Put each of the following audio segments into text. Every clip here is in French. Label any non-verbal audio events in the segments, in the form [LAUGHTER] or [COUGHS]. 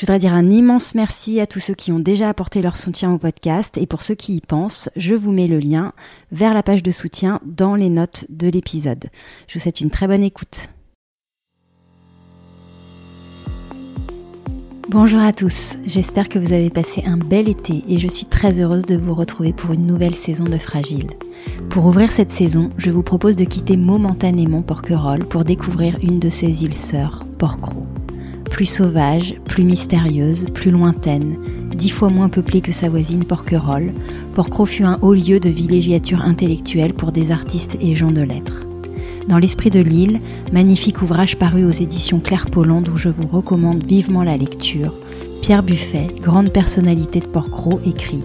Je voudrais dire un immense merci à tous ceux qui ont déjà apporté leur soutien au podcast et pour ceux qui y pensent, je vous mets le lien vers la page de soutien dans les notes de l'épisode. Je vous souhaite une très bonne écoute. Bonjour à tous, j'espère que vous avez passé un bel été et je suis très heureuse de vous retrouver pour une nouvelle saison de Fragile. Pour ouvrir cette saison, je vous propose de quitter momentanément Porquerolles pour découvrir une de ses îles sœurs, Porquerolles plus sauvage, plus mystérieuse, plus lointaine, dix fois moins peuplée que sa voisine Porquerolles, Porquerolles fut un haut lieu de villégiature intellectuelle pour des artistes et gens de lettres. Dans l'esprit de l'île, magnifique ouvrage paru aux éditions Claire Polland où je vous recommande vivement la lecture, Pierre Buffet, grande personnalité de Porquerolles, écrit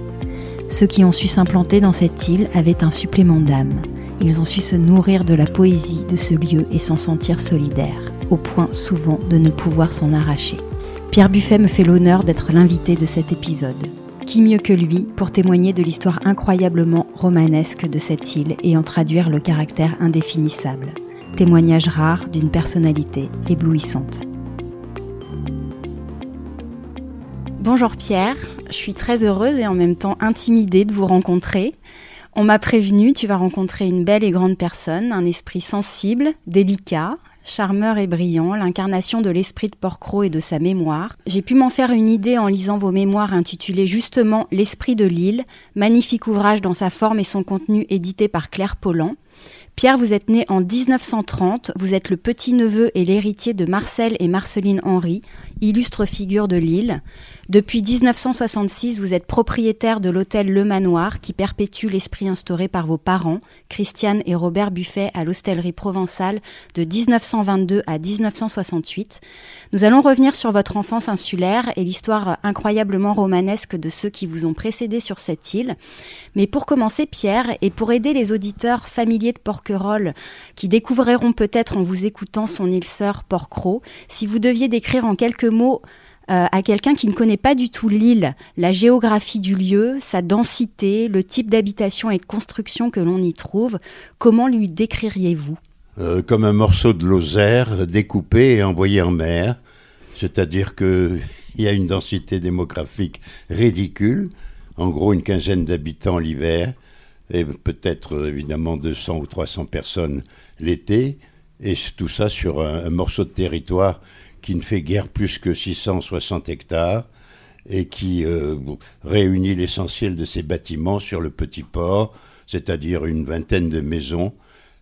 Ceux qui ont su s'implanter dans cette île avaient un supplément d'âme. Ils ont su se nourrir de la poésie de ce lieu et s'en sentir solidaires au point souvent de ne pouvoir s'en arracher. Pierre Buffet me fait l'honneur d'être l'invité de cet épisode. Qui mieux que lui pour témoigner de l'histoire incroyablement romanesque de cette île et en traduire le caractère indéfinissable. Témoignage rare d'une personnalité éblouissante. Bonjour Pierre, je suis très heureuse et en même temps intimidée de vous rencontrer. On m'a prévenu, tu vas rencontrer une belle et grande personne, un esprit sensible, délicat, charmeur et brillant, l'incarnation de l'esprit de Porcro et de sa mémoire. J'ai pu m'en faire une idée en lisant vos mémoires intitulées justement L'esprit de l'île, magnifique ouvrage dans sa forme et son contenu édité par Claire Pollan. Pierre, vous êtes né en 1930, vous êtes le petit-neveu et l'héritier de Marcel et Marceline Henry, illustre figure de l'île. Depuis 1966, vous êtes propriétaire de l'hôtel Le Manoir qui perpétue l'esprit instauré par vos parents, Christiane et Robert Buffet à l'hostellerie provençale de 1922 à 1968. Nous allons revenir sur votre enfance insulaire et l'histoire incroyablement romanesque de ceux qui vous ont précédé sur cette île. Mais pour commencer, Pierre, et pour aider les auditeurs familiers de Porquerolles qui découvriront peut-être en vous écoutant son île sœur Porquerolles, si vous deviez décrire en quelques mots euh, à quelqu'un qui ne connaît pas du tout l'île, la géographie du lieu, sa densité, le type d'habitation et de construction que l'on y trouve, comment lui décririez-vous? Euh, Comme un morceau de Lozère découpé et envoyé en mer, c'est-à-dire qu'il [LAUGHS] y a une densité démographique ridicule, en gros une quinzaine d'habitants l'hiver, et peut-être évidemment 200 ou 300 personnes l'été, et tout ça sur un morceau de territoire qui ne fait guère plus que 660 hectares et qui euh, réunit l'essentiel de ses bâtiments sur le petit port, c'est-à-dire une vingtaine de maisons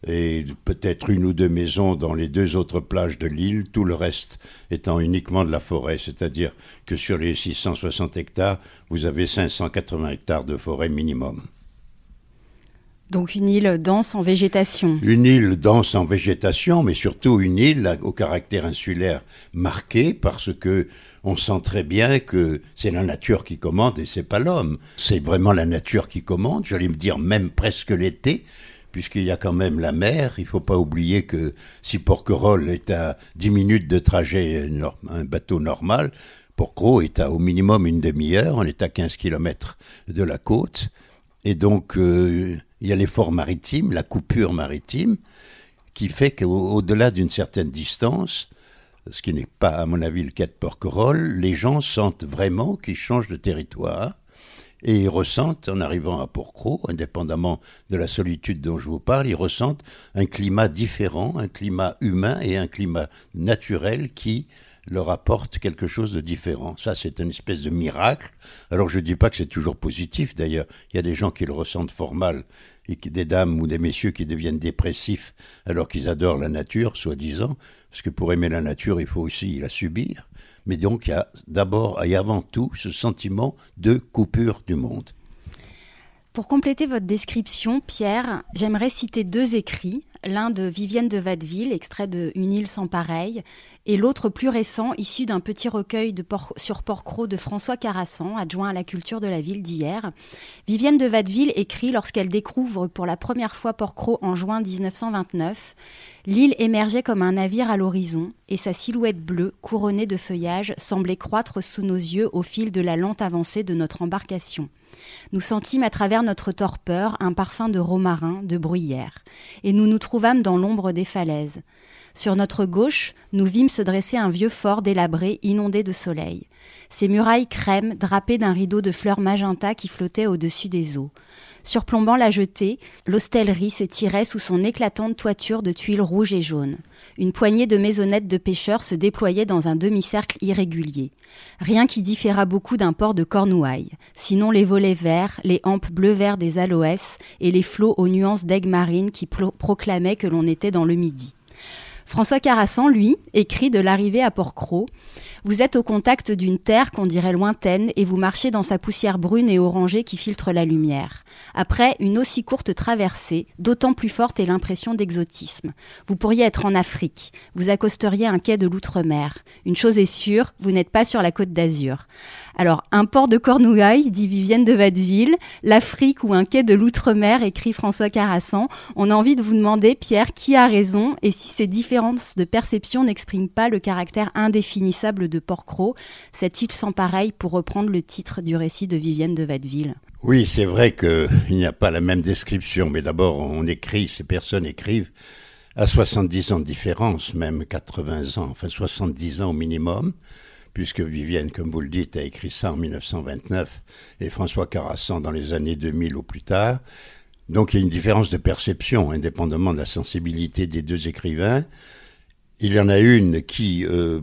et peut-être une ou deux maisons dans les deux autres plages de l'île, tout le reste étant uniquement de la forêt, c'est-à-dire que sur les 660 hectares, vous avez 580 hectares de forêt minimum. Donc une île dense en végétation. Une île dense en végétation, mais surtout une île au caractère insulaire marqué parce que on sent très bien que c'est la nature qui commande et c'est pas l'homme. C'est vraiment la nature qui commande, j'allais me dire même presque l'été, puisqu'il y a quand même la mer. Il faut pas oublier que si Porquerolles est à 10 minutes de trajet, un bateau normal, Porquerolles est à au minimum une demi-heure, on est à 15 km de la côte. Et donc, euh, il y a l'effort maritime, la coupure maritime, qui fait qu'au-delà d'une certaine distance, ce qui n'est pas, à mon avis, le cas de Porquerolles, les gens sentent vraiment qu'ils changent de territoire et ils ressentent, en arrivant à Porquerolles, indépendamment de la solitude dont je vous parle, ils ressentent un climat différent, un climat humain et un climat naturel qui leur apporte quelque chose de différent. Ça, c'est une espèce de miracle. Alors, je ne dis pas que c'est toujours positif, d'ailleurs. Il y a des gens qui le ressentent fort mal, et des dames ou des messieurs qui deviennent dépressifs alors qu'ils adorent la nature, soi-disant, parce que pour aimer la nature, il faut aussi la subir. Mais donc, il y a d'abord et avant tout ce sentiment de coupure du monde. Pour compléter votre description, Pierre, j'aimerais citer deux écrits l'un de Vivienne de Vadeville, extrait de Une île sans pareil, et l'autre plus récent, issu d'un petit recueil sur Porcro de François Carassan, adjoint à la culture de la ville d'hier. Vivienne de Vadeville écrit lorsqu'elle découvre pour la première fois Porcro en juin 1929 L'île émergeait comme un navire à l'horizon, et sa silhouette bleue, couronnée de feuillage, semblait croître sous nos yeux au fil de la lente avancée de notre embarcation. Nous sentîmes à travers notre torpeur un parfum de romarin, de bruyère, et nous nous trouvâmes dans l'ombre des falaises. Sur notre gauche, nous vîmes se dresser un vieux fort délabré, inondé de soleil. Ses murailles crème, drapées d'un rideau de fleurs magenta qui flottait au-dessus des eaux. Surplombant la jetée, l'hostellerie s'étirait sous son éclatante toiture de tuiles rouges et jaunes. Une poignée de maisonnettes de pêcheurs se déployait dans un demi-cercle irrégulier. Rien qui différât beaucoup d'un port de Cornouailles, sinon les volets verts, les hampes bleu-vert des aloès et les flots aux nuances d'aigues marines qui proclamaient que l'on était dans le midi. François Carassan, lui, écrit de l'arrivée à Port-Cros vous êtes au contact d'une terre qu'on dirait lointaine et vous marchez dans sa poussière brune et orangée qui filtre la lumière. Après une aussi courte traversée, d'autant plus forte est l'impression d'exotisme. Vous pourriez être en Afrique, vous accosteriez un quai de l'outre-mer. Une chose est sûre, vous n'êtes pas sur la côte d'Azur. Alors, un port de Cornouailles, dit Vivienne de Vadeville, l'Afrique ou un quai de l'outre-mer, écrit François Carassan. On a envie de vous demander, Pierre, qui a raison et si ces différences de perception n'expriment pas le caractère indéfinissable de Port-Cros, cette île sans pareil, pour reprendre le titre du récit de Vivienne de Vadeville. Oui, c'est vrai qu'il [LAUGHS] n'y a pas la même description, mais d'abord, on écrit, ces personnes écrivent à 70 ans de différence, même 80 ans, enfin 70 ans au minimum puisque Vivienne, comme vous le dites, a écrit ça en 1929 et François Carassan dans les années 2000 ou plus tard. Donc il y a une différence de perception, indépendamment de la sensibilité des deux écrivains. Il y en a une qui euh,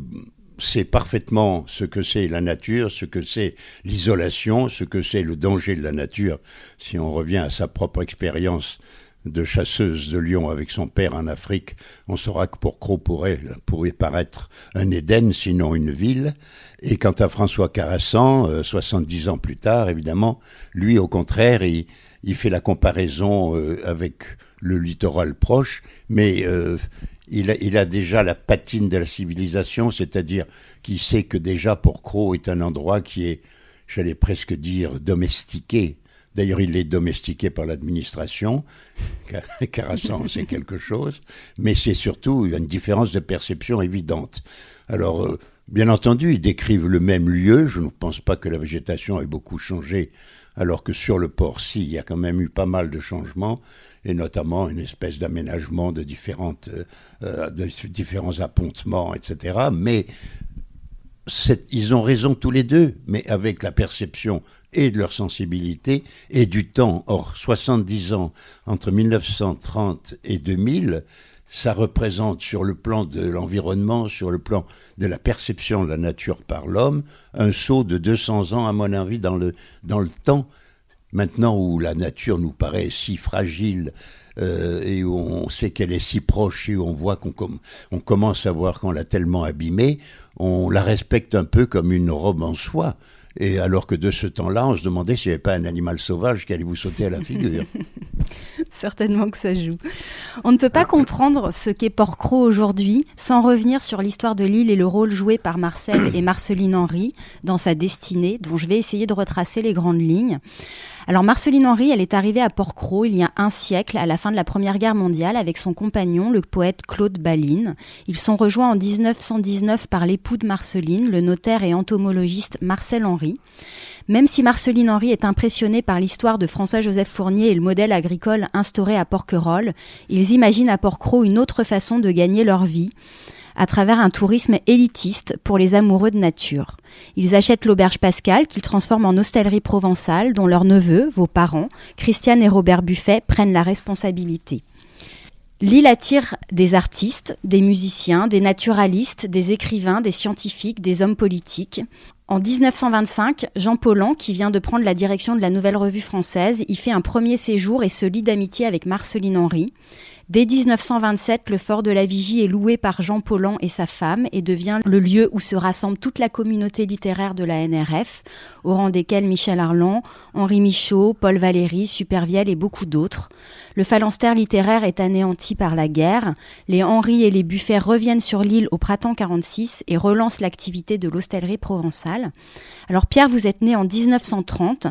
sait parfaitement ce que c'est la nature, ce que c'est l'isolation, ce que c'est le danger de la nature, si on revient à sa propre expérience de chasseuse de lions avec son père en Afrique, on saura que pour Croc pourrait, pourrait paraître un Éden, sinon une ville. Et quant à François Carassan, 70 euh, ans plus tard, évidemment, lui, au contraire, il, fait la comparaison euh, avec le littoral proche, mais euh, il, a, déjà la patine de la civilisation, c'est-à-dire qu'il sait que déjà Croc est un endroit qui est, j'allais presque dire, domestiqué D'ailleurs, il est domestiqué par l'administration. Carassan, [LAUGHS] c'est quelque chose. Mais c'est surtout une différence de perception évidente. Alors, euh, bien entendu, ils décrivent le même lieu. Je ne pense pas que la végétation ait beaucoup changé, alors que sur le port, si, il y a quand même eu pas mal de changements, et notamment une espèce d'aménagement de, différentes, euh, euh, de différents appontements, etc. Mais ils ont raison tous les deux, mais avec la perception et de leur sensibilité et du temps. Or, 70 ans entre 1930 et 2000, ça représente sur le plan de l'environnement, sur le plan de la perception de la nature par l'homme, un saut de 200 ans, à mon avis, dans le, dans le temps. Maintenant où la nature nous paraît si fragile euh, et où on sait qu'elle est si proche et où on voit qu'on on commence à voir qu'on l'a tellement abîmée, on la respecte un peu comme une robe en soie. Et alors que de ce temps-là, on se demandait s'il n'y avait pas un animal sauvage qui allait vous sauter à la figure. [LAUGHS] Certainement que ça joue. On ne peut pas comprendre ce qu'est Porcro aujourd'hui sans revenir sur l'histoire de l'île et le rôle joué par Marcel et Marceline Henry dans sa destinée, dont je vais essayer de retracer les grandes lignes. Alors Marceline Henry, elle est arrivée à Port-Cros il y a un siècle, à la fin de la Première Guerre mondiale, avec son compagnon, le poète Claude Baline. Ils sont rejoints en 1919 par l'époux de Marceline, le notaire et entomologiste Marcel Henry. Même si Marceline Henry est impressionnée par l'histoire de François-Joseph Fournier et le modèle agricole instauré à Porquerolles, ils imaginent à Port-Cros une autre façon de gagner leur vie à travers un tourisme élitiste pour les amoureux de nature. Ils achètent l'auberge Pascal qu'ils transforment en hostellerie provençale dont leurs neveux, vos parents, Christiane et Robert Buffet, prennent la responsabilité. L'île attire des artistes, des musiciens, des naturalistes, des écrivains, des scientifiques, des hommes politiques. En 1925, Jean Paulhan, qui vient de prendre la direction de la Nouvelle Revue française, y fait un premier séjour et se lie d'amitié avec Marceline Henry. Dès 1927, le fort de la Vigie est loué par Jean Paulhan et sa femme et devient le lieu où se rassemble toute la communauté littéraire de la NRF, au rang desquels Michel Arlan, Henri Michaud, Paul Valéry, Supervielle et beaucoup d'autres. Le phalanstère littéraire est anéanti par la guerre. Les Henri et les Buffets reviennent sur l'île au printemps 46 et relancent l'activité de l'hostellerie provençale. Alors Pierre, vous êtes né en 1930.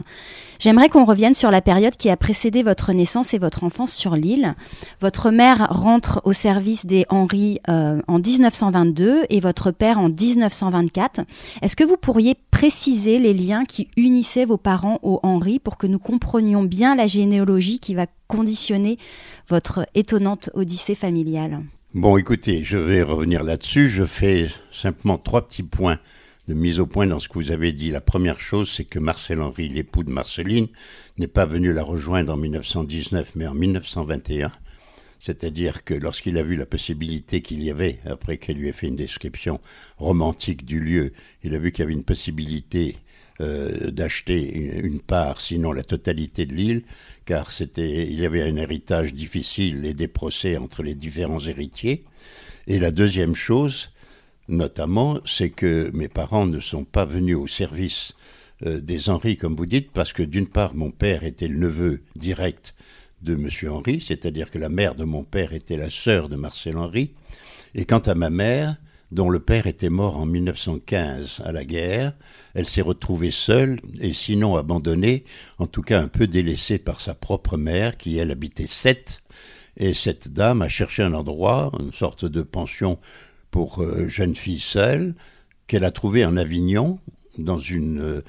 J'aimerais qu'on revienne sur la période qui a précédé votre naissance et votre enfance sur l'île. Votre mère rentre au service des Henri euh, en 1922 et votre père en 1924. Est-ce que vous pourriez préciser les liens qui unissaient vos parents aux Henri pour que nous comprenions bien la généalogie qui va conditionner votre étonnante odyssée familiale? Bon, écoutez, je vais revenir là-dessus. Je fais simplement trois petits points de mise au point dans ce que vous avez dit. La première chose, c'est que Marcel Henry, l'époux de Marceline, n'est pas venu la rejoindre en 1919, mais en 1921. C'est-à-dire que lorsqu'il a vu la possibilité qu'il y avait, après qu'elle lui ait fait une description romantique du lieu, il a vu qu'il y avait une possibilité euh, d'acheter une, part, sinon la totalité de l'île, car c'était, il y avait un héritage difficile et des procès entre les différents héritiers. Et la deuxième chose, notamment, c'est que mes parents ne sont pas venus au service euh, des Henri, comme vous dites, parce que d'une part, mon père était le neveu direct de M. Henri, c'est-à-dire que la mère de mon père était la sœur de Marcel Henri, et quant à ma mère, dont le père était mort en 1915 à la guerre, elle s'est retrouvée seule et sinon abandonnée, en tout cas un peu délaissée par sa propre mère, qui elle habitait Sète, et cette dame a cherché un endroit, une sorte de pension pour euh, jeunes filles seules, qu'elle a trouvé en Avignon, dans une euh,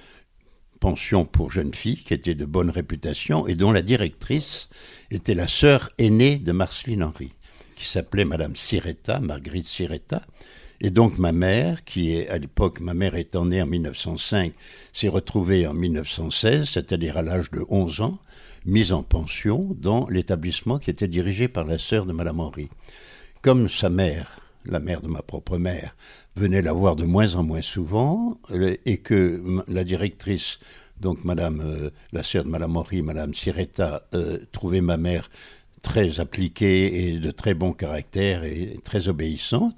pension pour jeunes filles qui était de bonne réputation et dont la directrice était la sœur aînée de Marceline Henry, qui s'appelait Madame Siretta, Marguerite Siretta. Et donc ma mère, qui est à l'époque, ma mère étant née en 1905, s'est retrouvée en 1916, c'est-à-dire à, l'âge de 11 ans, mise en pension dans l'établissement qui était dirigé par la sœur de Madame Henry. Comme sa mère la mère de ma propre mère, venait la voir de moins en moins souvent, euh, et que la directrice, donc Madame, euh, la sœur de Madame Henri, Madame Siretta, euh, trouvait ma mère très appliquée et de très bon caractère et très obéissante.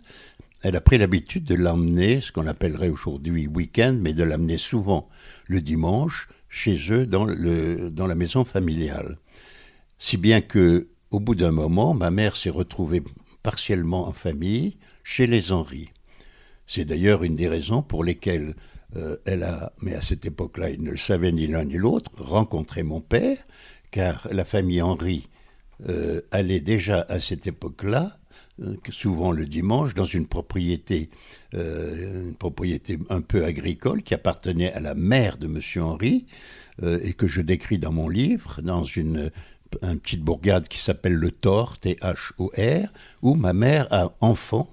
Elle a pris l'habitude de l'emmener, ce qu'on appellerait aujourd'hui week-end, mais de l'amener souvent le dimanche chez eux dans, le, dans la maison familiale. Si bien que, au bout d'un moment, ma mère s'est retrouvée partiellement en famille chez les Henri. C'est d'ailleurs une des raisons pour lesquelles euh, elle a, mais à cette époque-là, il ne le savait ni l'un ni l'autre, rencontré mon père, car la famille Henri euh, allait déjà à cette époque-là, euh, souvent le dimanche, dans une propriété, une propriété un peu agricole qui appartenait à la mère de M. Henri, et que je décris dans mon livre, dans une une petite bourgade qui s'appelle le Thor, T-H-O-R, où ma mère, a enfant,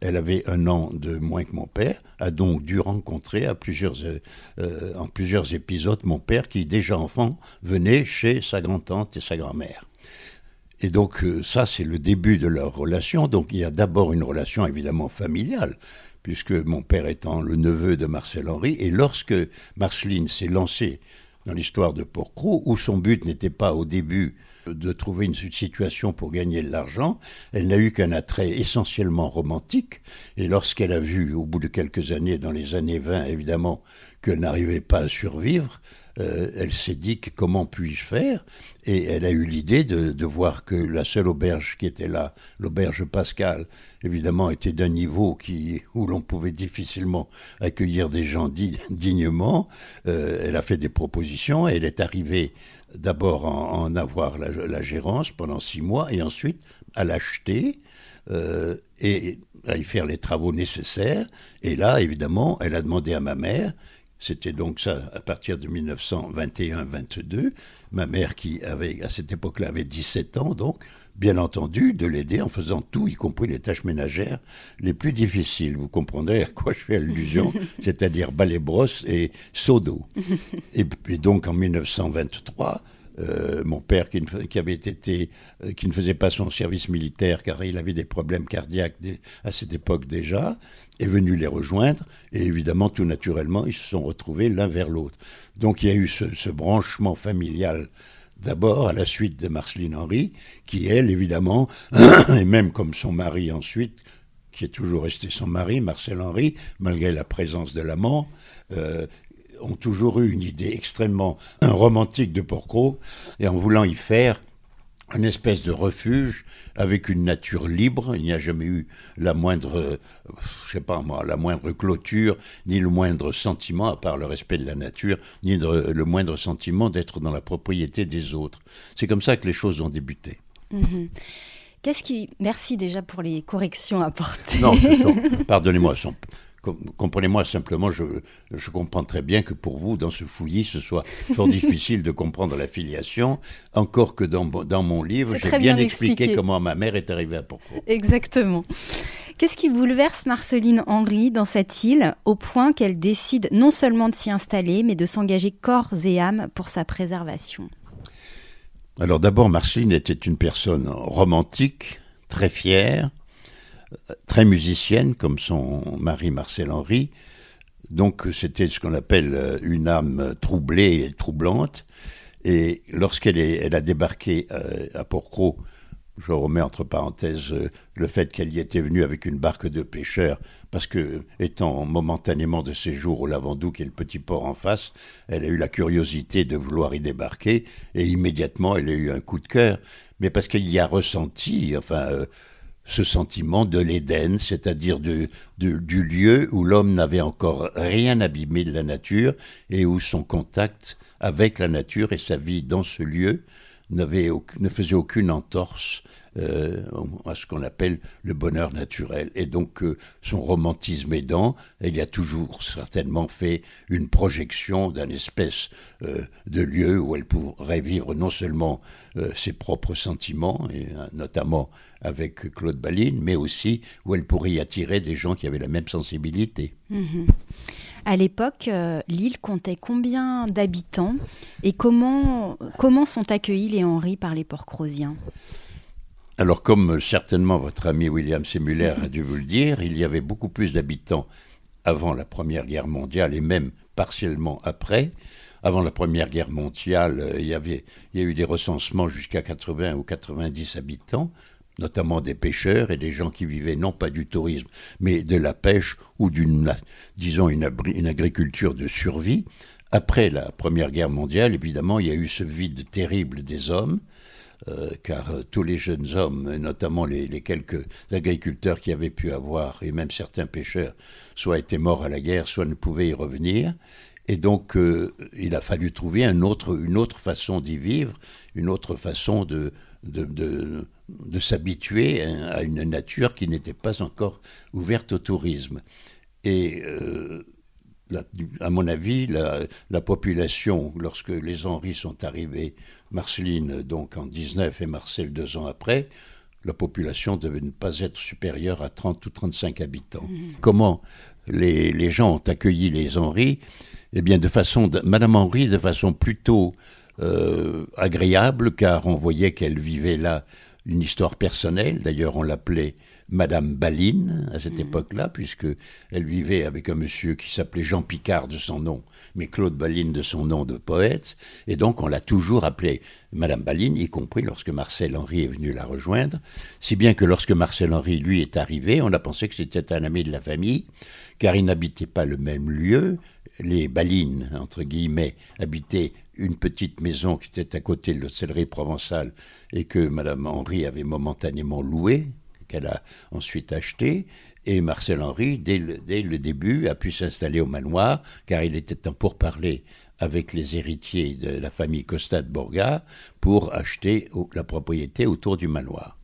elle avait un an de moins que mon père, a donc dû rencontrer à plusieurs, euh, en plusieurs épisodes mon père qui, déjà enfant, venait chez sa grand-tante et sa grand-mère. Et donc euh, ça, c'est le début de leur relation. Donc il y a d'abord une relation évidemment familiale, puisque mon père étant le neveu de Marcel Henry, et lorsque Marceline s'est lancée dans l'histoire de Porcro, où son but n'était pas au début de trouver une situation pour gagner de l'argent, elle n'a eu qu'un attrait essentiellement romantique, et lorsqu'elle a vu, au bout de quelques années, dans les années 20 évidemment, qu'elle n'arrivait pas à survivre, euh, elle s'est dit comment puis-je faire Et elle a eu l'idée de, voir que la seule auberge qui était là, l'auberge Pascal, évidemment était d'un niveau où l'on pouvait difficilement accueillir des gens dignement. Euh, elle a fait des propositions elle est arrivée d'abord en, avoir la, gérance pendant six mois et ensuite à l'acheter. Euh, et à y faire les travaux nécessaires. Et là, évidemment, elle a demandé à ma mère c'était donc ça à partir de 1921-22. Ma mère, qui avait à cette époque-là avait 17 ans, donc, bien entendu, de l'aider en faisant tout, y compris les tâches ménagères les plus difficiles. Vous comprendrez à quoi je fais allusion, [LAUGHS] c'est-à-dire balai brosse et seau d'eau. [LAUGHS] Et, et donc en 1923, euh, mon père qui, qui avait été, euh, qui ne faisait pas son service militaire car il avait des problèmes cardiaques à cette époque déjà, est venu les rejoindre et évidemment tout naturellement ils se sont retrouvés l'un vers l'autre. Donc il y a eu ce, branchement familial d'abord à la suite de Marceline Henry, qui elle, évidemment, [COUGHS] et même comme son mari ensuite, qui est toujours resté son mari, Marcel Henry, malgré la présence de l'amant, euh, ont toujours eu une idée extrêmement romantique de Porcro, et en voulant y faire une espèce de refuge avec une nature libre. Il n'y a jamais eu la moindre, je sais pas moi, la moindre clôture, ni le moindre sentiment, à part le respect de la nature, ni le moindre sentiment d'être dans la propriété des autres. C'est comme ça que les choses ont débuté. Mhm. Qu'est-ce qui. Merci déjà pour les corrections apportées. Non, [LAUGHS] pardonnez-moi, comprenez-moi simplement, je, comprends très bien que pour vous, dans ce fouillis, ce soit fort difficile de comprendre la filiation, encore que dans, dans mon livre, j'ai bien, expliqué, comment ma mère est arrivée à Porco. Exactement. Qu'est-ce qui bouleverse Marceline Henry dans cette île au point qu'elle décide non seulement de s'y installer, mais de s'engager corps et âme pour sa préservation? Alors d'abord, Marceline était une personne romantique, très fière, très musicienne comme son mari Marcel Henry. Donc c'était ce qu'on appelle euh, une âme troublée et troublante. Et lorsqu'elle elle a débarqué euh, à Porcro, je remets entre parenthèses euh, le fait qu'elle y était venue avec une barque de pêcheurs, parce que, étant momentanément de séjour au Lavandou, qui est le petit port en face, elle a eu la curiosité de vouloir y débarquer, et immédiatement elle a eu un coup de cœur, mais parce qu'elle y a ressenti, enfin, ce sentiment de l'Éden, c'est-à-dire du lieu où l'homme n'avait encore rien abîmé de la nature et où son contact avec la nature et sa vie dans ce lieu ne faisait aucune entorse euh, à ce qu'on appelle le bonheur naturel. Et donc, euh, son romantisme aidant, il a toujours certainement fait une projection d'un espèce euh, de lieu où elle pourrait vivre non seulement ses propres sentiments, et notamment avec Claude Baline, mais aussi où elle pourrait y attirer des gens qui avaient la même sensibilité. Mhm. À l'époque, l'île comptait combien d'habitants et comment, comment sont accueillis les Henri par les Port-Crosiens alors, comme certainement votre ami William Semuller a dû vous le dire, il y avait beaucoup plus d'habitants avant la Première Guerre mondiale et même partiellement après. Avant la Première Guerre mondiale, euh, il y, avait, a eu des recensements jusqu'à 80 ou 90 habitants, notamment des pêcheurs et des gens qui vivaient non pas du tourisme, mais de la pêche ou d'une, disons, agriculture de survie. Après la Première Guerre mondiale, évidemment, il y a eu ce vide terrible des hommes. Euh, car euh, tous les jeunes hommes, notamment les, quelques agriculteurs qui avaient pu avoir, et même certains pêcheurs, soit étaient morts à la guerre, soit ne pouvaient y revenir. Et donc, euh, il a fallu trouver un autre, une autre façon d'y vivre, une autre façon de, de, de, s'habituer à une nature qui n'était pas encore ouverte au tourisme. Et à mon avis, la, population, lorsque les Henri sont arrivés, Marceline donc en 19 et Marcel deux ans après, la population devait ne pas être supérieure à 30 ou 35 habitants. Mmh. Comment les, gens ont accueilli les Henri? Eh bien, de façon, Madame Henri, de façon plutôt euh, agréable, car on voyait qu'elle vivait là une histoire personnelle. D'ailleurs, on l'appelait Madame Baline à cette mmh. époque-là, puisque elle vivait avec un monsieur qui s'appelait Jean Picard de son nom, mais Claude Baline de son nom de poète, et donc on l'a toujours appelée Madame Baline, y compris lorsque Marcel Henry est venu la rejoindre, si bien que lorsque Marcel Henry lui est arrivé, on a pensé que c'était un ami de la famille, car ils n'habitaient pas le même lieu. Les Balines, entre guillemets, habitaient une petite maison qui était à côté de l'hôtellerie provençale et que Madame Henry avait momentanément louée, qu'elle a ensuite acheté. Et Marcel Henry, dès le, début, a pu s'installer au manoir, car il était temps pour parler avec les héritiers de la famille Costa de Borga pour acheter la propriété autour du manoir.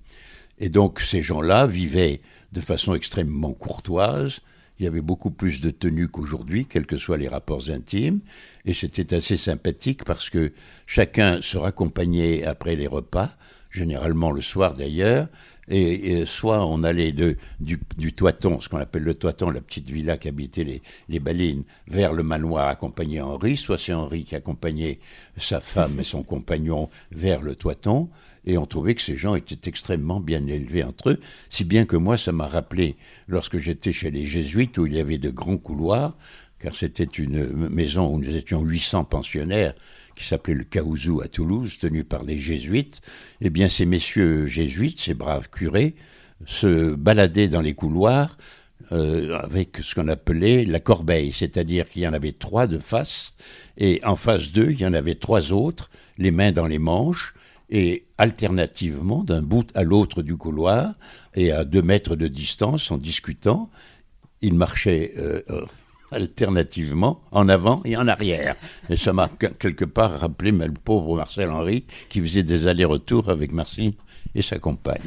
Et donc ces gens-là vivaient de façon extrêmement courtoise. Il y avait beaucoup plus de tenue qu'aujourd'hui, quels que soient les rapports intimes. Et c'était assez sympathique parce que chacun se raccompagnait après les repas, généralement le soir d'ailleurs, et, soit on allait de, du, toiton, ce qu'on appelle le toiton, la petite villa qu'habitaient les, les balines, vers le manoir accompagné Henri, soit c'est Henri qui accompagnait sa femme et son compagnon vers le toiton, et on trouvait que ces gens étaient extrêmement bien élevés entre eux, si bien que moi ça m'a rappelé, lorsque j'étais chez les jésuites, où il y avait de grands couloirs, car c'était une maison où nous étions 800 pensionnaires, qui s'appelait le Caouzou à Toulouse, tenu par des jésuites. Eh bien, ces messieurs jésuites, ces braves curés, se baladaient dans les couloirs euh, avec ce qu'on appelait la corbeille, c'est-à-dire qu'il y en avait trois de face, et en face d'eux, il y en avait trois autres, les mains dans les manches, et alternativement, d'un bout à l'autre du couloir, et à deux mètres de distance, en discutant, ils marchaient euh, alternativement en avant et en arrière. Et ça m'a quelque part rappelé le pauvre Marcel Henry qui faisait des allers-retours avec Marcine et sa compagne.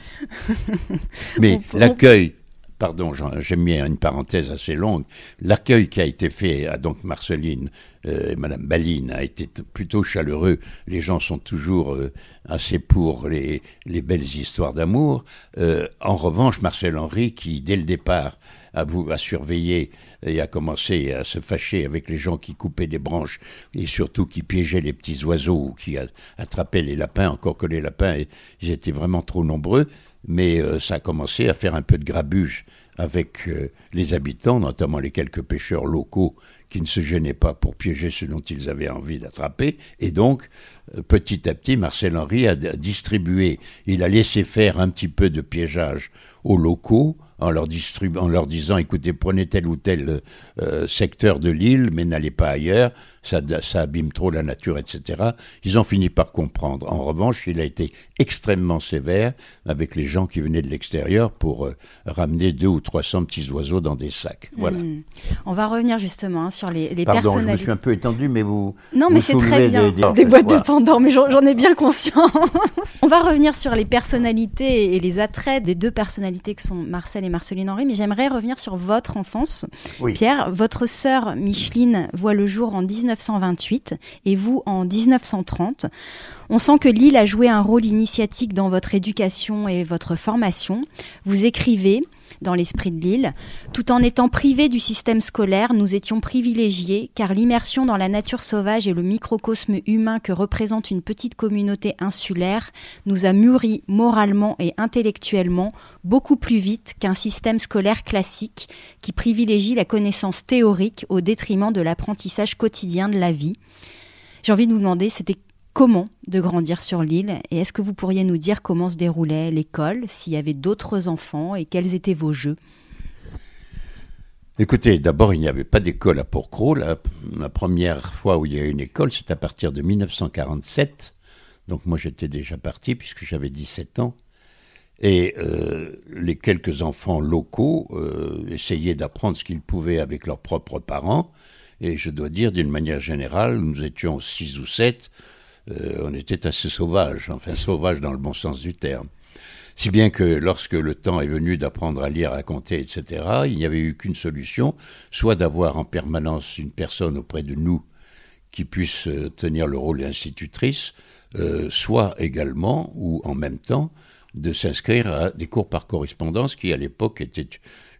[LAUGHS] Mais l'accueil pardon, j'ai mis une parenthèse assez longue, l'accueil qui a été fait à donc Marceline euh, et Madame Baline a été plutôt chaleureux. Les gens sont toujours euh, assez pour les, les belles histoires d'amour. Euh, en revanche, Marcel Henry, qui dès le départ a, a surveillé et a commencé à se fâcher avec les gens qui coupaient des branches et surtout qui piégeaient les petits oiseaux ou qui attrapaient les lapins, encore que les lapins, ils étaient vraiment trop nombreux mais euh, ça a commencé à faire un peu de grabuge avec euh, les habitants, notamment les quelques pêcheurs locaux qui ne se gênaient pas pour piéger ce dont ils avaient envie d'attraper. Et donc, euh, petit à petit, Marcel Henry a distribué, il a laissé faire un petit peu de piégeage aux locaux en leur, en leur disant écoutez, prenez tel ou tel euh, secteur de l'île, mais n'allez pas ailleurs, ça, ça abîme trop la nature, etc. Ils ont fini par comprendre. En revanche, il a été extrêmement sévère avec les gens qui venaient de l'extérieur pour euh, ramener deux ou trois cents petits oiseaux dans des sacs. Voilà. Hmm. On va revenir justement hein, sur les, les Pardon, je me suis un peu étendu, mais vous. Non, mais c'est très bien. Des, boîtes de pendant, mais j'en ai bien conscience. [LAUGHS] On va revenir sur les personnalités et les attraits des deux personnalités que sont Marcel et Marceline Henry, mais j'aimerais revenir sur votre enfance. Pierre, votre sœur Micheline voit le jour en 1928 et vous en 1930. On sent que Lille a joué un rôle initiatique dans votre éducation et votre formation. Vous écrivez dans l'esprit de l'île. Tout en étant privés du système scolaire, nous étions privilégiés car l'immersion dans la nature sauvage et le microcosme humain que représente une petite communauté insulaire nous a mûri moralement et intellectuellement beaucoup plus vite qu'un système scolaire classique qui privilégie la connaissance théorique au détriment de l'apprentissage quotidien de la vie. J'ai envie de vous demander, c'était comment de grandir sur l'île et est-ce que vous pourriez nous dire comment se déroulait l'école, s'il y avait d'autres enfants et quels étaient vos jeux? Écoutez, d'abord, il n'y avait pas d'école à Porcro. La, la, première fois où il y a eu une école, c'est à partir de 1947. Donc moi, j'étais déjà parti puisque j'avais 17 ans. Et euh, les quelques enfants locaux euh, essayaient d'apprendre ce qu'ils pouvaient avec leurs propres parents. Et je dois dire, d'une manière générale, nous étions six ou sept euh, on était assez sauvage, enfin sauvage dans le bon sens du terme. Si bien que lorsque le temps est venu d'apprendre à lire, à compter, etc., il n'y avait eu qu'une solution, soit d'avoir en permanence une personne auprès de nous qui puisse euh, tenir le rôle d'institutrice, euh, soit également, ou en même temps, de s'inscrire à des cours par correspondance qui, à l'époque, était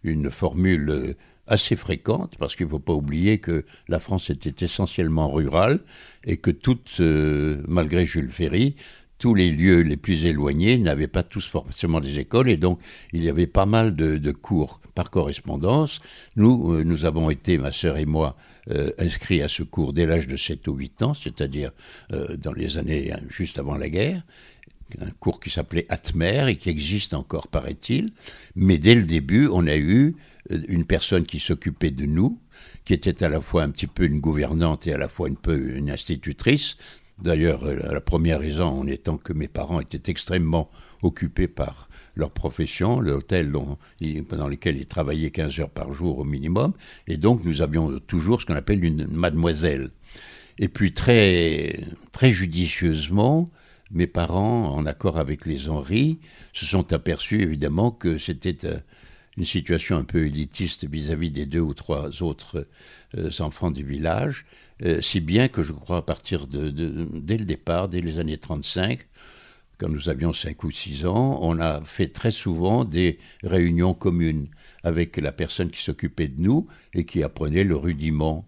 une formule assez fréquente, parce qu'il ne faut pas oublier que la France était essentiellement rurale et que toutes, euh, malgré Jules Ferry, tous les lieux les plus éloignés n'avaient pas tous forcément des écoles et donc il y avait pas mal de, cours par correspondance. Nous, euh, nous avons été, ma sœur et moi, euh, inscrits à ce cours dès l'âge de 7 ou 8 ans, c'est-à-dire dans les années hein, juste avant la guerre un cours qui s'appelait Atmer et qui existe encore, paraît-il. Mais dès le début, on a eu une personne qui s'occupait de nous, qui était à la fois un petit peu une gouvernante et à la fois un peu une institutrice. D'ailleurs, euh, la première raison en étant que mes parents étaient extrêmement occupés par leur profession, l'hôtel dans lequel ils travaillaient 15 heures par jour au minimum, et donc nous avions toujours ce qu'on appelle une mademoiselle. Et puis très, très judicieusement, mes parents, en accord avec les Henri, se sont aperçus évidemment que c'était euh, une situation un peu élitiste vis-à-vis des deux ou trois autres euh, enfants du village, euh, si bien que je crois à partir dès le départ, dès les années 35, quand nous avions 5 ou 6 ans, on a fait très souvent des réunions communes avec la personne qui s'occupait de nous et qui apprenait le rudiment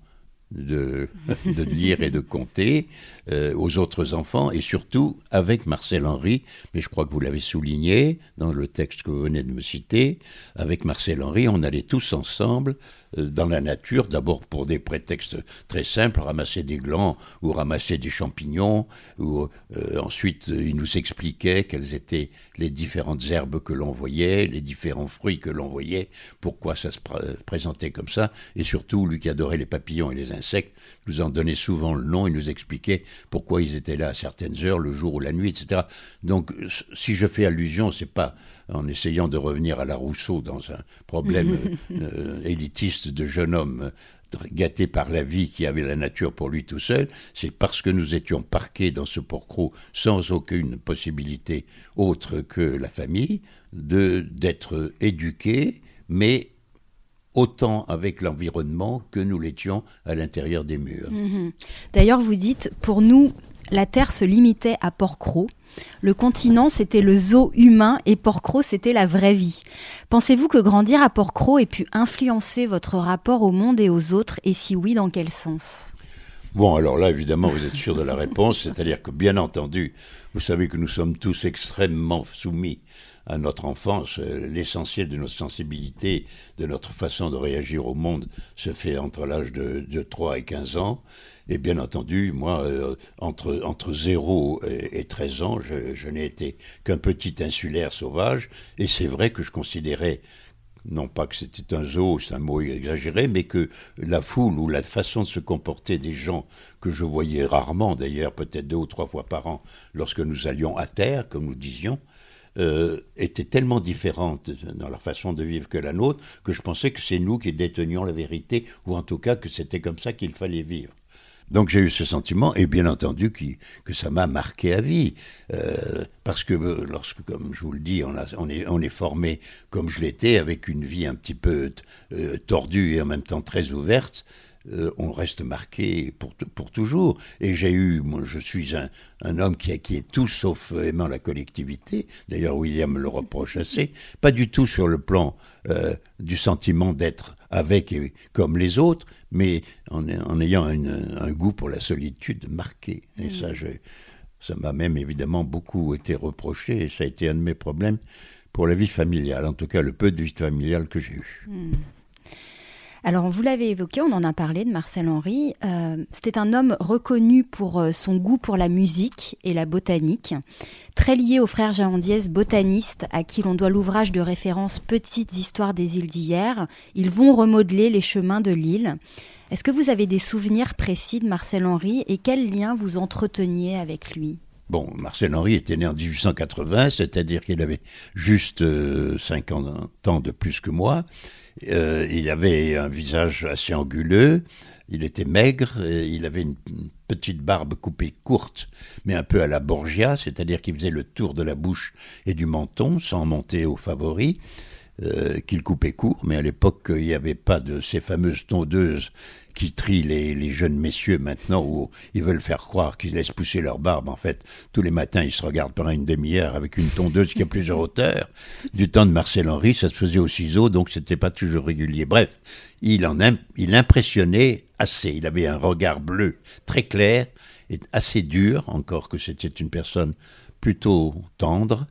de, de lire et de compter euh, aux autres enfants et surtout avec Marcel Henry, mais je crois que vous l'avez souligné dans le texte que vous venez de me citer, avec Marcel Henry, on allait tous ensemble dans la nature, d'abord pour des prétextes très simples, ramasser des glands ou ramasser des champignons, ou euh, ensuite il nous expliquait quelles étaient les différentes herbes que l'on voyait, les différents fruits que l'on voyait, pourquoi ça se présentait comme ça, et surtout lui qui adorait les papillons et les insectes, nous en donnait souvent le nom, il nous expliquait pourquoi ils étaient là à certaines heures, le jour ou la nuit, etc. Donc, si je fais allusion, c'est pas en essayant de revenir à la Rousseau dans un problème [LAUGHS] euh, élitiste de jeune homme gâté par la vie qui avait la nature pour lui tout seul, c'est parce que nous étions parqués dans ce porcro sans aucune possibilité autre que la famille, de d'être éduqués, mais autant avec l'environnement que nous l'étions à l'intérieur des murs. Mhm. D'ailleurs, vous dites, pour nous, la Terre se limitait à Porquerolles. Le continent, c'était le zoo humain et Porquerolles, c'était la vraie vie. Pensez-vous que grandir à Porquerolles ait pu influencer votre rapport au monde et aux autres? Et si oui, dans quel sens? Bon, alors là, évidemment, vous êtes sûr de la réponse, c'est-à-dire que, bien entendu, vous savez que nous sommes tous extrêmement soumis à notre enfance, euh, l'essentiel de notre sensibilité, de notre façon de réagir au monde se fait entre l'âge de, de 3 et 15 ans. Et bien entendu, moi, euh, entre, entre 0 et, 13 ans, je n'ai été qu'un petit insulaire sauvage. Et c'est vrai que je considérais non pas que c'était un zoo, c'est un mot exagéré, mais que la foule ou la façon de se comporter des gens que je voyais rarement, d'ailleurs peut-être deux ou trois fois par an, lorsque nous allions à terre, comme nous disions, euh, étaient tellement différentes dans leur façon de vivre que la nôtre que je pensais que c'est nous qui détenions la vérité, ou en tout cas que c'était comme ça qu'il fallait vivre. Donc j'ai eu ce sentiment, et bien entendu que ça m'a marqué à vie, euh, parce que euh, lorsque, comme je vous le dis, on est formé comme je l'étais, avec une vie un petit peu tordue et en même temps très ouverte, euh, on reste marqué pour, pour toujours. Et j'ai eu, moi, je suis un, un homme qui, qui, est tout sauf aimant la collectivité. D'ailleurs, William me le reproche assez. Pas du tout sur le plan euh, du sentiment d'être avec et comme les autres, mais en, en ayant un goût pour la solitude marqué. Et ça, mm. ça m'a même évidemment beaucoup été reproché. Et ça a été un de mes problèmes pour la vie familiale, en tout cas le peu de vie familiale que j'ai eu. Mm. Alors, vous l'avez évoqué, on en a parlé de Marcel Henry. Euh, c'était un homme reconnu pour euh, son goût pour la musique et la botanique, très lié au frère Jean Diez, botaniste, à qui l'on doit l'ouvrage de référence Petites histoires des îles d'hier. Ils vont remodeler les chemins de l'île. Est-ce que vous avez des souvenirs précis de Marcel Henry et quel lien vous entreteniez avec lui? Bon, Marcel Henry était né en 1880, c'est-à-dire qu'il avait juste 50 euh, ans de plus que moi. Euh, il avait un visage assez anguleux, il était maigre, il avait une petite barbe coupée courte, mais un peu à la Borgia, c'est-à-dire qu'il faisait le tour de la bouche et du menton sans monter au favori. Euh, qu'il coupait court, mais à l'époque, il n'y avait pas de ces fameuses tondeuses qui trient les, jeunes messieurs maintenant, où ils veulent faire croire qu'ils laissent pousser leur barbe. En fait, tous les matins, ils se regardent pendant une demi-heure avec une tondeuse qui a plusieurs hauteurs. Du temps de Marcel Henry, ça se faisait au ciseau, donc c'était pas toujours régulier. Bref, il en il impressionnait assez. Il avait un regard bleu très clair et assez dur, encore que c'était une personne plutôt tendre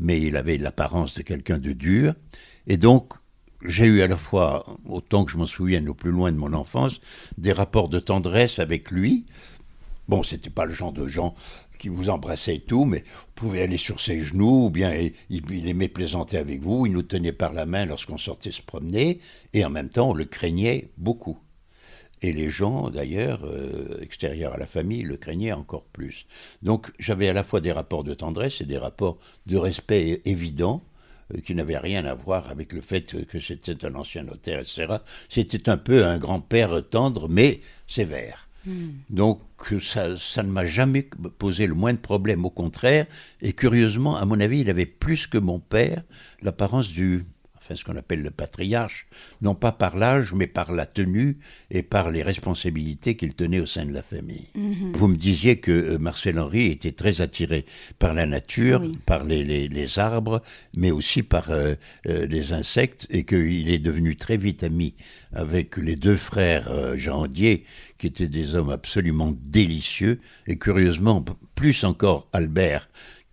mais il avait l'apparence de quelqu'un de dur. Et donc, j'ai eu à la fois, autant que je m'en souvienne au plus loin de mon enfance, des rapports de tendresse avec lui. Bon, c'était pas le genre de gens qui vous embrassaient et tout, mais vous pouvez aller sur ses genoux, ou bien il aimait plaisanter avec vous, il nous tenait par la main lorsqu'on sortait se promener, et en même temps, on le craignait beaucoup. Et les gens, d'ailleurs, euh, extérieurs à la famille, le craignaient encore plus. Donc j'avais à la fois des rapports de tendresse et des rapports de respect évidents euh, qui n'avaient rien à voir avec le fait que c'était un ancien notaire, etc. C'était un peu un grand-père tendre, mais sévère. Hmm. Donc ça, ça ne m'a jamais posé le moins de problème, au contraire. Et curieusement, à mon avis, il avait plus que mon père l'apparence du enfin ce qu'on appelle le patriarche, non pas par l'âge, mais par la tenue et par les responsabilités qu'il tenait au sein de la famille. Mhm. Vous me disiez que euh, Marcel Henry était très attiré par la nature, par les, les, arbres, mais aussi par euh, euh, les insectes, et qu'il est devenu très vite ami avec les deux frères Jean Dier, qui étaient des hommes absolument délicieux, et curieusement, plus encore Albert,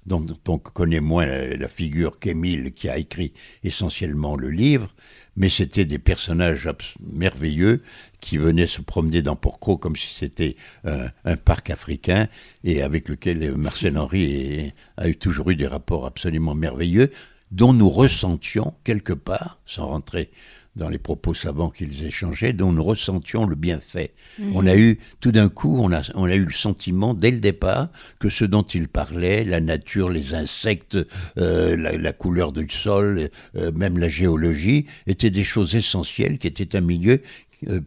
dont, on connaît moins la, figure qu'Émile, qui a écrit essentiellement le livre, mais c'était des personnages merveilleux qui venaient se promener dans Porcro comme si c'était un, parc africain et avec lequel Marcel Henry a toujours eu des rapports absolument merveilleux dont nous ressentions quelque part, sans rentrer dans les propos savants qu'ils échangeaient, dont nous ressentions le bienfait. Mhm. On a eu, tout d'un coup, on a, on a eu le sentiment, dès le départ, que ce dont ils parlaient, la nature, les insectes, euh, la, couleur du sol, euh, même la géologie, étaient des choses essentielles, qui étaient un milieu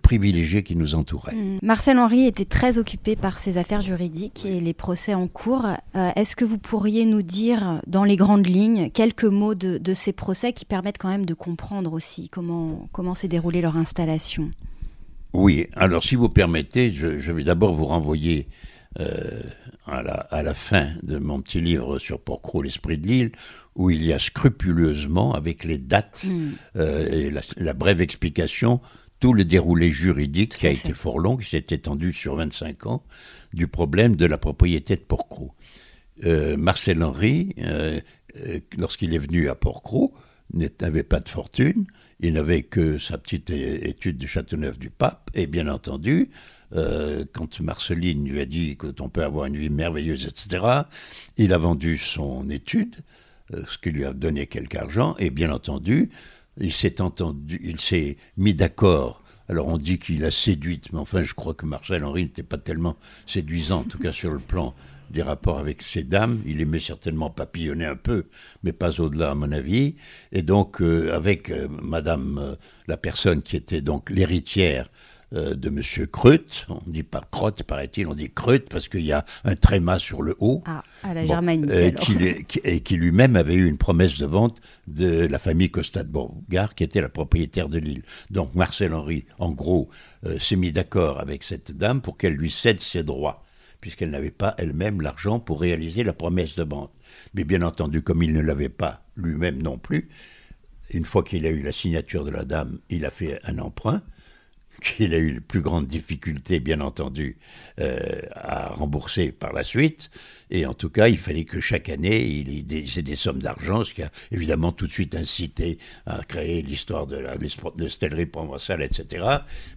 privilégiés qui nous entouraient. Hmm. Marcel Henry était très occupé par ses affaires juridiques et les procès en cours. Euh, est-ce que vous pourriez nous dire, dans les grandes lignes, quelques mots de, ces procès qui permettent quand même de comprendre aussi comment, comment s'est déroulée leur installation? Oui, alors si vous permettez, je, vais d'abord vous renvoyer euh, à, la, fin de mon petit livre sur Porcro, l'esprit de l'île, où il y a scrupuleusement, avec les dates hmm. et la, brève explication, tout le déroulé juridique qui a été fort long, qui s'est étendu sur 25 ans, du problème de la propriété de Porcro. Euh, Marcel Henry, euh, euh, lorsqu'il est venu à Porcro, n'avait pas de fortune, il n'avait que sa petite étude de Châteauneuf-du-Pape, et bien entendu, quand Marceline lui a dit qu'on peut avoir une vie merveilleuse, etc., il a vendu son étude, ce qui lui a donné quelque argent, et bien entendu, il s'est entendu, il s'est mis d'accord. Alors on dit qu'il a séduit, mais enfin je crois que Marcel Henry n'était pas tellement séduisant, en tout cas sur le plan des rapports avec ces dames. Il aimait certainement papillonner un peu, mais pas au-delà à mon avis. Et donc euh, avec euh, Madame, euh, la personne qui était donc l'héritière euh, de M. Kreut. On ne dit pas Crotte, paraît-il, on dit Kreut parce qu'il y a un tréma sur le haut. Ah, à la germanique. Euh, et qui lui-même avait eu une promesse de vente de la famille Costa de Bourgard, qui était la propriétaire de l'île. Donc Marcel Henry, en gros, euh, s'est mis d'accord avec cette dame pour qu'elle lui cède ses droits puisqu'elle n'avait pas elle-même l'argent pour réaliser la promesse de vente. Mais bien entendu, comme il ne l'avait pas lui-même non plus, une fois qu'il a eu la signature de la dame, il a fait un emprunt, qu'il a eu les plus grandes difficultés, bien entendu, euh, à rembourser par la suite. Et en tout cas, il fallait que chaque année, il ait des, des sommes d'argent, ce qui a évidemment tout de suite incité à créer l'histoire de la stellerie provençale, etc.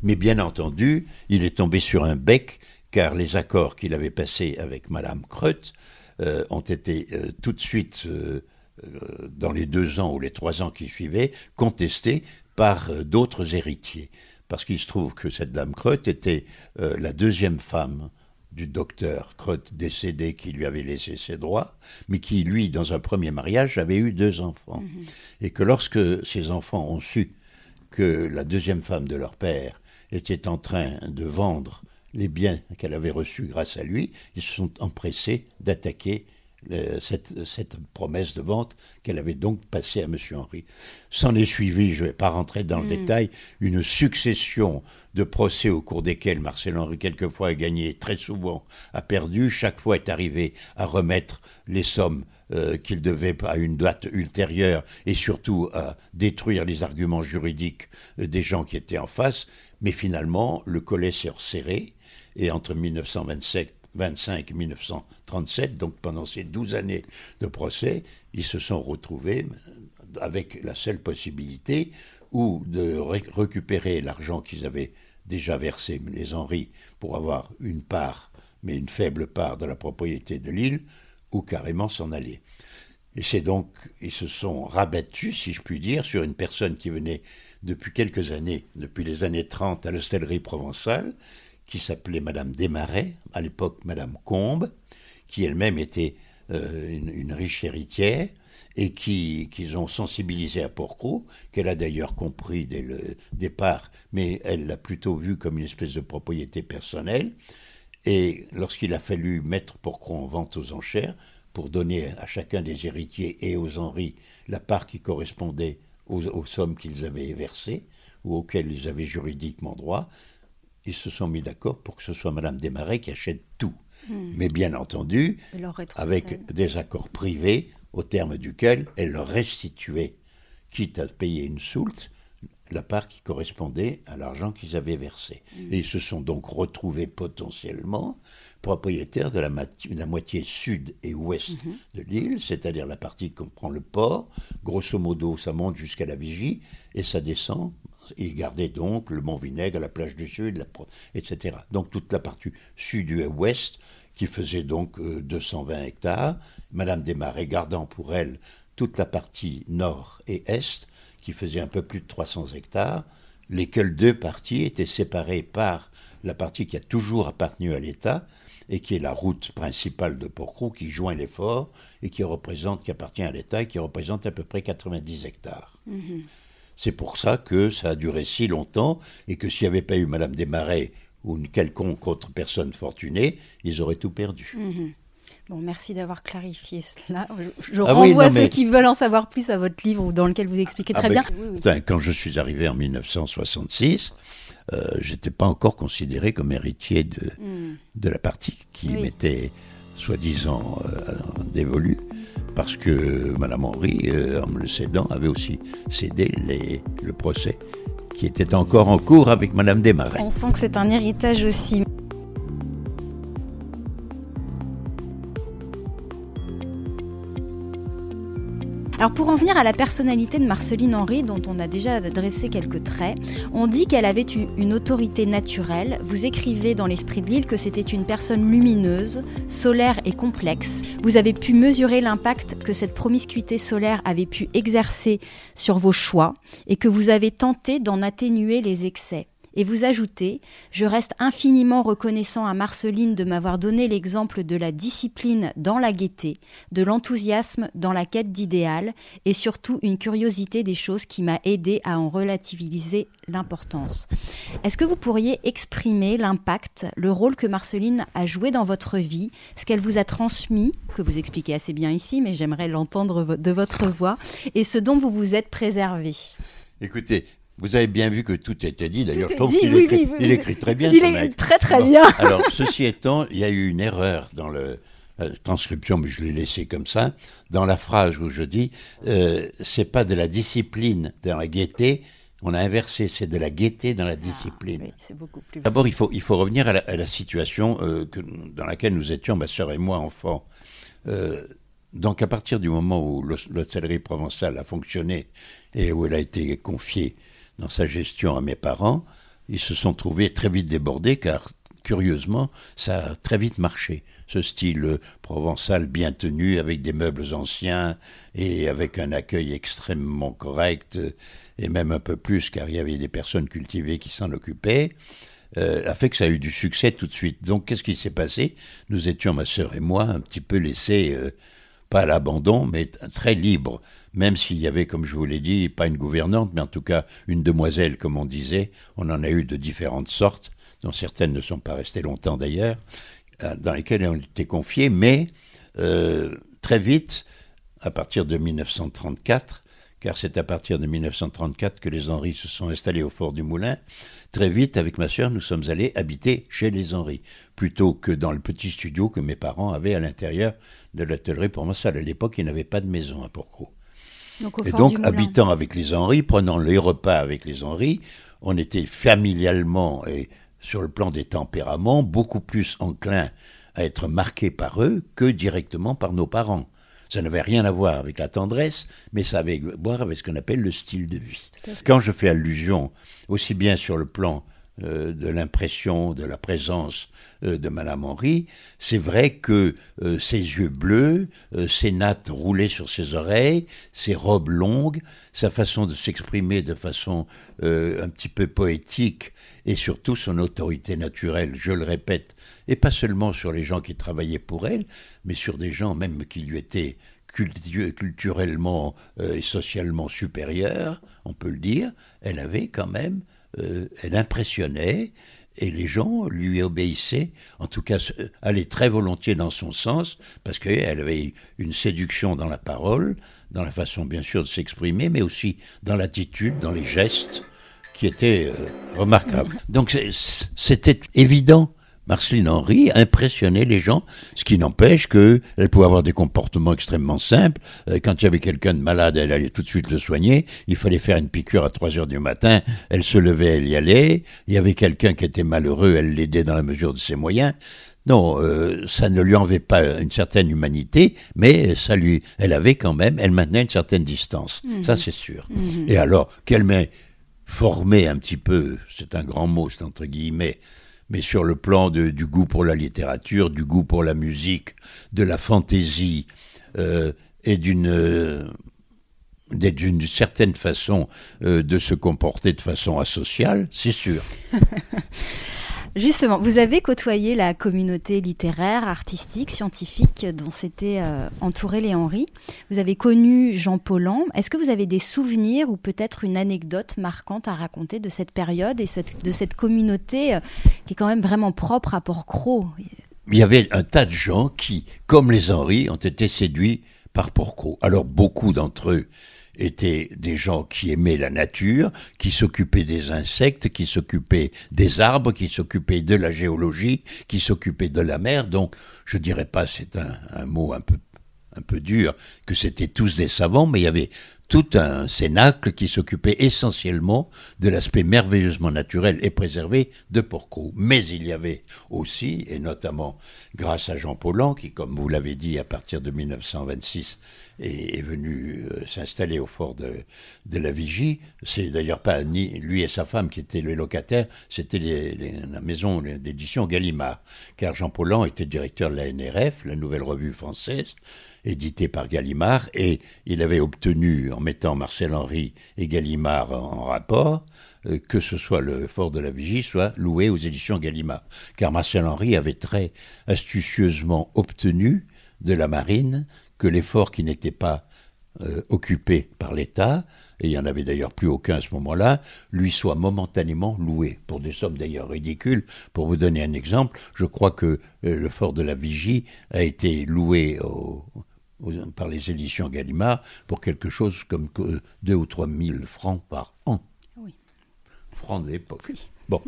Mais bien entendu, il est tombé sur un bec, car les accords qu'il avait passés avec Madame Kreut euh, ont été euh, tout de suite dans les deux ans ou les trois ans qui suivaient, contestés par d'autres héritiers parce qu'il se trouve que cette dame Kreut était euh, la deuxième femme du docteur Kreut décédé qui lui avait laissé ses droits, mais qui, lui, dans un premier mariage, avait eu deux enfants. Mhm. Et que lorsque ces enfants ont su que la deuxième femme de leur père était en train de vendre les biens qu'elle avait reçus grâce à lui, ils se sont empressés d'attaquer cette, promesse de vente qu'elle avait donc passée à M. Henry. S'en est suivi, je ne vais pas rentrer dans le hmm. détail, une succession de procès au cours desquels Marcel Henry quelquefois a gagné, très souvent a perdu, chaque fois est arrivé à remettre les sommes euh, qu'il devait à une date ultérieure et surtout à détruire les arguments juridiques euh, des gens qui étaient en face. Mais finalement, le collet s'est resserré et entre 1927 25 1937, donc pendant ces 12 années de procès, ils se sont retrouvés avec la seule possibilité ou de récupérer l'argent qu'ils avaient déjà versé, les Henri, pour avoir une part, mais une faible part de la propriété de l'île, ou carrément s'en aller. Et c'est donc, ils se sont rabattus, si je puis dire, sur une personne qui venait depuis quelques années, depuis les années 30 à l'hostellerie provençale, qui s'appelait Madame Desmarais, à l'époque Madame Combe, qui elle-même était euh, une, riche héritière et qui qu'ils ont sensibilisé à Porcro, qu'elle a d'ailleurs compris dès le départ, mais elle l'a plutôt vu comme une espèce de propriété personnelle. Et lorsqu'il a fallu mettre Porcro en vente aux enchères, pour donner à chacun des héritiers et aux Henri la part qui correspondait aux, sommes qu'ils avaient versées ou auxquelles ils avaient juridiquement droit, ils se sont mis d'accord pour que ce soit Madame Desmarais qui achète tout. Hmm. Mais bien entendu, avec des accords privés au terme duquel elle leur restituait, quitte à payer une soulte, la part qui correspondait à l'argent qu'ils avaient versé. Hmm. Et ils se sont donc retrouvés potentiellement propriétaires de la, moitié sud et ouest hmm. de l'île, c'est-à-dire la partie qui comprend le port. Grosso modo, ça monte jusqu'à la Vigie et ça descend il gardait donc le Mont Vinaigre, la plage du Sud, etc. Donc toute la partie sud et ouest, qui faisait donc 220 euh, hectares. Madame Desmarais gardant pour elle toute la partie nord et est, qui faisait un peu plus de 300 hectares, lesquelles deux parties étaient séparées par la partie qui a toujours appartenu à l'État, et qui est la route principale de Porcroux qui joint les forts et qui représente, qui appartient à l'État et qui représente à peu près 90 hectares. Mhm. C'est pour ça que ça a duré si longtemps et que s'il n'y avait pas eu Madame Desmarais ou une quelconque autre personne fortunée, ils auraient tout perdu. Mhm. Bon, merci d'avoir clarifié cela. Je, ah renvoie ceux qui veulent en savoir plus à votre livre dans lequel vous expliquez très ah bien. quand je suis arrivé en 1966, euh, j'étais pas encore considéré comme héritier de, hmm. de la partie qui m'était soi-disant euh, dévolue parce que Madame Henry, euh, en me le cédant, avait aussi cédé le procès qui était encore en cours avec Madame Desmarais. On sent que c'est un héritage aussi. Alors pour en venir à la personnalité de Marceline Henry, dont on a déjà dressé quelques traits, on dit qu'elle avait une autorité naturelle. Vous écrivez dans l'Esprit de l'île que c'était une personne lumineuse, solaire et complexe. Vous avez pu mesurer l'impact que cette promiscuité solaire avait pu exercer sur vos choix et que vous avez tenté d'en atténuer les excès. Et vous ajoutez Je reste infiniment reconnaissant à Marceline de m'avoir donné l'exemple de la discipline dans la gaieté, de l'enthousiasme dans la quête d'idéal, et surtout une curiosité des choses qui m'a aidé à en relativiser l'importance. Est-ce que vous pourriez exprimer l'impact, le rôle que Marceline a joué dans votre vie, ce qu'elle vous a transmis, que vous expliquez assez bien ici, mais j'aimerais l'entendre de votre voix, et ce dont vous vous êtes préservé Écoutez, vous avez bien vu que tout était dit. D'ailleurs, je trouve qu'il écrit, il écrit très bien. Il écrit très très bien. [LAUGHS] Alors, ceci étant, il y a eu une erreur dans le, la transcription, mais je l'ai laissé comme ça, dans la phrase où je dis euh, c'est pas de la discipline dans la gaieté, on a inversé, c'est de la gaieté dans la discipline. Ah, beaucoup plus. D'abord, il faut, il faut revenir à la, situation euh, que, dans laquelle nous étions, ma soeur et moi, enfants. Euh, donc, à partir du moment où l'hôtellerie provençale a fonctionné et où elle a été confiée dans sa gestion à mes parents, ils se sont trouvés très vite débordés car, curieusement, ça a très vite marché. Ce style provençal bien tenu, avec des meubles anciens et avec un accueil extrêmement correct, et même un peu plus car il y avait des personnes cultivées qui s'en occupaient, euh, a fait que ça a eu du succès tout de suite. Donc qu'est-ce qui s'est passé? Nous étions, ma sœur et moi, un petit peu laissés, euh, pas à l'abandon, mais très libres même s'il y avait, comme je vous l'ai dit, pas une gouvernante, mais en tout cas une demoiselle, comme on disait. On en a eu de différentes sortes, dont certaines ne sont pas restées longtemps d'ailleurs, euh, dans lesquelles on était confiés, mais euh, très vite, à partir de 1934, car c'est à partir de 1934 que les Henri se sont installés au fort du Moulin. Très vite, avec ma sœur, nous sommes allés habiter chez les Henri, plutôt que dans le petit studio que mes parents avaient à l'intérieur de l'atelier provençal. À l'époque, il n'y avait pas de maison à Porcro et donc, habitant avec les Henri, prenant les repas avec les Henri, on était familialement et sur le plan des tempéraments beaucoup plus enclin à être marqué par eux que directement par nos parents. Ça n'avait rien à voir avec la tendresse, mais ça avait à voir avec ce qu'on appelle le style de vie. Quand je fais allusion, aussi bien sur le plan euh, de l'impression de la présence euh, de Madame Henri, c'est vrai que euh, ses yeux bleus, ses nattes roulées sur ses oreilles, ses robes longues, sa façon de s'exprimer de façon un petit peu poétique et surtout son autorité naturelle, je le répète, et pas seulement sur les gens qui travaillaient pour elle, mais sur des gens même qui lui étaient culturellement et socialement supérieurs, on peut le dire, elle avait quand même euh, elle impressionnait et les gens lui obéissaient, en tout cas allaient très volontiers dans son sens, parce qu'elle avait une séduction dans la parole, dans la façon bien sûr de s'exprimer, mais aussi dans l'attitude, dans les gestes, qui étaient euh, remarquables. Donc c'était évident Marceline Henry impressionnait les gens, ce qui n'empêche qu'elle pouvait avoir des comportements extrêmement simples. Euh, quand il y avait quelqu'un de malade, elle allait tout de suite le soigner. Il fallait faire une piqûre à 3 heures du matin, elle se levait, elle y allait. Il y avait quelqu'un qui était malheureux, elle l'aidait dans la mesure de ses moyens. Non, euh, ça ne lui enlevait pas une certaine humanité, mais ça lui, elle avait quand même, elle maintenait une certaine distance. Mhm. Ça, c'est sûr. Mhm. Et alors, qu'elle m'ait formé un petit peu, c'est un grand mot, c'est entre guillemets, mais sur le plan du goût pour la littérature, du goût pour la musique, de la fantaisie euh, et d'une d'une certaine façon euh, de se comporter de façon asociale, c'est sûr. [LAUGHS] Justement, vous avez côtoyé la communauté littéraire, artistique, scientifique dont s'était euh, entouré les Henry. Vous avez connu Jean Paulhan. Est-ce que vous avez des souvenirs ou peut-être une anecdote marquante à raconter de cette période et de cette communauté euh, qui est quand même vraiment propre à Port-Cros Il y avait un tas de gens qui, comme les Henry, ont été séduits par Port-Cros. Alors beaucoup d'entre eux étaient des gens qui aimaient la nature, qui s'occupaient des insectes, qui s'occupaient des arbres, qui s'occupaient de la géologie, qui s'occupaient de la mer. Donc, je dirais pas, c'est un, mot un peu un peu dur, que c'était tous des savants, mais il y avait tout un cénacle qui s'occupait essentiellement de l'aspect merveilleusement naturel et préservé de Porco. Mais il y avait aussi, et notamment grâce à Jean Paulhan, qui, comme vous l'avez dit, à partir de 1926, est, venu euh, s'installer au fort de, la Vigie. C'est d'ailleurs pas lui et sa femme qui étaient les locataires, c'était la maison d'édition Gallimard, car Jean Paulhan était directeur de la NRF, la nouvelle revue française, édité par Gallimard, et il avait obtenu, en mettant Marcel Henry et Gallimard en rapport, euh, que ce soit le fort de la Vigie soit loué aux éditions Gallimard. Car Marcel Henry avait très astucieusement obtenu de la marine que les forts qui n'étaient pas euh, occupé par l'État, et il n'y en avait d'ailleurs plus aucun à ce moment-là, lui soit momentanément loué, pour des sommes d'ailleurs ridicules. Pour vous donner un exemple, je crois que euh, le fort de la Vigie a été loué au, par les éditions Gallimard pour quelque chose comme 2 ou 3 000 francs par an. Oui. Francs de l'époque. Bon.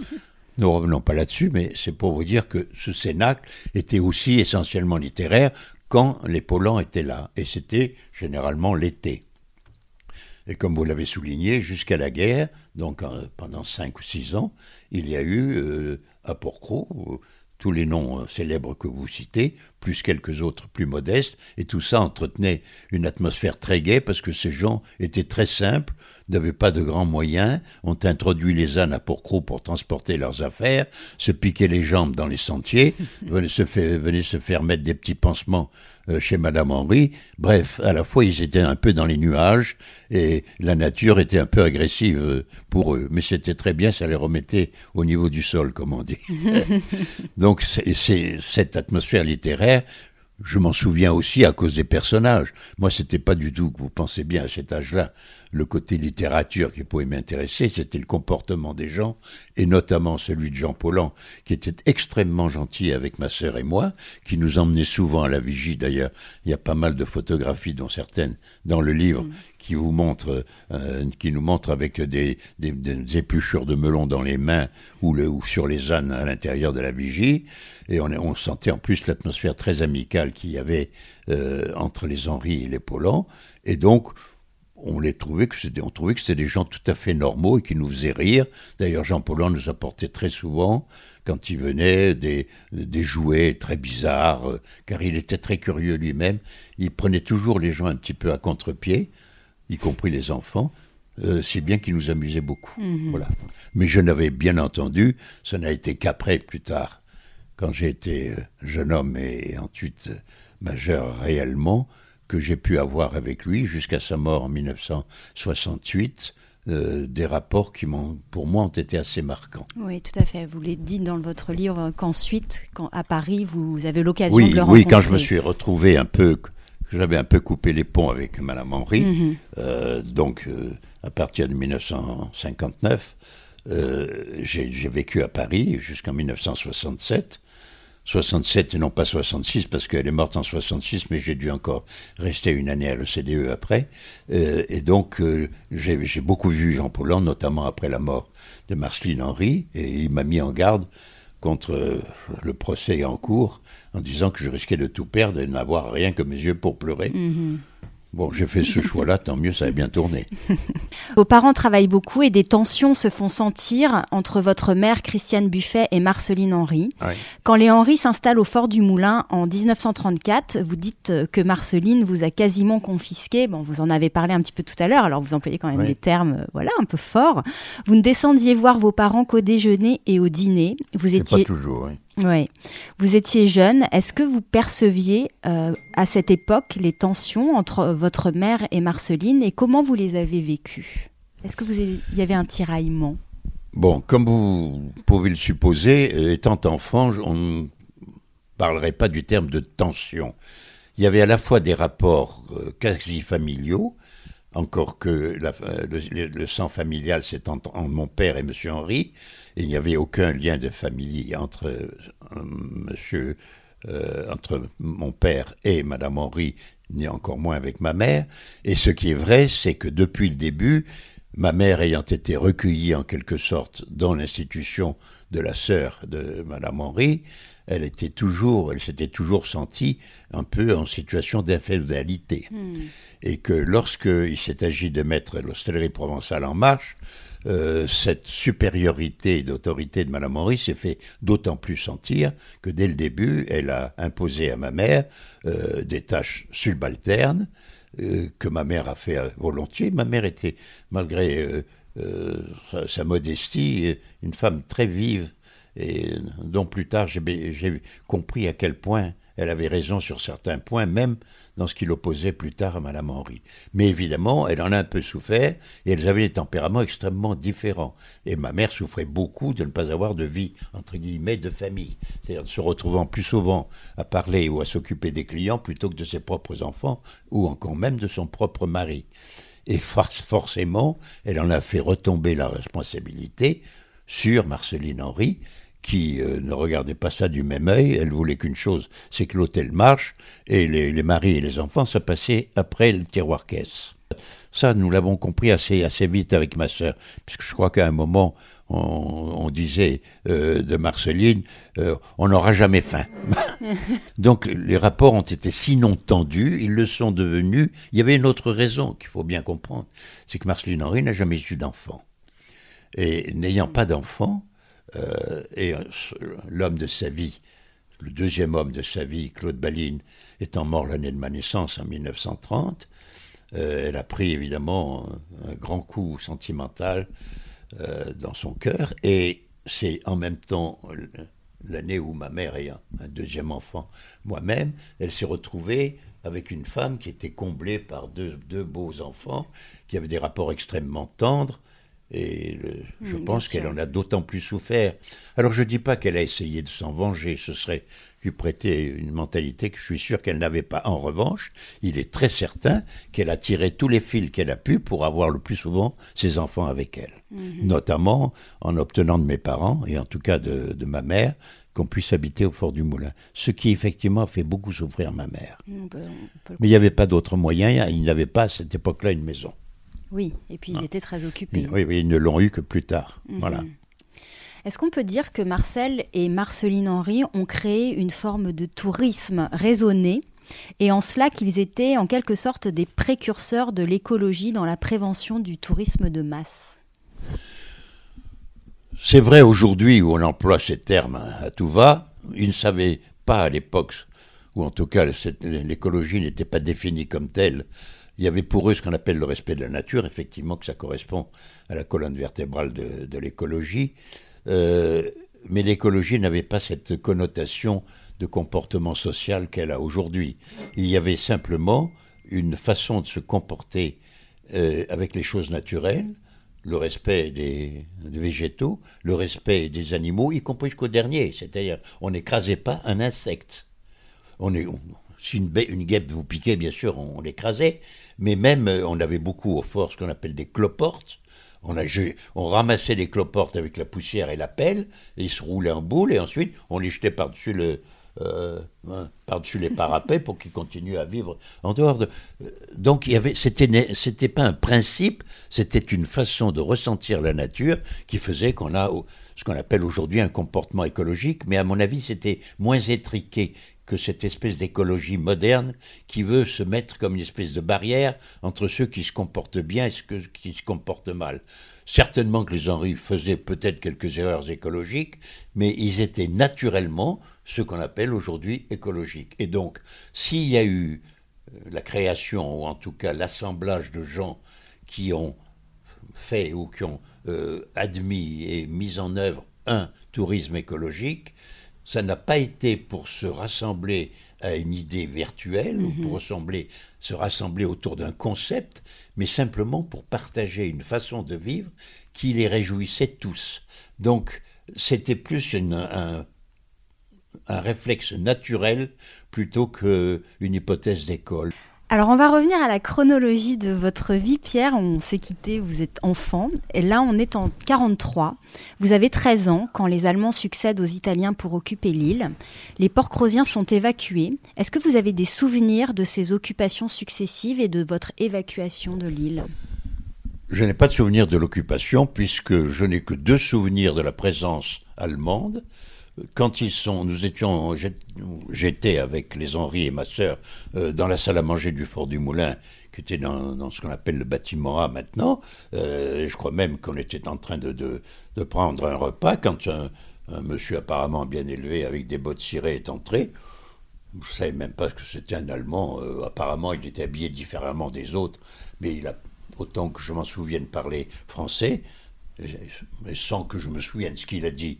Nous revenons pas là-dessus, mais c'est pour vous dire que ce cénacle était aussi essentiellement littéraire quand les polans étaient là, et c'était généralement l'été. Et comme vous l'avez souligné, jusqu'à la guerre, donc pendant cinq ou six ans, il y a eu euh, à Porcro tous les noms euh, célèbres que vous citez, plus quelques autres plus modestes, et tout ça entretenait une atmosphère très gaie parce que ces gens étaient très simples, n'avaient pas de grands moyens, ont introduit les ânes à Pourcroux pour transporter leurs affaires, se piquaient les jambes dans les sentiers, [LAUGHS] venaient se, se faire mettre des petits pansements euh, chez Madame Henri. Bref, à la fois ils étaient un peu dans les nuages et la nature était un peu agressive euh, pour eux. Mais c'était très bien, ça les remettait au niveau du sol, comme on dit. [LAUGHS] [LAUGHS] Donc c'est cette atmosphère littéraire je m'en souviens aussi à cause des personnages. Moi, c'était pas du tout que vous pensez bien à cet âge-là le côté littérature qui pouvait m'intéresser, c'était le comportement des gens, et notamment celui de Jean Paulhan, qui était extrêmement gentil avec ma sœur et moi, qui nous emmenait souvent à la vigie. D'ailleurs, il y a pas mal de photographies, dont certaines dans le livre, mm. qui vous montrent, euh, qui nous montrent avec des, des, épluchures de melon dans les mains ou, le, ou sur les ânes à l'intérieur de la vigie. Et on, on sentait en plus l'atmosphère très amicale qu'il y avait euh, entre les Henri et les Paulhan. Et donc, on les trouvait que c'était, on trouvait que c'était des gens tout à fait normaux et qui nous faisaient rire. D'ailleurs, Jean Paulhan nous apportait très souvent, quand il venait, des, des jouets très bizarres, euh, car il était très curieux lui-même. Il prenait toujours les gens un petit peu à contre-pied, y compris les enfants. Euh, si bien qu'il nous amusait beaucoup. Mhm. Voilà. Mais je n'avais bien entendu, ça n'a été qu'après, plus tard, quand j'ai été euh, jeune homme et ensuite majeur réellement, que j'ai pu avoir avec lui jusqu'à sa mort en 1968. Euh, des rapports qui, pour moi, ont été assez marquants. Oui, tout à fait. Vous l'avez dit dans votre livre qu'ensuite, quand, à Paris, vous avez l'occasion de le rencontrer. Oui, quand je me suis retrouvé un peu, j'avais un peu coupé les ponts avec Madame Henry, mhm. euh, donc euh, à partir de 1959, j'ai vécu à Paris jusqu'en 1967. 67 et non pas 66 parce qu'elle est morte en 66, mais j'ai dû encore rester une année à l'OCDE après. Euh, et donc euh, j'ai beaucoup vu Jean Paulhan, notamment après la mort de Marceline Henry, et il m'a mis en garde contre euh, le procès en cours en disant que je risquais de tout perdre et de n'avoir rien que mes yeux pour pleurer. Mm-hmm. Bon, j'ai fait ce choix-là, tant mieux, ça a bien tourné. [LAUGHS] Vos parents travaillent beaucoup et des tensions se font sentir entre votre mère Christiane Buffet et Marceline Henry. Quand les Henry s'installent au Fort du Moulin en 1934, vous dites que Marceline vous a quasiment confisqué. Bon, vous en avez parlé un petit peu tout à l'heure, alors vous employez quand même des termes, euh, voilà, un peu forts. Vous ne descendiez voir vos parents qu'au déjeuner et au dîner. Vous étiez pas toujours, oui. Oui. Vous étiez jeune. Est-ce que vous perceviez euh, à cette époque les tensions entre votre mère et Marceline et comment vous les avez vécues? Est-ce que vous y avait un tiraillement? Bon, comme vous pouvez le supposer, euh, étant enfant, on ne parlerait pas du terme de tension. Il y avait à la fois des rapports euh, quasi familiaux, encore que le, sang familial c'est entre mon père et M. Henri, il n'y avait aucun lien de famille entre euh, monsieur, euh, entre mon père et Madame Henri, ni encore moins avec ma mère. Et ce qui est vrai, c'est que depuis le début, ma mère ayant été recueillie en quelque sorte dans l'institution de la sœur de Madame Henri, elle était toujours, elle s'était toujours sentie un peu en situation d'inféodalité. Hmm. Et que lorsqu'il s'est agi de mettre l'hostellerie provençale en marche, euh, cette supériorité d'autorité de Madame Henri s'est fait d'autant plus sentir que dès le début, elle a imposé à ma mère euh, des tâches subalternes euh, que ma mère a fait volontiers. Ma mère était, malgré sa, modestie, une femme très vive et dont plus tard j'ai compris à quel point elle avait raison sur certains points, même dans ce qui l'opposait plus tard à Madame Henri. Mais évidemment, elle en a un peu souffert, et elles avaient des tempéraments extrêmement différents. Et ma mère souffrait beaucoup de ne pas avoir de vie, entre guillemets, de famille. C'est-à-dire de se retrouvant plus souvent à parler ou à s'occuper des clients plutôt que de ses propres enfants, ou encore même de son propre mari. Et forcément, elle en a fait retomber la responsabilité sur Marceline Henri, qui euh, ne regardait pas ça du même œil. Elle voulait qu'une chose, c'est que l'hôtel marche et les, maris et les enfants se passaient après le tiroir caisse. Ça, nous l'avons compris assez, assez vite avec ma sœur, puisque je crois qu'à un moment, on, disait euh, de Marceline, euh, on n'aura jamais faim. [LAUGHS] Donc les rapports ont été sinon tendus, ils le sont devenus. Il y avait une autre raison qu'il faut bien comprendre, c'est que Marceline Henry n'a jamais eu d'enfant. Et n'ayant pas d'enfant, euh, et euh, l'homme de sa vie, le deuxième homme de sa vie, Claude Baline, étant mort l'année de ma naissance en 1930, euh, elle a pris évidemment un grand coup sentimental dans son cœur. Et c'est en même temps l'année où ma mère ayant un deuxième enfant moi-même, elle s'est retrouvée avec une femme qui était comblée par deux, deux, beaux enfants, qui avaient des rapports extrêmement tendres, et je pense qu'elle en a d'autant plus souffert. Alors je ne dis pas qu'elle a essayé de s'en venger, ce serait lui prêter une mentalité que je suis sûr qu'elle n'avait pas. En revanche, il est très certain qu'elle a tiré tous les fils qu'elle a pu pour avoir le plus souvent ses enfants avec elle. Mhm. Notamment en obtenant de mes parents, et en tout cas de, ma mère, qu'on puisse habiter au Fort du Moulin. Ce qui effectivement a fait beaucoup souffrir ma mère. Mais il n'y avait pas d'autre moyen, il n'avait pas à cette époque-là une maison. Oui, et puis ils ah. étaient très occupés. Oui, oui, ils ne l'ont eu que plus tard. Mhm. Voilà. Est-ce qu'on peut dire que Marcel et Marceline Henry ont créé une forme de tourisme raisonné et en cela qu'ils étaient en quelque sorte des précurseurs de l'écologie dans la prévention du tourisme de masse? C'est vrai aujourd'hui où on emploie ces termes à tout va. Ils ne savaient pas à l'époque, ou en tout cas l'écologie n'était pas définie comme telle, il y avait pour eux ce qu'on appelle le respect de la nature, effectivement que ça correspond à la colonne vertébrale de, l'écologie, euh, mais l'écologie n'avait pas cette connotation de comportement social qu'elle a aujourd'hui. Il y avait simplement une façon de se comporter euh, avec les choses naturelles, le respect des, végétaux, le respect des animaux, y compris jusqu'au dernier, c'est-à-dire on n'écrasait pas un insecte. On si une, guêpe vous piquait, bien sûr, on l'écrasait, mais même, euh, on avait beaucoup au fort ce qu'on appelle des cloportes. On, a, on ramassait les cloportes avec la poussière et la pelle, et ils se roulaient en boule, et ensuite on les jetait par-dessus euh, hein, les parapets pour qu'ils continuent à vivre en dehors de. Euh, donc il y avait, c'était, c'était pas un principe, c'était une façon de ressentir la nature qui faisait qu'on a ce qu'on appelle aujourd'hui un comportement écologique, mais à mon avis c'était moins étriqué que cette espèce d'écologie moderne qui veut se mettre comme une espèce de barrière entre ceux qui se comportent bien et ceux qui se comportent mal. Certainement que les Henri faisaient peut-être quelques erreurs écologiques, mais ils étaient naturellement ce qu'on appelle aujourd'hui écologiques. Et donc, s'il y a eu euh, la création, ou en tout cas l'assemblage de gens qui ont fait ou qui ont euh, admis et mis en œuvre un tourisme écologique, ça n'a pas été pour se rassembler à une idée virtuelle ou pour mhm. se rassembler autour d'un concept, mais simplement pour partager une façon de vivre qui les réjouissait tous. Donc c'était plus un, un réflexe naturel plutôt qu'une hypothèse d'école. Alors on va revenir à la chronologie de votre vie, Pierre. On s'est quitté, vous êtes enfant, et là on est en 43. Vous avez 13 ans quand les Allemands succèdent aux Italiens pour occuper l'île. Les Porc-Rosiens sont évacués. Est-ce que vous avez des souvenirs de ces occupations successives et de votre évacuation de l'île? Je n'ai pas de souvenir de l'occupation puisque je n'ai que deux souvenirs de la présence allemande quand ils sont, nous étions, j'étais avec les Henri et ma sœur euh, dans la salle à manger du Fort du Moulin, qui était dans, ce qu'on appelle le bâtiment A maintenant. Euh, je crois même qu'on était en train de, de, prendre un repas quand un, monsieur apparemment bien élevé avec des bottes cirées est entré. Je ne savais même pas que c'était un Allemand. Euh, apparemment, il était habillé différemment des autres, mais il a, autant que je m'en souvienne, parlé français. Mais sans que je me souvienne ce qu'il a dit,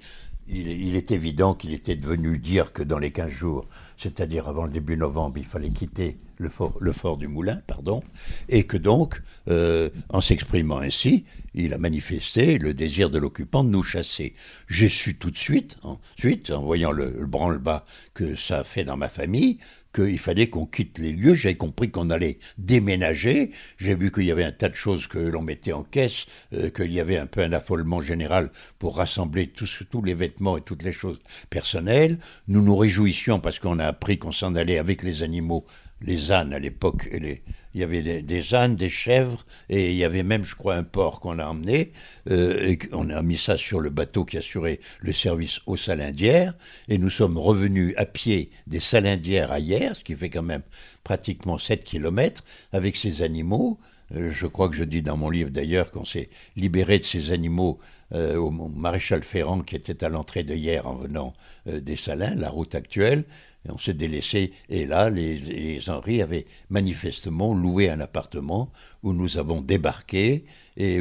il, est évident qu'il était devenu dire que dans les 15 jours, c'est-à-dire avant le début novembre, il fallait quitter le fort, du Moulin, pardon, et que donc, euh, en s'exprimant ainsi, il a manifesté le désir de l'occupant de nous chasser. J'ai su tout de suite, ensuite, en voyant le, le branle-bas que ça a fait dans ma famille, qu'il fallait qu'on quitte les lieux. J'ai compris qu'on allait déménager. J'ai vu qu'il y avait un tas de choses que l'on mettait en caisse, euh, qu'il y avait un peu un affolement général pour rassembler tous les vêtements et toutes les choses personnelles. Nous nous réjouissions parce qu'on a appris qu'on s'en allait avec les animaux les ânes à l'époque, il y avait des, ânes, des chèvres, et il y avait même, je crois, un porc qu'on a emmené, euh, et on a mis ça sur le bateau qui assurait le service aux salindières, et nous sommes revenus à pied des salindières à hier, ce qui fait quand même pratiquement 7 kilomètres, avec ces animaux. Euh, je crois que je dis dans mon livre d'ailleurs qu'on s'est libéré de ces animaux euh, au maréchal Ferrand qui était à l'entrée de hier en venant des Salins, la route actuelle, et on s'est délaissé. Et là, les, les, Henri avaient manifestement loué un appartement où nous avons débarqué et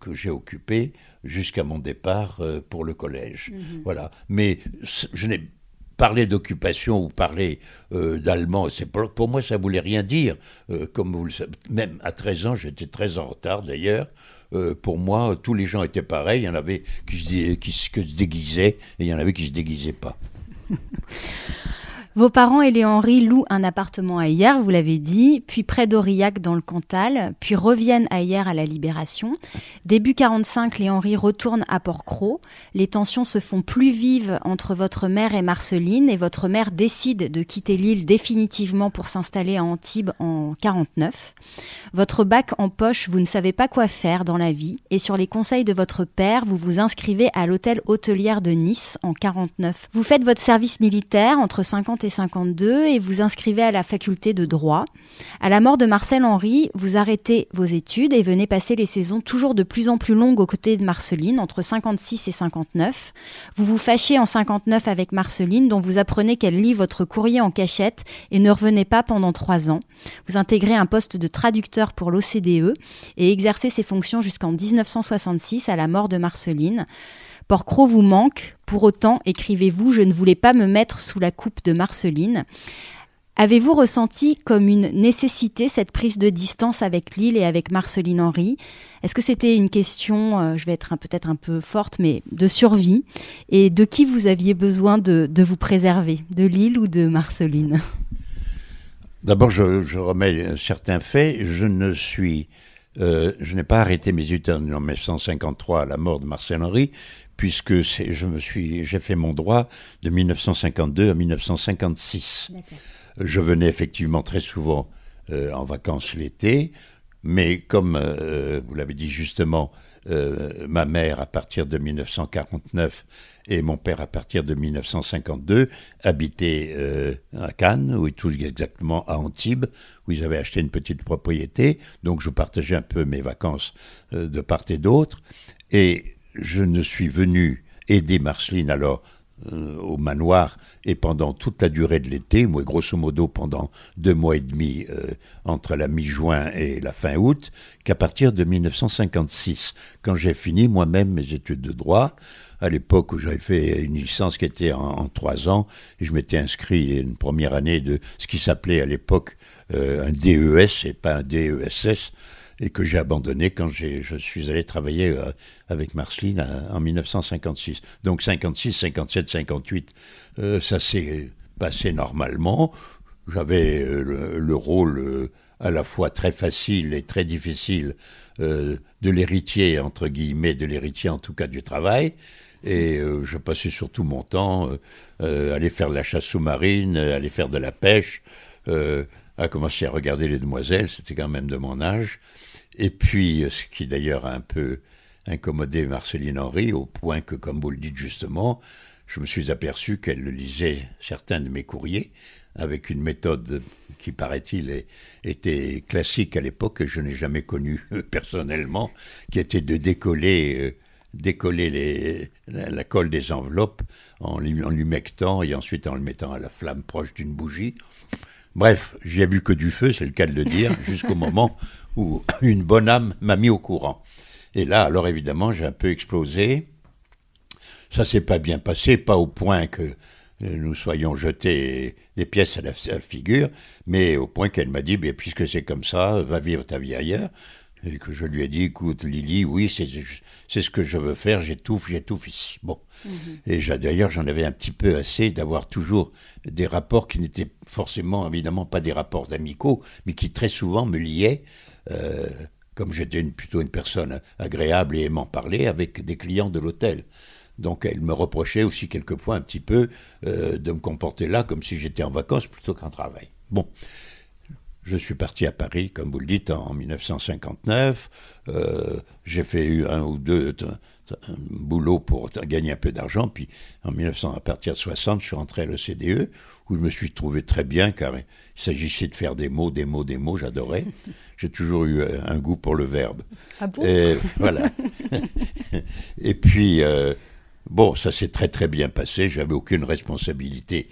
que j'ai occupé jusqu'à mon départ euh, pour le collège. Mhm. Voilà. Mais je n'ai parlé d'occupation ou parler euh, d'allemand, c'est pour, pour, moi ça voulait rien dire. Euh, comme vous le savez, même à 13 ans, j'étais très en retard d'ailleurs. pour moi, tous les gens étaient pareils. Il y en avait qui se, qui se déguisaient et il y en avait qui se déguisaient pas. [LAUGHS] Vos parents et Henri louent un appartement à Hier, vous l'avez dit, puis près d'Aurillac dans le Cantal, puis reviennent à Hier à la Libération. Début 45, les Henri retournent à Port-Cros. Les tensions se font plus vives entre votre mère et Marceline et votre mère décide de quitter l'île définitivement pour s'installer à Antibes en 49. Votre bac en poche, vous ne savez pas quoi faire dans la vie et sur les conseils de votre père, vous vous inscrivez à l'hôtel hôtelière de Nice en 49. Vous faites votre service militaire entre 50 et 52 et vous inscrivez à la faculté de droit. À la mort de Marcel Henry, vous arrêtez vos études et venez passer les saisons toujours de plus en plus longues aux côtés de Marceline, entre 56 et 59. Vous vous fâchez en 59 avec Marceline, dont vous apprenez qu'elle lit votre courrier en cachette et ne revenez pas pendant trois ans. Vous intégrez un poste de traducteur pour l'OCDE et exercez ces fonctions jusqu'en 1966 à la mort de Marceline. Porcro vous manque, pour autant, écrivez-vous, je ne voulais pas me mettre sous la coupe de Marceline. Avez-vous ressenti comme une nécessité cette prise de distance avec Lille et avec Marceline Henry? Est-ce que c'était une question, euh, je vais être peut-être un peu forte, mais de survie? Et de qui vous aviez besoin de, vous préserver? De Lille ou de Marceline? D'abord, je, remets certains faits. Je ne suis euh, je n'ai pas arrêté mes études en 1953 à la mort de Marcel Henry, puisque je me suis, j'ai fait mon droit de 1952 à 1956. Je venais effectivement très souvent euh, en vacances l'été, mais comme euh, vous l'avez dit justement, ma mère à partir de 1949 et mon père à partir de 1952 habitaient euh, à Cannes, ou tout exactement à Antibes, où ils avaient acheté une petite propriété. Donc je partageais un peu mes vacances euh, de part et d'autre. Et je ne suis venu aider Marceline alors euh, au manoir et pendant toute la durée de l'été, moi grosso modo pendant deux mois et demi entre la mi-juin et la fin août, qu'à partir de 1956, quand j'ai fini moi-même mes études de droit, à l'époque où j'avais fait une licence qui était en, trois ans, et je m'étais inscrit une première année de ce qui s'appelait à l'époque euh, un DES et pas un DESS, et que j'ai abandonné quand je suis allé travailler euh, avec Marceline euh, en 1956. Donc 56, 57, 58, ça s'est passé normalement. J'avais le, rôle à la fois très facile et très difficile de l'héritier, entre guillemets, de l'héritier en tout cas du travail. Et euh, je passais surtout mon temps euh, euh, aller faire de la chasse sous-marine, aller faire de la pêche, à commencer à regarder les demoiselles, c'était quand même de mon âge. Et puis, ce qui d'ailleurs a un peu incommodé Marceline Henry, au point que, comme vous le dites justement, je me suis aperçu qu'elle lisait certains de mes courriers avec une méthode qui, paraît-il, était classique à l'époque, que je n'ai jamais connue personnellement, qui était de décoller décoller les, la, colle des enveloppes en, en l'humectant et ensuite en le mettant à la flamme proche d'une bougie. Bref, j'ai vu que du feu, c'est le cas de le dire, [LAUGHS] jusqu'au moment où une bonne âme m'a mis au courant. Et là, alors évidemment, j'ai un peu explosé. Ça s'est pas bien passé, pas au point que nous soyons jetés des pièces à la, figure, mais au point qu'elle m'a dit, puisque c'est comme ça, va vivre ta vie ailleurs. Et que je lui ai dit, écoute Lily, oui, c'est ce que je veux faire, j'étouffe, j'étouffe ici. Bon. Mhm. Et d'ailleurs, j'en avais un petit peu assez d'avoir toujours des rapports qui n'étaient forcément, évidemment, pas des rapports amicaux, mais qui très souvent me liaient, euh, comme j'étais plutôt une personne agréable et aimant parler, avec des clients de l'hôtel. Donc elle me reprochait aussi quelquefois un petit peu euh, de me comporter là comme si j'étais en vacances plutôt qu'en travail. Bon. Je suis parti à Paris, comme vous le dites, en 1959. Euh, j'ai fait un ou deux boulots pour gagner un peu d'argent. Puis en 1900, à partir de 60, je suis rentré à l'OCDE, où je me suis trouvé très bien, car il s'agissait de faire des mots, des mots, des mots. J'adorais. [LAUGHS] J'ai toujours eu euh, un goût pour le verbe. Ah bon? Et voilà. [LAUGHS] Et puis, euh, bon, ça s'est très très bien passé. J'avais aucune responsabilité,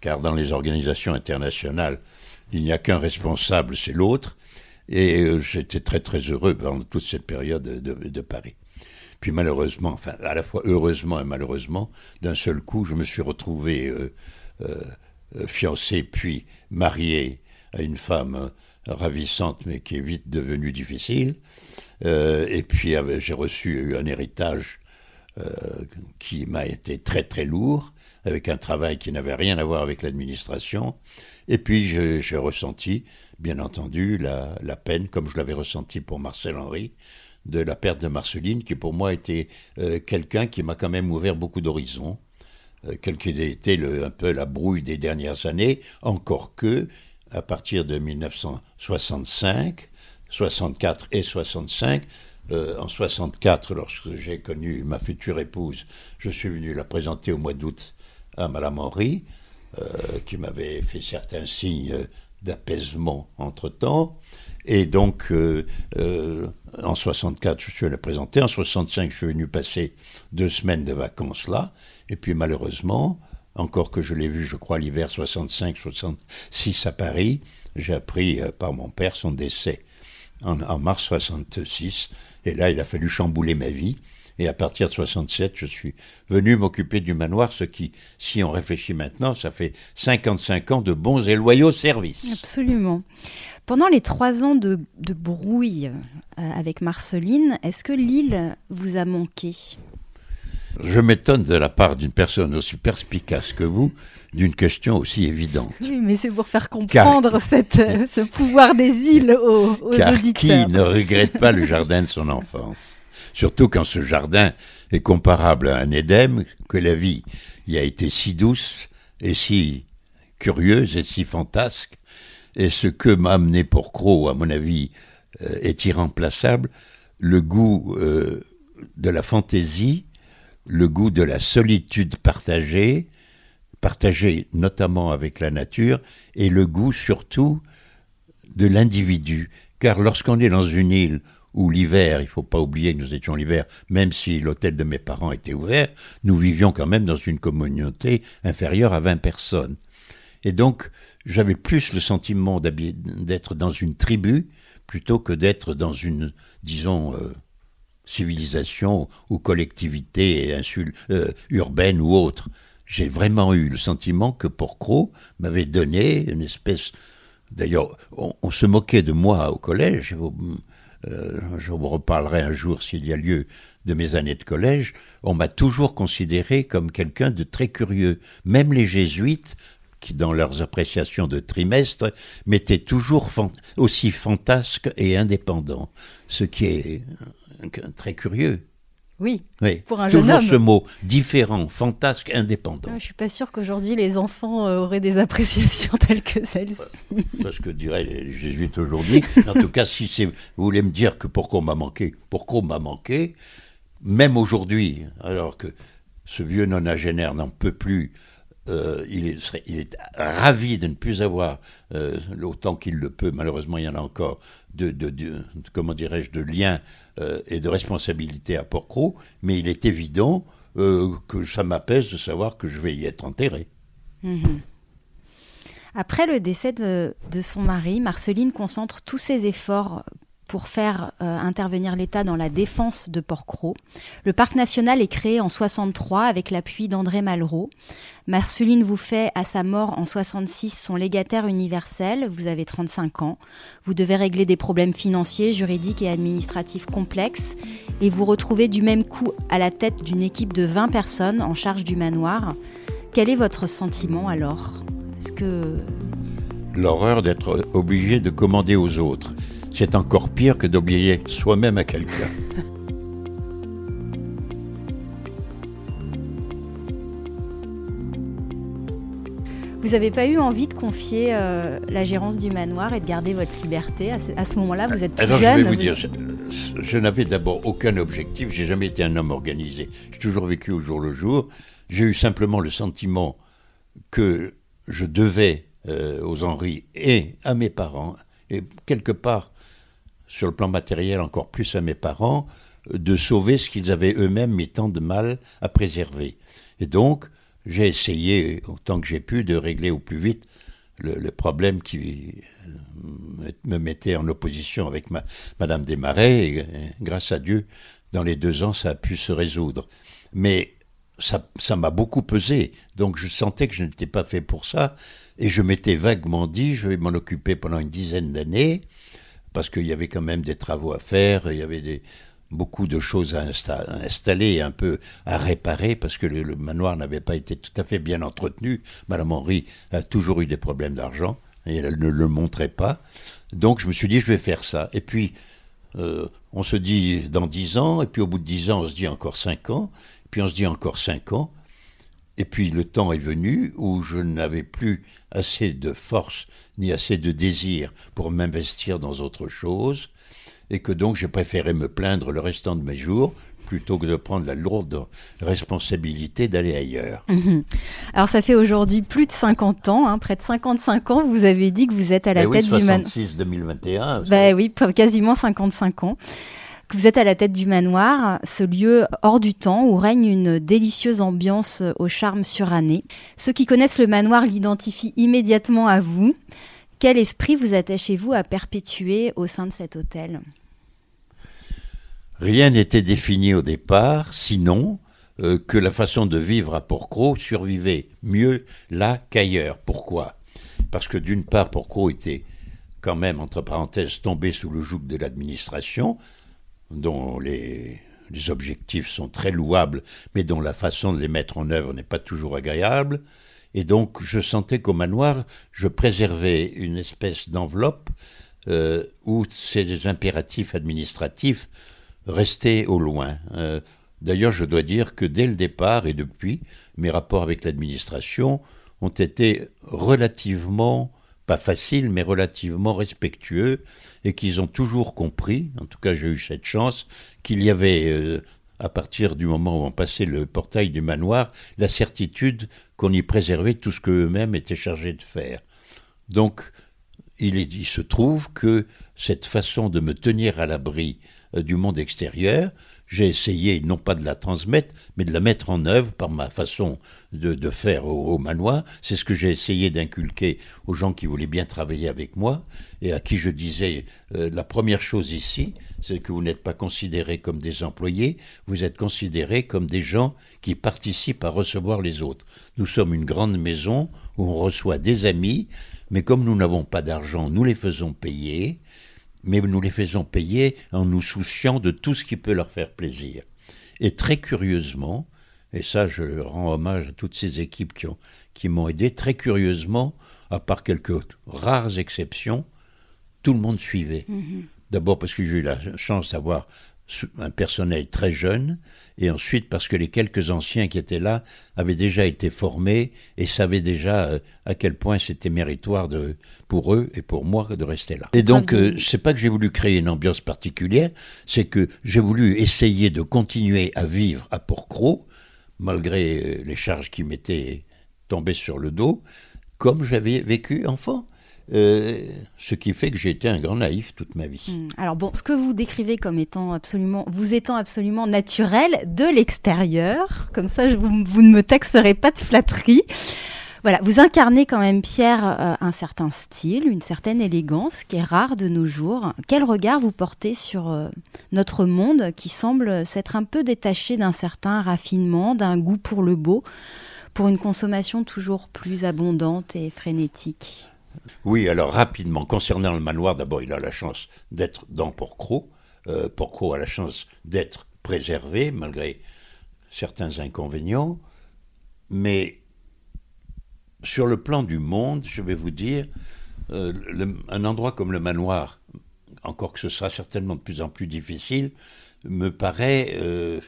car dans les organisations internationales, il n'y a qu'un responsable, c'est l'autre. Et euh, j'étais très très heureux pendant toute cette période de, Paris. Puis malheureusement, enfin à la fois heureusement et malheureusement, d'un seul coup, je me suis retrouvé euh, euh, fiancé puis marié à une femme ravissante mais qui est vite devenue difficile. et puis j'ai reçu un héritage qui m'a été très très lourd, avec un travail qui n'avait rien à voir avec l'administration. Et puis j'ai ressenti, bien entendu, la, peine, comme je l'avais ressenti pour Marcel Henry, de la perte de Marceline, qui pour moi était euh, quelqu'un qui m'a quand même ouvert beaucoup d'horizons, euh, quel qu'il ait été un peu la brouille des dernières années, encore que, à partir de 1965, 64 et 65, euh, en 64, lorsque j'ai connu ma future épouse, je suis venu la présenter au mois d'août à Madame Henry. Euh, qui m'avait fait certains signes d'apaisement entre-temps. Et donc, euh, en 64, je suis allé présenter. En 65, je suis venu passer deux semaines de vacances là. Et puis, malheureusement, encore que je l'ai vu, je crois, l'hiver 65-66 à Paris, j'ai appris par mon père son décès en, en, mars 66. Et là, il a fallu chambouler ma vie. Et à partir de 67, je suis venu m'occuper du manoir, ce qui, si on réfléchit maintenant, ça fait 55 ans de bons et loyaux services. Absolument. Pendant les trois ans de, brouille euh, avec Marceline, est-ce que l'île vous a manqué? Je m'étonne de la part d'une personne aussi perspicace que vous d'une question aussi évidente. Oui, mais c'est pour faire comprendre cette, ce pouvoir des îles aux, aux car auditeurs. Qui ne regrette pas le jardin de son enfance? Surtout quand ce jardin est comparable à un Édème, que la vie y a été si douce et si curieuse et si fantasque. Et ce que m'a amené pour Croc, à mon avis, euh, est irremplaçable, le goût euh, de la fantaisie, le goût de la solitude partagée, partagée notamment avec la nature, et le goût surtout de l'individu. Car lorsqu'on est dans une île où l'hiver, il ne faut pas oublier que nous étions l'hiver, même si l'hôtel de mes parents était ouvert, nous vivions quand même dans une communauté inférieure à 20 personnes. Et donc, j'avais plus le sentiment d'être dans une tribu plutôt que d'être dans une, disons, euh, civilisation ou collectivité euh, urbaine ou autre. J'ai vraiment eu le sentiment que Porcro m'avait donné une espèce. D'ailleurs, on, se moquait de moi au collège. Euh, je vous reparlerai un jour s'il y a lieu de mes années de collège. On m'a toujours considéré comme quelqu'un de très curieux. Même les jésuites qui, dans leurs appréciations de trimestre, m'étaient toujours aussi fantasques et indépendants, ce qui est très curieux. Oui, oui, pour un Toujours jeune homme. ce mot, différent, fantasque, indépendant. Je suis pas sûr qu'aujourd'hui les enfants euh, auraient des appréciations [LAUGHS] telles que celles-ci. C'est ce que diraient les jésuites aujourd'hui. En tout cas, si vous voulez me dire que pourquoi on m'a manqué, pourquoi on m'a manqué, même aujourd'hui, alors que ce vieux nonagénaire n'en peut plus euh, il, est, ravi de ne plus avoir, euh, autant qu'il le peut, malheureusement il y en a encore, de, comment dirais-je, de liens euh, et de responsabilités à Porcro, mais il est évident que ça m'apaise de savoir que je vais y être enterré. Mmh. Après le décès de, son mari, Marceline concentre tous ses efforts pour faire euh, intervenir l'État dans la défense de Porquerolles. Le parc national est créé en 63 avec l'appui d'André Malraux. Marceline vous fait à sa mort en 66 son légataire universel, vous avez 35 ans. Vous devez régler des problèmes financiers, juridiques et administratifs complexes et vous retrouvez du même coup à la tête d'une équipe de 20 personnes en charge du manoir. Quel est votre sentiment alors? L'horreur d'être obligé de commander aux autres c'est encore pire que d'oublier soi-même à quelqu'un. Vous n'avez pas eu envie de confier euh, la gérance du manoir et de garder votre liberté À ce, moment-là, vous êtes tout Alors, jeune. Je vais vous, vous... dire, je, je n'avais d'abord aucun objectif. J'ai jamais été un homme organisé. J'ai toujours vécu au jour le jour. J'ai eu simplement le sentiment que je devais euh, aux Henri et à mes parents, et quelque part sur le plan matériel encore plus à mes parents, de sauver ce qu'ils avaient eux-mêmes mis tant de mal à préserver. Et donc, j'ai essayé, autant que j'ai pu, de régler au plus vite le, problème qui me mettait en opposition avec ma, Madame Desmarais. Et, et, grâce à Dieu, dans les deux ans, ça a pu se résoudre. Mais ça, m'a beaucoup pesé. Donc, je sentais que je n'étais pas fait pour ça. Et je m'étais vaguement dit, je vais m'en occuper pendant une dizaine d'années parce qu'il y avait quand même des travaux à faire, il y avait beaucoup de choses à, insta à installer, un peu à réparer, parce que le, manoir n'avait pas été tout à fait bien entretenu. Madame Henry a toujours eu des problèmes d'argent, et elle ne le montrait pas. Donc je me suis dit, je vais faire ça. Et puis, euh, on se dit dans dix ans, et puis au bout de dix ans, on se dit encore cinq ans, puis on se dit encore cinq ans. Et puis le temps est venu où je n'avais plus assez de force ni assez de désir pour m'investir dans autre chose, et que donc j'ai préféré me plaindre le restant de mes jours plutôt que de prendre la lourde responsabilité d'aller ailleurs. Mmh. [LAUGHS] Alors ça fait aujourd'hui plus de 50 ans, hein, près de 55 ans, vous avez dit que vous êtes à la ben tête oui, du manoir. 66 2021. Ben oui, quasiment 55 ans que vous êtes à la tête du manoir, ce lieu hors du temps où règne une délicieuse ambiance au charme suranné. Ceux qui connaissent le manoir l'identifient immédiatement à vous. Quel esprit vous attachez-vous à perpétuer au sein de cet hôtel? Rien n'était défini au départ, sinon euh, que la façon de vivre à Porcro survivait mieux là qu'ailleurs. Pourquoi? Parce que d'une part, Porcro était quand même, entre parenthèses, tombé sous le joug de l'administration, dont les objectifs sont très louables, mais dont la façon de les mettre en œuvre n'est pas toujours agréable. Et donc, je sentais qu'au manoir, je préservais une espèce d'enveloppe euh, où ces impératifs administratifs restaient au loin. Euh, d'ailleurs, je dois dire que dès le départ et depuis, mes rapports avec l'administration ont été relativement, pas faciles, mais relativement respectueux, et qu'ils ont toujours compris, en tout cas j'ai eu cette chance, qu'il y avait euh, à partir du moment où on passait le portail du manoir, la certitude qu'on y préservait tout ce qu'eux-mêmes étaient chargés de faire. Donc, il, se trouve que cette façon de me tenir à l'abri euh, du monde extérieur, j'ai essayé non pas de la transmettre, mais de la mettre en œuvre par ma façon de, faire au, manoir. C'est ce que j'ai essayé d'inculquer aux gens qui voulaient bien travailler avec moi et à qui je disais euh, la première chose ici, c'est que vous n'êtes pas considérés comme des employés, vous êtes considérés comme des gens qui participent à recevoir les autres. Nous sommes une grande maison où on reçoit des amis, mais comme nous n'avons pas d'argent, nous les faisons payer mais nous les faisons payer en nous souciant de tout ce qui peut leur faire plaisir. Et très curieusement, et ça je rends hommage à toutes ces équipes qui, ont, qui m'ont aidé, très curieusement, à part quelques rares exceptions, tout le monde suivait. Mm-hmm. D'abord parce que j'ai eu la chance d'avoir un personnel très jeune, et ensuite parce que les quelques anciens qui étaient là avaient déjà été formés et savaient déjà euh, à quel point c'était méritoire de, pour eux et pour moi de rester là. Et donc, euh, c'est pas que j'ai voulu créer une ambiance particulière, c'est que j'ai voulu essayer de continuer à vivre à Porcro, malgré euh, les charges qui m'étaient tombées sur le dos, comme j'avais vécu enfant. Euh, ce qui fait que j'ai été un grand naïf toute ma vie. Hmm. Alors bon, ce que vous décrivez comme étant absolument, vous étant absolument naturel de l'extérieur, comme ça vous, vous, ne me taxerez pas de flatterie. Voilà, vous incarnez quand même, Pierre, euh, un certain style, une certaine élégance qui est rare de nos jours. Quel regard vous portez sur euh, notre monde qui semble s'être un peu détaché d'un certain raffinement, d'un goût pour le beau, pour une consommation toujours plus abondante et frénétique? Oui, alors rapidement, concernant le manoir, d'abord, il a la chance d'être dans Porcro. Euh, Porcro a la chance d'être préservé, malgré certains inconvénients. Mais sur le plan du monde, je vais vous dire, euh, un endroit comme le manoir, encore que ce sera certainement de plus en plus difficile, me paraît euh,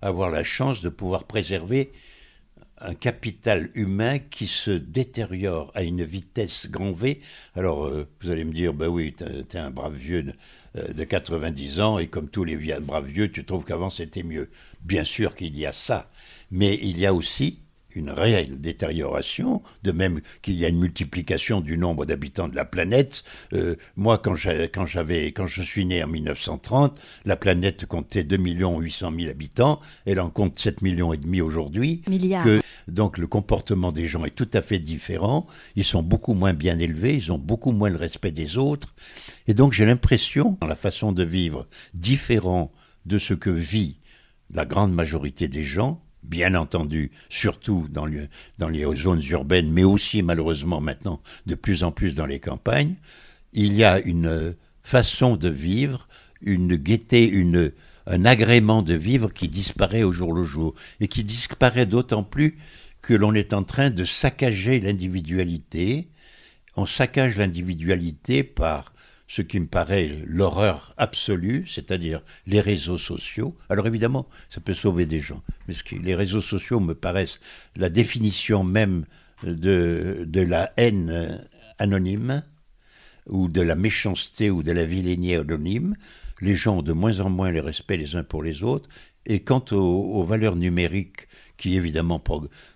avoir la chance de pouvoir préserver un capital humain qui se détériore à une vitesse grand V. Alors, euh, vous allez me dire, ben oui, t'es un brave vieux de, euh, de, 90 ans, et comme tous les braves vieux, tu trouves qu'avant c'était mieux. Bien sûr qu'il y a ça, mais il y a aussi une réelle détérioration, de même qu'il y a une multiplication du nombre d'habitants de la planète. Euh, moi, quand j'avais, quand je suis né en 1930, la planète comptait 2 800 000 habitants, elle en compte 7 millions et demi aujourd'hui. Milliards. donc le comportement des gens est tout à fait différent. Ils sont beaucoup moins bien élevés, ils ont beaucoup moins le respect des autres, et donc j'ai l'impression, dans la façon de vivre différent de ce que vit la grande majorité des gens, bien entendu, surtout dans, les zones urbaines, mais aussi malheureusement maintenant de plus en plus dans les campagnes, il y a une façon de vivre, une gaieté, une, un agrément de vivre qui disparaît au jour le jour, et qui disparaît d'autant plus que l'on est en train de saccager l'individualité. On saccage l'individualité par ce qui me paraît l'horreur absolue, c'est-à-dire les réseaux sociaux. Alors évidemment, ça peut sauver des gens, mais les réseaux sociaux me paraissent la définition même de, la haine anonyme, ou de la méchanceté ou de la vilainie anonyme. Les gens ont de moins en moins le respect les uns pour les autres. Et quant aux, valeurs numériques qui évidemment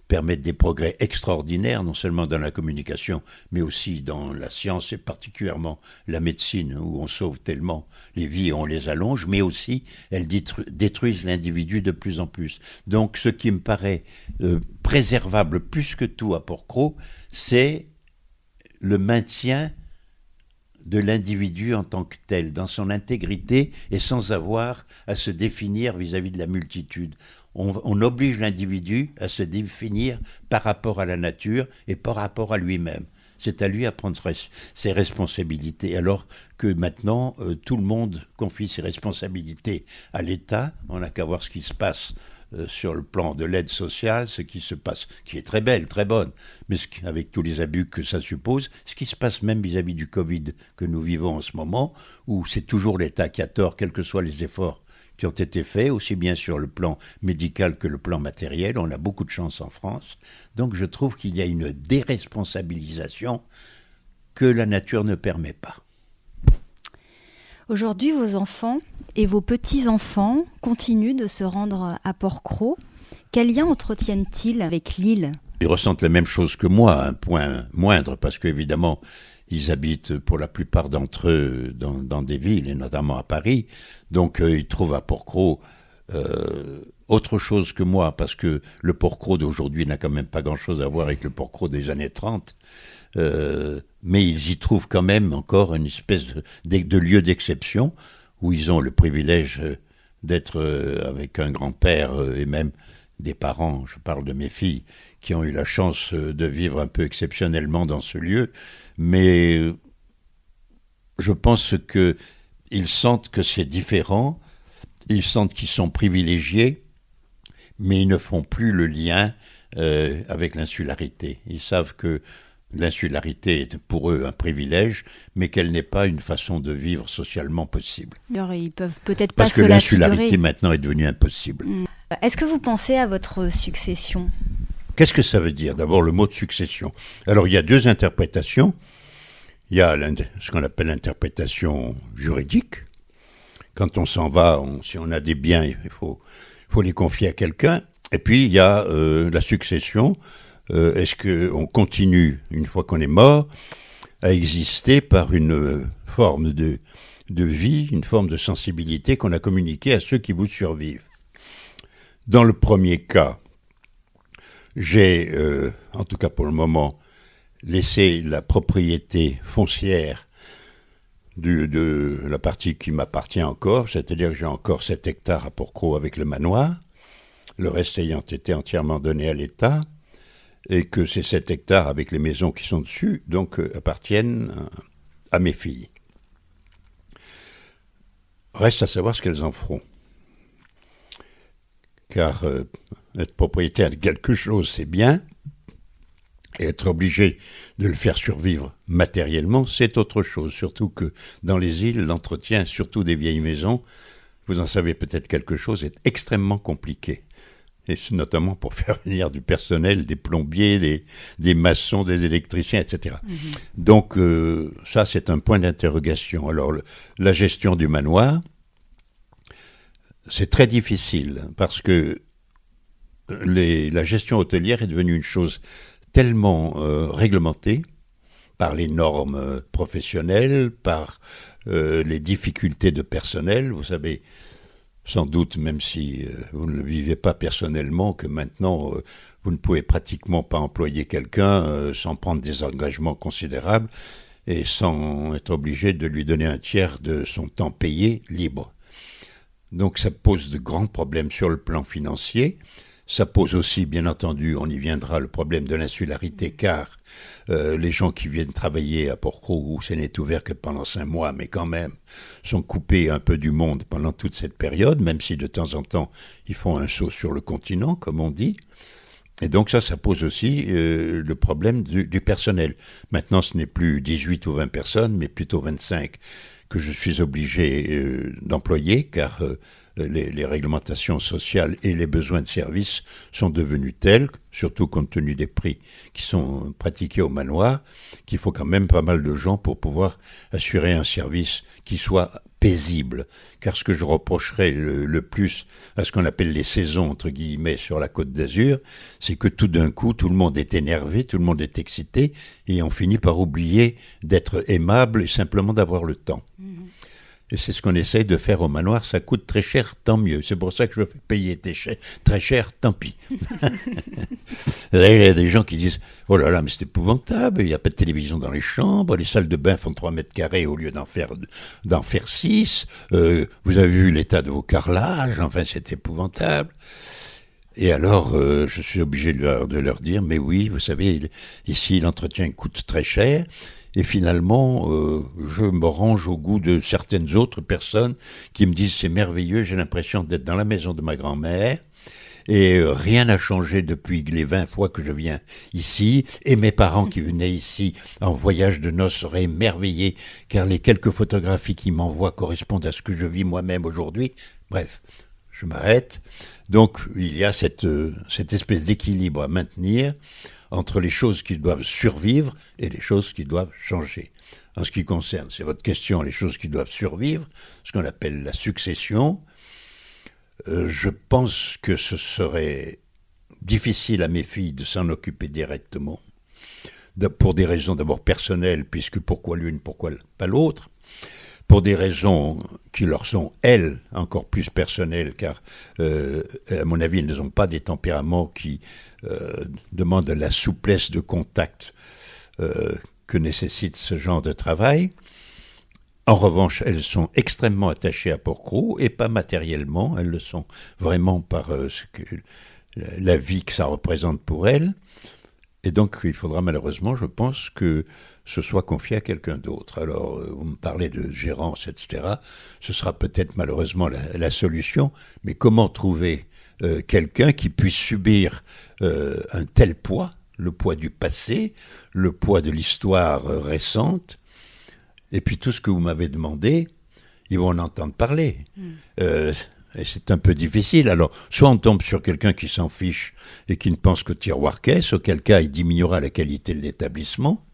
permettent des progrès extraordinaires, non seulement dans la communication, mais aussi dans la science et particulièrement la médecine, où on sauve tellement les vies et on les allonge, mais aussi elles détruisent l'individu de plus en plus. Donc ce qui me paraît euh, préservable plus que tout à Porcro, c'est le maintien de l'individu en tant que tel, dans son intégrité et sans avoir à se définir vis-à-vis de la multitude on, oblige l'individu à se définir par rapport à la nature et par rapport à lui-même. C'est à lui à prendre ses responsabilités. Alors que maintenant, euh, tout le monde confie ses responsabilités à l'État. On n'a qu'à voir ce qui se passe euh, sur le plan de l'aide sociale, ce qui se passe, qui est très belle, très bonne, mais avec tous les abus que ça suppose, ce qui se passe même vis-à-vis du Covid que nous vivons en ce moment, où c'est toujours l'État qui a tort, quels que soient les efforts qui ont été faits, aussi bien sur le plan médical que le plan matériel. On a beaucoup de chance en France. Donc je trouve qu'il y a une déresponsabilisation que la nature ne permet pas. Aujourd'hui, vos enfants et vos petits-enfants continuent de se rendre à Port-Cros. Quel lien entretiennent-ils avec l'île? Ils ressentent la même chose que moi, un point moindre, parce qu'évidemment, ils habitent pour la plupart d'entre eux dans, des villes, et notamment à Paris. Donc euh, ils trouvent à Port-Cros euh, autre chose que moi, parce que le Port-Cros d'aujourd'hui n'a quand même pas grand-chose à voir avec le Port-Cros des années 30. Euh, mais ils y trouvent quand même encore une espèce de, lieu d'exception où ils ont le privilège d'être avec un grand-père et même des parents, je parle de mes filles, qui ont eu la chance de vivre un peu exceptionnellement dans ce lieu, mais je pense que ils sentent que c'est différent, ils sentent qu'ils sont privilégiés, mais ils ne font plus le lien avec l'insularité. Ils savent que L'insularité est pour eux un privilège, mais qu'elle n'est pas une façon de vivre socialement possible. Alors, ils peuvent peut-être pas Parce que l'insularité maintenant est devenue impossible. Mm. Est-ce que vous pensez à votre succession? Qu'est-ce que ça veut dire D'abord le mot de succession? Alors il y a deux interprétations. Il y a ce qu'on appelle l'interprétation juridique. Quand on s'en va, si on a des biens, il faut, les confier à quelqu'un. Et puis il y a euh, la succession euh, est-ce qu'on continue, une fois qu'on est mort, à exister par une euh, forme de, vie, une forme de sensibilité qu'on a communiquée à ceux qui vous survivent? Dans le premier cas, j'ai, euh, en tout cas pour le moment, laissé la propriété foncière de la partie qui m'appartient encore, c'est-à-dire que j'ai encore 7 hectares à Porcro avec le manoir, le reste ayant été entièrement donné à l'État et que ces 7 hectares avec les maisons qui sont dessus donc euh, appartiennent euh, à mes filles. Reste à savoir ce qu'elles en feront. Car être propriétaire de quelque chose, c'est bien, et être obligé de le faire survivre matériellement, c'est autre chose. Surtout que dans les îles, l'entretien, surtout des vieilles maisons, vous en savez peut-être quelque chose, est extrêmement compliqué et notamment pour [LAUGHS] faire venir du personnel, des plombiers, des, des maçons, des électriciens, etc. Mhm. Donc euh, ça, c'est un point d'interrogation. Alors la gestion du manoir, c'est très difficile parce que la gestion hôtelière est devenue une chose tellement euh, réglementée par les normes professionnelles, par euh, les difficultés de personnel. Vous savez, sans doute, même si euh, vous ne le vivez pas personnellement, que maintenant euh, vous ne pouvez pratiquement pas employer quelqu'un euh, sans prendre des engagements considérables et sans être obligé de lui donner un tiers de son temps payé libre. Donc ça pose de grands problèmes sur le plan financier. Ça pose aussi, bien entendu, on y viendra, le problème de l'insularité, car euh, les gens qui viennent travailler à Port-Cros, où ce n'est ouvert que pendant cinq mois, mais quand même, sont coupés un peu du monde pendant toute cette période, même si de temps en temps, ils font un saut sur le continent, comme on dit. Et donc ça, ça pose aussi euh, le problème du, personnel. Maintenant, ce n'est plus 18 ou 20 personnes, mais plutôt 25 que je suis obligé euh, d'employer, car les, réglementations sociales et les besoins de services sont devenus tels, surtout compte tenu des prix qui sont pratiqués au manoir, qu'il faut quand même pas mal de gens pour pouvoir assurer un service qui soit paisible. Car ce que je reprocherais le, plus à ce qu'on appelle les saisons, entre guillemets, sur la côte d'Azur, c'est que tout d'un coup, tout le monde est énervé, tout le monde est excité, et on finit par oublier d'être aimable et simplement d'avoir le temps. Mmh. Et c'est ce qu'on essaye de faire au manoir. Ça coûte très cher, tant mieux. C'est pour ça que je fais payer très cher, tant pis. [LAUGHS] Il y a des gens qui disent Oh là là, mais c'est épouvantable. Il n'y a pas de télévision dans les chambres. Les salles de bain font 3 mètres carrés au lieu d'en faire, d'en faire 6. Euh, vous avez vu l'état de vos carrelages. Enfin, c'est épouvantable. Et alors, euh, je suis obligé de leur, de leur, dire, mais oui, vous savez, ici, l'entretien coûte très cher. Et finalement, euh, je me range au goût de certaines autres personnes qui me disent, c'est merveilleux, j'ai l'impression d'être dans la maison de ma grand-mère. Et euh, rien n'a changé depuis les 20 fois que je viens ici. Et mes parents qui venaient ici en voyage de noces seraient émerveillés, car les quelques photographies qu'ils m'envoient correspondent à ce que je vis moi-même aujourd'hui. Bref, je m'arrête. Donc il y a cette, euh, cette espèce d'équilibre à maintenir entre les choses qui doivent survivre et les choses qui doivent changer. En ce qui concerne, c'est votre question, les choses qui doivent survivre, ce qu'on appelle la succession, euh, je pense que ce serait difficile à mes filles de s'en occuper directement, pour des raisons d'abord personnelles, puisque pourquoi l'une, pourquoi pas l'autre, pour des raisons qui leur sont, elles, encore plus personnelles, car, euh, à mon avis, elles n'ont pas des tempéraments qui euh, demandent la souplesse de contact que nécessite ce genre de travail. En revanche, elles sont extrêmement attachées à Porcro et pas matériellement, elles le sont vraiment par euh, ce que, la vie que ça représente pour elles. Et donc, il faudra malheureusement, je pense, que ce soit confié à quelqu'un d'autre. Alors, euh, vous me parlez de gérance, etc. Ce sera peut-être malheureusement la, solution, mais comment trouver euh, quelqu'un qui puisse subir un tel poids, le poids du passé, le poids de l'histoire récente, et puis tout ce que vous m'avez demandé, ils vont en entendre parler. Hmm. Euh, et c'est un peu difficile. Alors, soit on tombe sur quelqu'un qui s'en fiche et qui ne pense qu'au tiroir caisse, auquel cas il diminuera la qualité de l'établissement.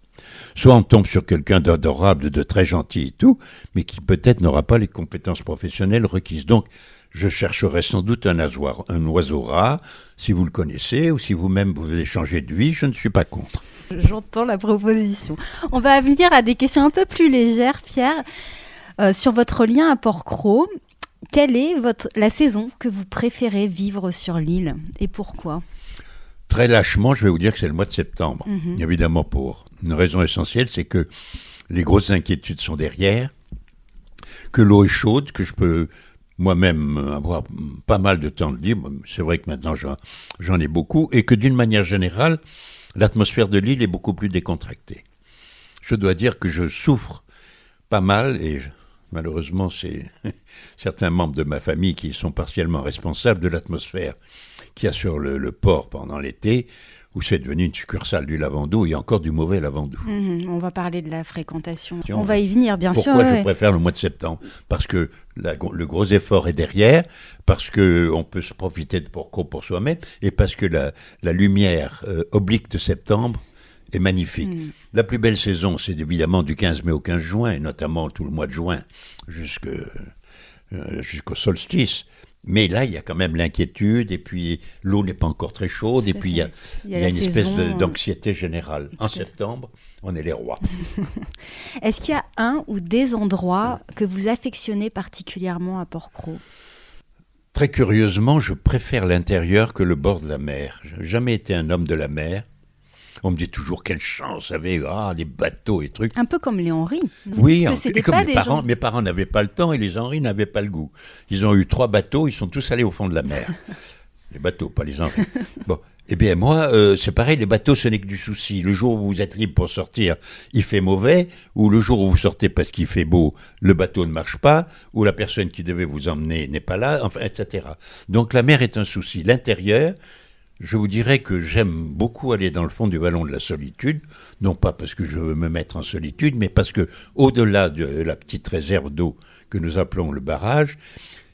Soit on tombe sur quelqu'un d'adorable, de très gentil et tout, mais qui peut-être n'aura pas les compétences professionnelles requises. Donc, je chercherai sans doute un, un oiseau rare. Si vous le connaissez ou si vous-même vous voulez changer de vie, je ne suis pas contre. J'entends la proposition. On va venir à des questions un peu plus légères, Pierre. Euh, sur votre lien à Port-Cros, quelle est votre, la saison que vous préférez vivre sur l'île et pourquoi? Très lâchement, je vais vous dire que c'est le mois de septembre. Mhm. Évidemment, pour une raison essentielle, c'est que les grosses inquiétudes sont derrière, que l'eau est chaude, que je peux moi-même avoir pas mal de temps de libre. C'est vrai que maintenant j'en ai beaucoup, et que d'une manière générale, l'atmosphère de l'île est beaucoup plus décontractée. Je dois dire que je souffre pas mal, et malheureusement c'est [LAUGHS] certains membres de ma famille qui sont partiellement responsables de l'atmosphère qu'il y a sur le, port pendant l'été, où c'est devenu une succursale du lavandou, il y a encore du mauvais lavandou. Mhm, on va parler de la fréquentation. On va y venir, bien sûr. Pourquoi je préfère le mois de septembre Parce que le gros effort est derrière, parce qu'on peut se profiter de Porco pour soi-même, et parce que la, lumière euh, oblique de septembre est magnifique. Mhm. La plus belle saison, c'est évidemment du 15 mai au 15 juin, et notamment tout le mois de juin euh, jusqu'au solstice. Mais là, il y a quand même l'inquiétude, et puis l'eau n'est pas encore très chaude, et puis il y a, une espèce euh, d'anxiété générale. En septembre, on est les rois. [LAUGHS] Est-ce qu'il y a un ou des endroits que vous affectionnez particulièrement à Port-Cros? Très curieusement, je préfère l'intérieur que le bord de la mer. Je n'ai jamais été un homme de la mer. On me dit toujours quelle chance avait ah, des bateaux et trucs. Un peu comme les Henri. oui, comme mes, parents, mes parents n'avaient pas le temps et les Henri n'avaient pas le goût. Ils ont eu trois bateaux, ils sont tous allés au fond de la mer. [LAUGHS] les bateaux, pas les Henri. Bon. Eh bien, moi, euh, c'est pareil, les bateaux, ce n'est que du souci. Le jour où vous êtes libre pour sortir, il fait mauvais, ou le jour où vous sortez parce qu'il fait beau, le bateau ne marche pas, ou la personne qui devait vous emmener n'est pas là, enfin, etc. Donc la mer est un souci. L'intérieur, je vous dirais que j'aime beaucoup aller dans le fond du vallon de la solitude, non pas parce que je veux me mettre en solitude, mais parce que au-delà de la petite réserve d'eau que nous appelons le barrage,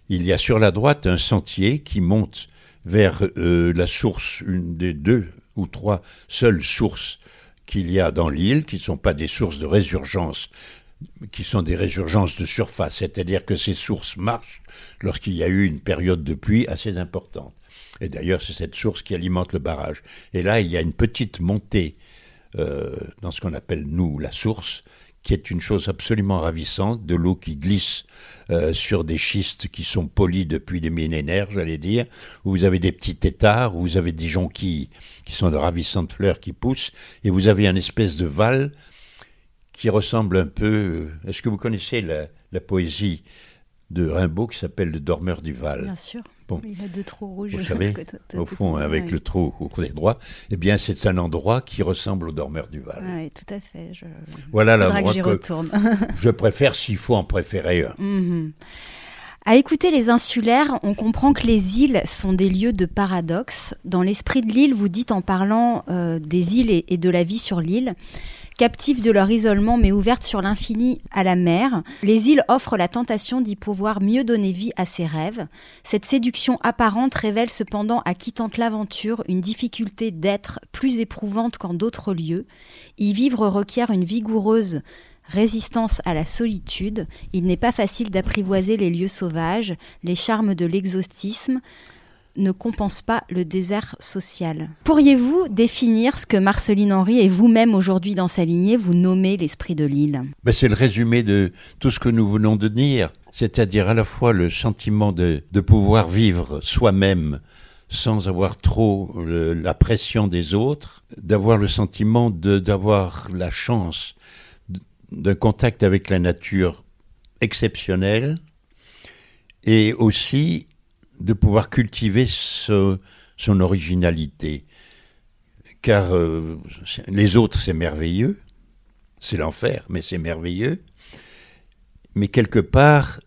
il y a sur la droite un sentier qui monte vers euh, la source, une des deux ou trois seules sources qu'il y a dans l'île, qui ne sont pas des sources de résurgence, qui sont des résurgences de surface, c'est-à-dire que ces sources marchent lorsqu'il y a eu une période de pluie assez importante. Et d'ailleurs, c'est cette source qui alimente le barrage. Et là, il y a une petite montée euh, dans ce qu'on appelle, nous, la source, qui est une chose absolument ravissante, de l'eau qui glisse euh, sur des schistes qui sont polis depuis des millénaires, j'allais dire, où vous avez des petits têtards, où vous avez des jonquilles qui sont de ravissantes fleurs qui poussent, et vous avez un espèce de val qui ressemble un peu... Euh, est-ce que vous connaissez la poésie de Rimbaud qui s'appelle Le dormeur du Val? Bien sûr. Bon, Il a deux trous rouges. vous savez, au fond, avec ouais. le trou au côté droit, eh bien, c'est un endroit qui ressemble au dormeur du Val. Ouais, tout à fait. Je... Voilà l'endroit que retourne. [LAUGHS] je préfère s'il faut en préférer un. Mhm. À écouter les insulaires, on comprend que les îles sont des lieux de paradoxe. Dans l'esprit de l'île, vous dites en parlant euh, des îles et, et de la vie sur l'île, captives de leur isolement mais ouvertes sur l'infini à la mer, les îles offrent la tentation d'y pouvoir mieux donner vie à ses rêves. Cette séduction apparente révèle cependant à qui tente l'aventure une difficulté d'être plus éprouvante qu'en d'autres lieux. Y vivre requiert une vigoureuse résistance à la solitude, il n'est pas facile d'apprivoiser les lieux sauvages, les charmes de l'exotisme ne compensent pas le désert social. Pourriez-vous définir ce que Marceline Henry et vous-même aujourd'hui dans sa lignée vous nommez l'esprit de l'île? Ben, c'est le résumé de tout ce que nous venons de dire, c'est-à-dire à la fois le sentiment de, pouvoir vivre soi-même sans avoir trop la pression des autres, d'avoir le sentiment d'avoir la chance d'un contact avec la nature exceptionnel et aussi de pouvoir cultiver son originalité. Car euh, les autres, c'est merveilleux, c'est l'enfer, mais c'est merveilleux. Mais quelque part,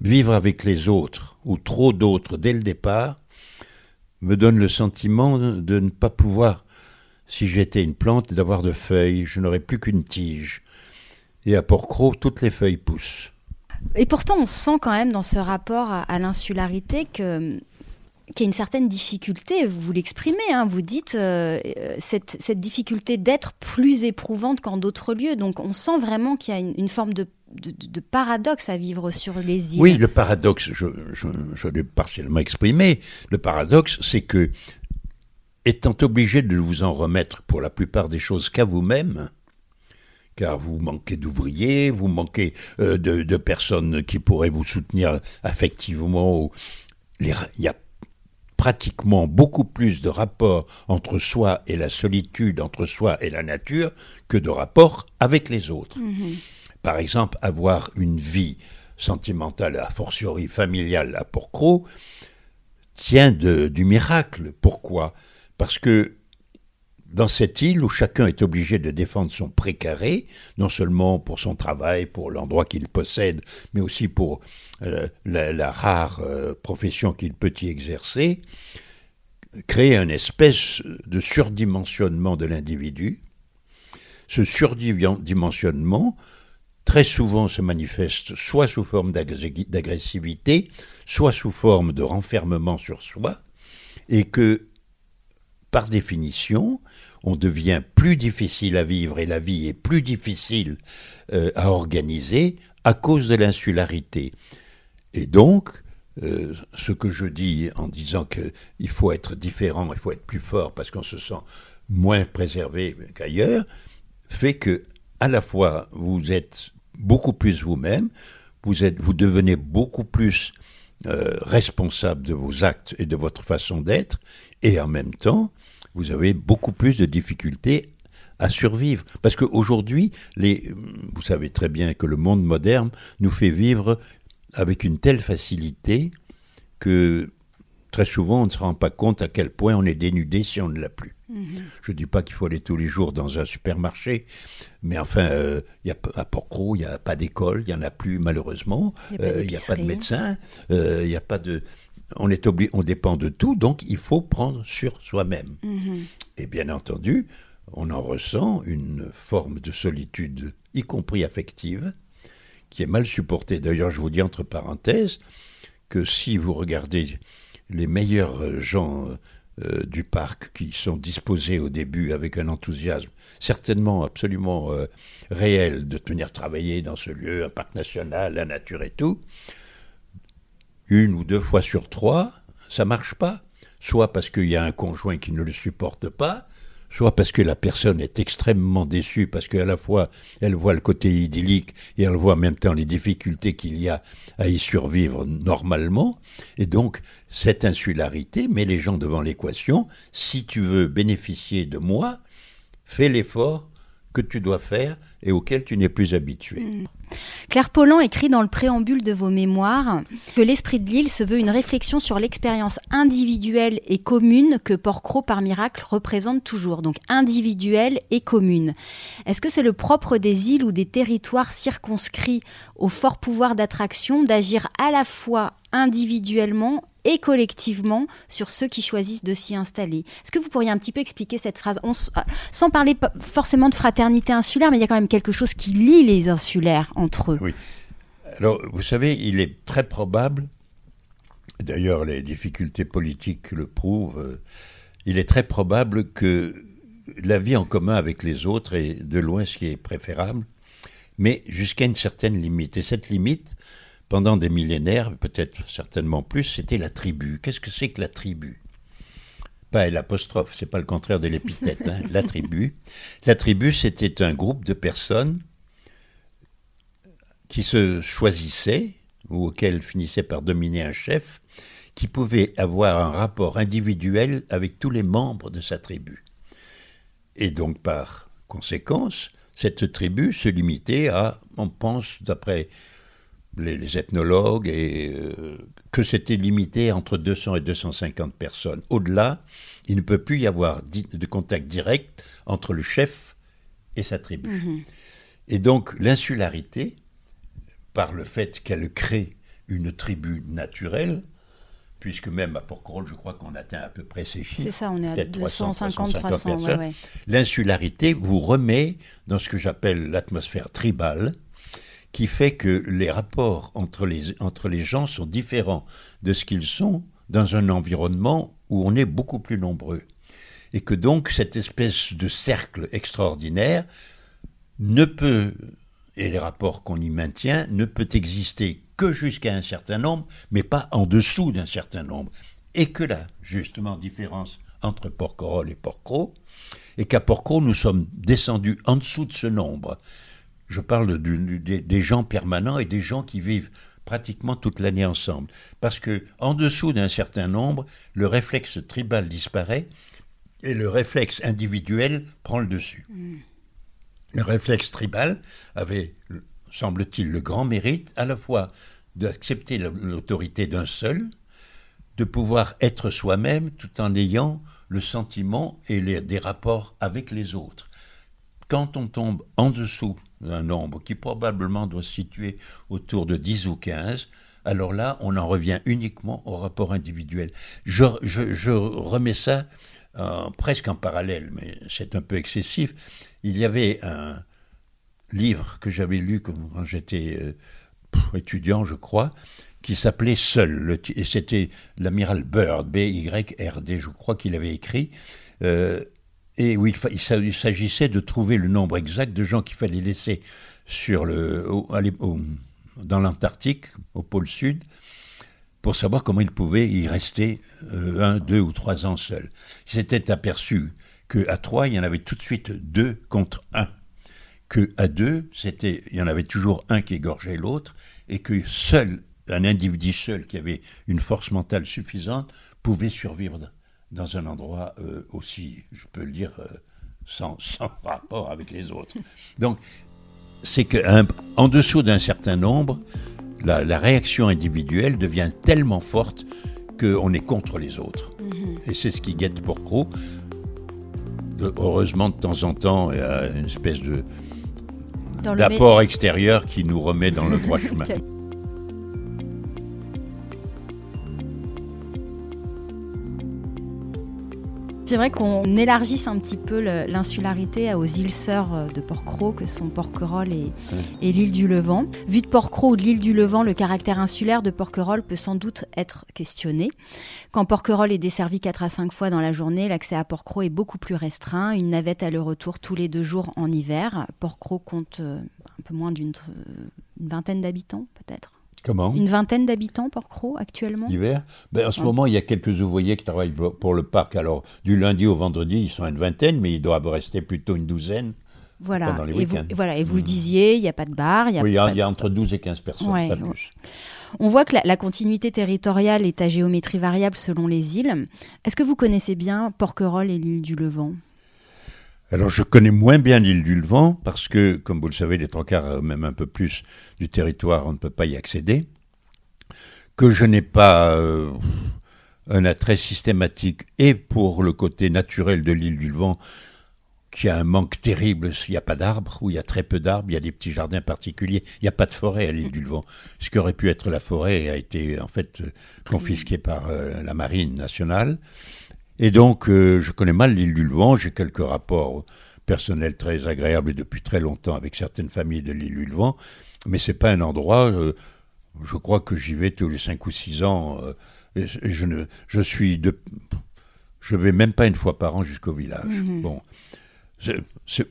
vivre avec les autres, ou trop d'autres dès le départ, me donne le sentiment de ne pas pouvoir, si j'étais une plante, d'avoir de feuilles, je n'aurais plus qu'une tige. Et à Porcro, toutes les feuilles poussent. Et pourtant, on sent quand même dans ce rapport à, l'insularité qu'il y a une certaine difficulté, vous l'exprimez, hein, vous dites euh, euh, cette, difficulté d'être plus éprouvante qu'en d'autres lieux. Donc on sent vraiment qu'il y a une, forme de, paradoxe à vivre sur les îles. Oui, le paradoxe, je l'ai partiellement exprimé. Le paradoxe, c'est que, étant obligé de vous en remettre pour la plupart des choses qu'à vous-même, car vous manquez d'ouvriers, vous manquez euh, de, de personnes qui pourraient vous soutenir affectivement. Il y a pratiquement beaucoup plus de rapports entre soi et la solitude, entre soi et la nature, que de rapports avec les autres. Par exemple, avoir une vie sentimentale, a fortiori familiale à Porcro, tient de- du miracle. Pourquoi? Parce que dans cette île où chacun est obligé de défendre son précaré, non seulement pour son travail, pour l'endroit qu'il possède, mais aussi pour euh, la, rare euh, profession qu'il peut y exercer, créer une espèce de surdimensionnement de l'individu. Ce surdimensionnement, très souvent se manifeste soit sous forme d'agressivité, soit sous forme de renfermement sur soi, et que, par définition, on devient plus difficile à vivre et la vie est plus difficile euh, à organiser à cause de l'insularité. Et donc, euh, ce que je dis en disant qu'il faut être différent, il faut être plus fort parce qu'on se sent moins préservé qu'ailleurs, fait que à la fois vous êtes beaucoup plus vous-même, vous devenez beaucoup plus euh, responsable de vos actes et de votre façon d'être, et en même temps, vous avez beaucoup plus de difficultés à survivre. Parce qu'aujourd'hui, les, vous savez très bien que le monde moderne nous fait vivre avec une telle facilité que très souvent on ne se rend pas compte à quel point on est dénudé si on ne l'a plus. Je ne dis pas qu'il faut aller tous les jours dans un supermarché, mais enfin, euh, y a, à Porcro, il n'y a pas d'école, il n'y en a plus malheureusement, Il a Euh, n'y a pas de médecin, euh, il n'y a pas de... On, est obli- on dépend de tout, donc il faut prendre sur soi-même. Mhm. Et bien entendu, on en ressent une forme de solitude, y compris affective, qui est mal supportée. D'ailleurs, je vous dis entre parenthèses que si vous regardez les meilleurs euh, gens euh, du parc qui sont disposés au début avec un enthousiasme certainement absolument euh, réel de venir travailler dans ce lieu, un parc national, la nature et tout, une ou deux fois sur trois, ça marche pas. Soit parce qu'il y a un conjoint qui ne le supporte pas, soit parce que la personne est extrêmement déçue, parce qu'à la fois elle voit le côté idyllique et elle voit en même temps les difficultés qu'il y a à y survivre normalement. Et donc, cette insularité met les gens devant l'équation. Si tu veux bénéficier de moi, fais l'effort que tu dois faire et auquel tu n'es plus habitué. Claire Pollan écrit dans le préambule de vos mémoires que l'esprit de l'île se veut une réflexion sur l'expérience individuelle et commune que Porquerolles par miracle représente toujours. Donc individuelle et commune. Est-ce que c'est le propre des îles ou des territoires circonscrits au fort pouvoir d'attraction d'agir à la fois individuellement et collectivement sur ceux qui choisissent de s'y installer. Est-ce que vous pourriez un petit peu expliquer cette phrase euh, Sans parler forcément de fraternité insulaire, mais il y a quand même quelque chose qui lie les insulaires entre eux. Oui. Alors, vous savez, il est très probable, d'ailleurs les difficultés politiques le prouvent, euh, il est très probable que la vie en commun avec les autres est de loin ce qui est préférable, mais jusqu'à une certaine limite. Et cette limite, pendant des millénaires, peut-être certainement plus, c'était la tribu. Qu'est-ce que c'est que la tribu? Pas l'apostrophe, c'est pas le contraire de l'épithète, hein, la tribu. La tribu, c'était un groupe de personnes qui se choisissaient, ou auquel finissait par dominer un chef, qui pouvait avoir un rapport individuel avec tous les membres de sa tribu. Et donc, par conséquence, cette tribu se limitait à, on pense, d'après les, ethnologues, et euh, que c'était limité entre 200 et 250 personnes. Au-delà, il ne peut plus y avoir de contact direct entre le chef et sa tribu. Mhm. Et donc l'insularité, par le fait qu'elle crée une tribu naturelle, puisque même à Porquerolles, je crois qu'on atteint à peu près ces chiffres. C'est ça, on est à 250, 300. L'insularité vous remet dans ce que j'appelle l'atmosphère tribale, qui fait que les rapports entre les, gens sont différents de ce qu'ils sont dans un environnement où on est beaucoup plus nombreux. Et que donc cette espèce de cercle extraordinaire ne peut, et les rapports qu'on y maintient, ne peut exister que jusqu'à un certain nombre, mais pas en dessous d'un certain nombre. Et que là, justement, différence entre Porquerolles et Porquerolles, et qu'à Porquerolles, nous sommes descendus en dessous de ce nombre je parle des gens permanents et des gens qui vivent pratiquement toute l'année ensemble. Parce que en dessous d'un certain nombre, le réflexe tribal disparaît et le réflexe individuel prend le dessus. Mm. Le réflexe tribal avait, semble-t-il, le grand mérite à la fois d'accepter l'autorité d'un seul, de pouvoir être soi-même tout en ayant le sentiment et les, des rapports avec les autres. Quand on tombe en dessous un nombre qui probablement doit se situer autour de 10 ou 15, alors là, on en revient uniquement au rapport individuel. Je, remets ça euh, presque en parallèle, mais c'est un peu excessif. Il y avait un livre que j'avais lu quand j'étais euh, étudiant, je crois, qui s'appelait Seul, et c'était l'amiral Bird, B-Y-R-D, je crois qu'il avait écrit. Euh, et il, s'agissait de trouver le nombre exact de gens qu'il fallait laisser sur le, dans l'Antarctique, au pôle sud, pour savoir comment ils pouvaient y rester euh, un, deux ou trois ans seuls. Il s'était aperçu qu'à trois, il y en avait tout de suite deux contre un. Que à deux, c'était, il y en avait toujours un qui égorgeait l'autre, et que seul, un individu seul qui avait une force mentale suffisante pouvait survivre dans un endroit euh, aussi, je peux le dire, euh, sans, [LAUGHS] rapport avec les autres. Donc, c'est qu'en dessous d'un certain nombre, la, réaction individuelle devient tellement forte qu'on est contre les autres. Mm-hmm. Et c'est ce qui guette pour Croc. heureusement, de temps en temps, il y a une espèce de d'apport extérieur qui nous remet dans le droit chemin. [LAUGHS] J'aimerais qu'on élargisse un petit peu l'insularité aux îles sœurs euh, de Porquerolles, que sont Porquerolles et, l'île du Levant. Vu de Porquerolles ou de l'île du Levant, le caractère insulaire de Porquerolles peut sans doute être questionné. Quand Porquerolles est desservi 4 à 5 fois dans la journée, l'accès à Porquerolles est beaucoup plus restreint. Une navette aller-retour tous les deux jours en hiver. Porquerolles compte euh, un peu moins d'une vingtaine d'habitants, peut-être. Comment Une vingtaine d'habitants, Port-Cros, actuellement L'hiver ben, En ce moment, il y a quelques ouvriers qui travaillent pour le parc. Alors, du lundi au vendredi, ils sont une vingtaine, mais ils doivent rester plutôt une douzaine. Voilà. Pendant les et, vous, voilà, et vous le hmm. disiez, il n'y a pas de bar. Y a oui, il y, a entre 12 et 15 personnes, pas plus. On voit que la, continuité territoriale est à géométrie variable selon les îles. Est-ce que vous connaissez bien Porquerolles et l'île du Levant? Alors je connais moins bien l'île du Levant parce que, comme vous le savez, les trois quarts, euh, même un peu plus du territoire, on ne peut pas y accéder. Que je n'ai pas euh, un attrait systématique et pour le côté naturel de l'île du Levant, qui a un manque terrible. Il n'y a pas d'arbres, ou il y a très peu d'arbres, il y a des petits jardins particuliers. Il n'y a pas de forêt à l'île du Levant. Ce qui aurait pu être la forêt a été en fait confisqué par la marine nationale. Et donc, euh, je connais mal l'île du Levant, j'ai quelques rapports personnels très agréables depuis très longtemps avec certaines familles de l'île du Levant, mais c'est pas un endroit, euh, je crois que j'y vais tous les cinq ou six ans, euh, et, je, ne, je suis de... Je vais même pas une fois par an jusqu'au village. Mhm. Bon,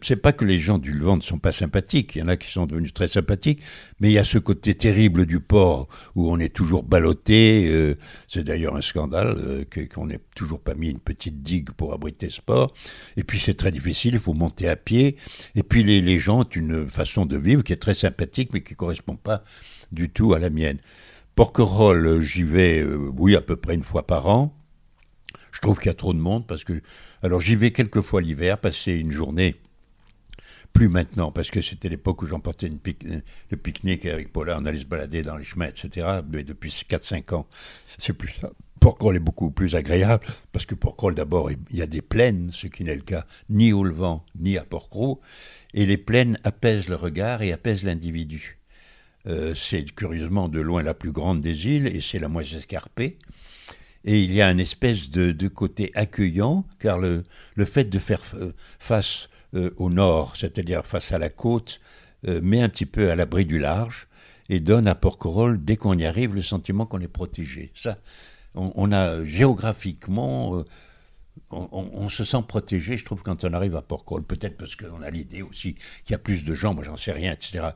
c'est pas que les gens du Levant ne sont pas sympathiques, il y en a qui sont devenus très sympathiques, mais il y a ce côté terrible du port où on est toujours ballotté. Euh, c'est d'ailleurs un scandale euh, qu'on n'ait toujours pas mis une petite digue pour abriter ce port. Et puis c'est très difficile, il faut monter à pied. Et puis les, gens ont une façon de vivre qui est très sympathique, mais qui ne correspond pas du tout à la mienne. Porquerolles, j'y vais, euh, oui, à peu près une fois par an. Je trouve qu'il y a trop de monde parce que. Alors j'y vais quelques fois l'hiver, passer une journée. Plus maintenant, parce que c'était l'époque où j'emportais pique, le pique-nique avec Paula, on allait se balader dans les chemins, etc. Mais depuis 4-5 ans, c'est plus ça. Porquerolles est beaucoup plus agréable, parce que Porquerolles, d'abord, il y a des plaines, ce qui n'est le cas ni au Levant, ni à Porquerolles, et les plaines apaisent le regard et apaisent l'individu. Euh, c'est curieusement de loin la plus grande des îles, et c'est la moins escarpée. Et il y a une espèce de, côté accueillant, car le, le fait de faire euh, face euh, au nord, c'est-à-dire face à la côte, euh, met un petit peu à l'abri du large et donne à Porquerolles, dès qu'on y arrive, le sentiment qu'on est protégé. Ça, on, a géographiquement, on, se sent protégé, je trouve, quand on arrive à Porquerolles. Peut-être parce qu'on a l'idée aussi qu'il y a plus de gens, moi j'en sais rien, etc.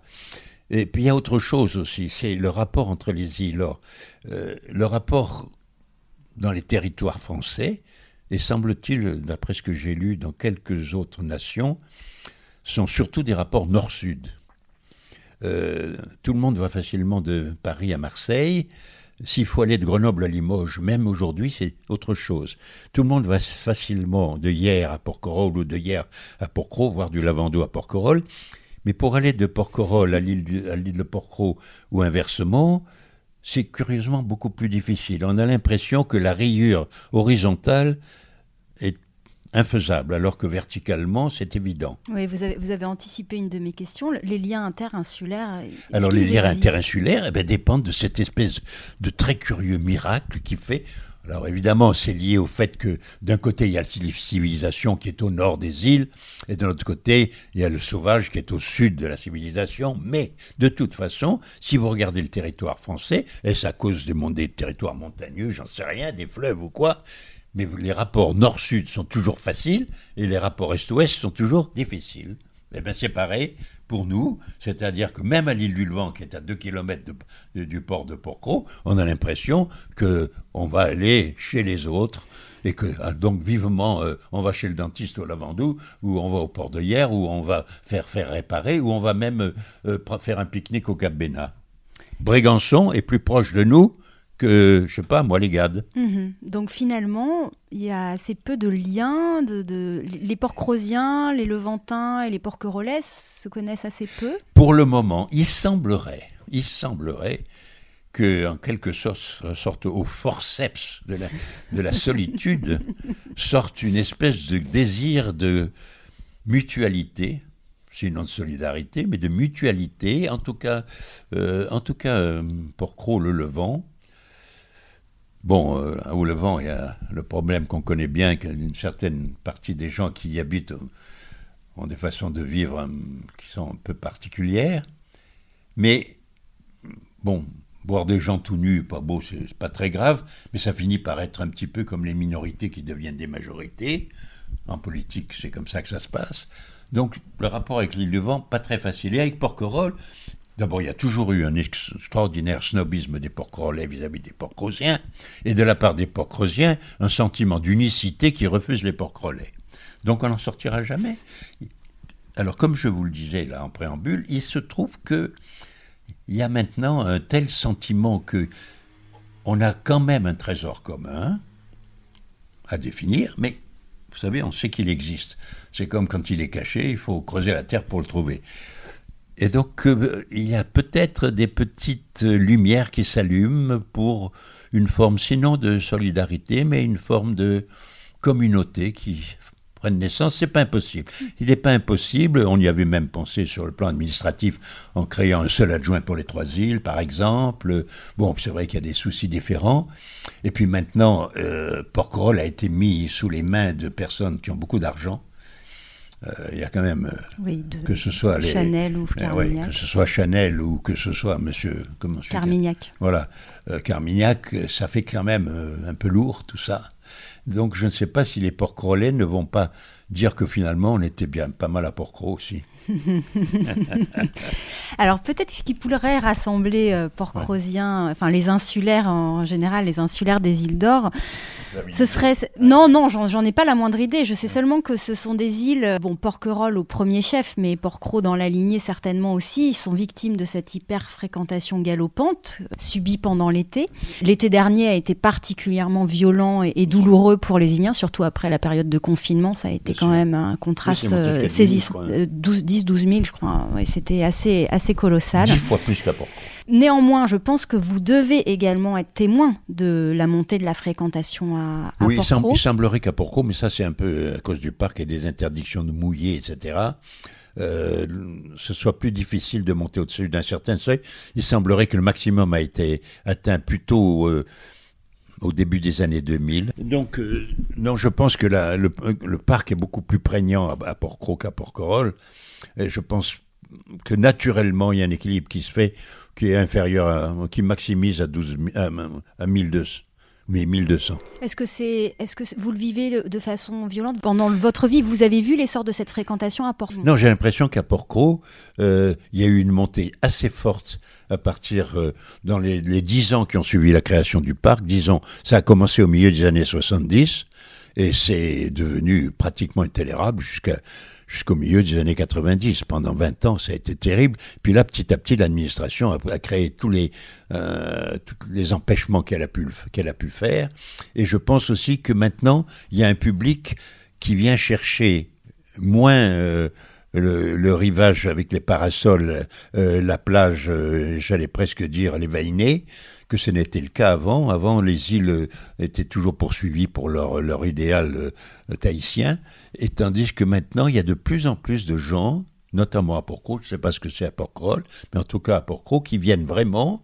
Et puis il y a autre chose aussi, c'est le rapport entre les îles. le rapport dans les territoires français, et semble-t-il, d'après ce que j'ai lu dans quelques autres nations, sont surtout des rapports nord-sud. Euh, tout le monde va facilement de Paris à Marseille. S'il faut aller de Grenoble à Limoges, même aujourd'hui, c'est autre chose. Tout le monde va facilement de hier à Porquerolles ou de hier à Porquerolles, voire du Lavando à Porquerolles. Mais pour aller de Porquerolles à l'île de Porquerolles ou inversement, c'est curieusement beaucoup plus difficile. On a l'impression que la rayure horizontale infaisable, alors que verticalement, c'est évident. Oui, vous avez, vous avez, anticipé une de mes questions, les liens interinsulaires. Alors les liens interinsulaires eh ben, dépendent de cette espèce de très curieux miracle qui fait alors évidemment, c'est lié au fait que d'un côté, il y a la civilisation qui est au nord des îles, et de l'autre côté, il y a le sauvage qui est au sud de la civilisation. Mais de toute façon, si vous regardez le territoire français, est-ce à cause des, des territoires montagneux, j'en sais rien, des fleuves ou quoi mais les rapports nord-sud sont toujours faciles et les rapports est-ouest sont toujours difficiles. Eh bien, c'est pareil pour nous, c'est-à-dire que même à l'île du Levant, qui est à 2 km du port de Porcro, on a l'impression qu'on va aller chez les autres et que ah, donc vivement euh, on va chez le dentiste au Lavandou ou on va au port de Hier ou on va faire faire réparer ou on va même euh, euh, faire un pique-nique au Cap Bénat. Brégançon est plus proche de nous que, je sais pas, moi, les gades. Mhm. Donc finalement, il y a assez peu de liens. De, Les Porcrosiens, les Levantins et les Porquerolais se connaissent assez peu Pour le moment, il semblerait, il semblerait que, en quelque sorte, au forceps de la, de la solitude, [LAUGHS] sorte une espèce de désir de mutualité, sinon de solidarité, mais de mutualité, en tout cas, euh, en tout cas euh, pour le Levant, Bon, euh, au Levant, il y a le problème qu'on connaît bien, qu'une certaine partie des gens qui y habitent ont des façons de vivre euh, qui sont un peu particulières. Mais, bon, boire des gens tout nus, pas beau, c'est pas très grave, mais ça finit par être un petit peu comme les minorités qui deviennent des majorités. En politique, c'est comme ça que ça se passe. Donc, le rapport avec l'île Levant, pas très facile. Et avec Porquerolles, D'abord, il y a toujours eu un extraordinaire snobisme des porquerolais vis-à-vis des porcrosiens, et de la part des porcrosiens, un sentiment d'unicité qui refuse les porquerolais. Donc on n'en sortira jamais. Alors, comme je vous le disais là en préambule, il se trouve que il y a maintenant un tel sentiment que on a quand même un trésor commun à définir, mais Vous savez, on sait qu'il existe. C'est comme quand il est caché, il faut creuser la terre pour le trouver. Et donc, euh, il y a peut-être des petites lumières qui s'allument pour une forme, sinon de solidarité, mais une forme de communauté qui prenne naissance. C'est pas impossible. Il n'est pas impossible. On y avait même pensé sur le plan administratif en créant un seul adjoint pour les trois îles, par exemple. Bon, c'est vrai qu'il y a des soucis différents. Et puis maintenant, euh, Porquerolles a été mis sous les mains de personnes qui ont beaucoup d'argent il y a quand même oui, que ce soit les, Chanel ou Carmignac. que ce soit Chanel ou que ce soit Monsieur comment Carmignac. Voilà, euh, Carmignac, ça fait quand même euh, un peu lourd tout ça. Donc je ne sais pas si les Porquerolais ne vont pas dire que finalement on était bien pas mal à Porquerolles aussi. [LAUGHS] Alors peut-être ce qui pourrait rassembler euh, Port-Crozien, enfin les insulaires en général, les insulaires des îles d'Or, ce serait... Non, non, j'en ai pas la moindre idée. Je sais seulement que ce sont des îles, euh, bon, Porquerolles au premier chef, mais Port-Cros dans la lignée certainement aussi. Ils sont victimes de cette hyper-fréquentation galopante euh, subie pendant l'été. L'été dernier a été particulièrement violent et, douloureux pour les Iliens, surtout après la période de confinement. Ça a été quand même un contraste saisissant. 12, 10-12 000, je crois. C'était assez, assez colossal. 10 fois plus qu'à Port. Néanmoins, je pense que vous devez également être témoin de la montée de la fréquentation à, à Oui, il, semblerait qu'à Porcro, mais ça c'est un peu à cause du parc et des interdictions de mouiller, etc. Euh, ce soit plus difficile de monter au-dessus d'un certain seuil. Il semblerait que le maximum a été atteint plutôt euh, au début des années 2000. Donc, euh, non, je pense que la, le, parc est beaucoup plus prégnant à, à qu'à Port-Corolle. Et je pense que naturellement, il y a un équilibre qui se fait qui est inférieur, à, qui maximise à, 12, à, à 1200. Mais 1200. Est-ce que, c'est, est-ce que vous le vivez de, façon violente? Pendant votre vie, vous avez vu l'essor de cette fréquentation à port Non, j'ai l'impression qu'à Port-Cros, euh, il y a eu une montée assez forte à partir, euh, dans les, 10 ans qui ont suivi la création du parc. Disons, ça a commencé au milieu des années 70 et c'est devenu pratiquement intolérable jusqu'à jusqu'au milieu des années 90. Pendant 20 ans, ça a été terrible. Puis là, petit à petit, l'administration a, créé tous les, euh, empêchements qu'elle a, pu, faire. Et je pense aussi que maintenant, il y a un public qui vient chercher moins... Euh, le, rivage avec les parasols, euh, la plage, j'allais presque dire les vainés, que ce n'était le cas avant. Avant, les îles étaient toujours poursuivies pour leur, idéal euh, tahitien, et tandis que maintenant, il y a de plus en plus de gens notamment à Porcro, je ne sais pas ce que c'est à Porquerolles, mais en tout cas à Porcro, qui viennent vraiment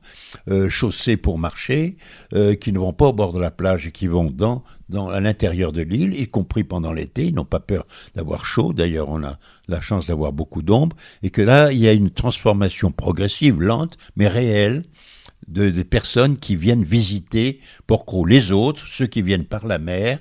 euh, chausser pour marcher, euh, qui ne vont pas au bord de la plage et qui vont dans, dans à l'intérieur de l'île, y compris pendant l'été. Ils n'ont pas peur d'avoir chaud. D'ailleurs, on a la chance d'avoir beaucoup d'ombre et que là, il y a une transformation progressive, lente, mais réelle. De, des personnes qui viennent visiter Porcro. Les autres, ceux qui viennent par la mer,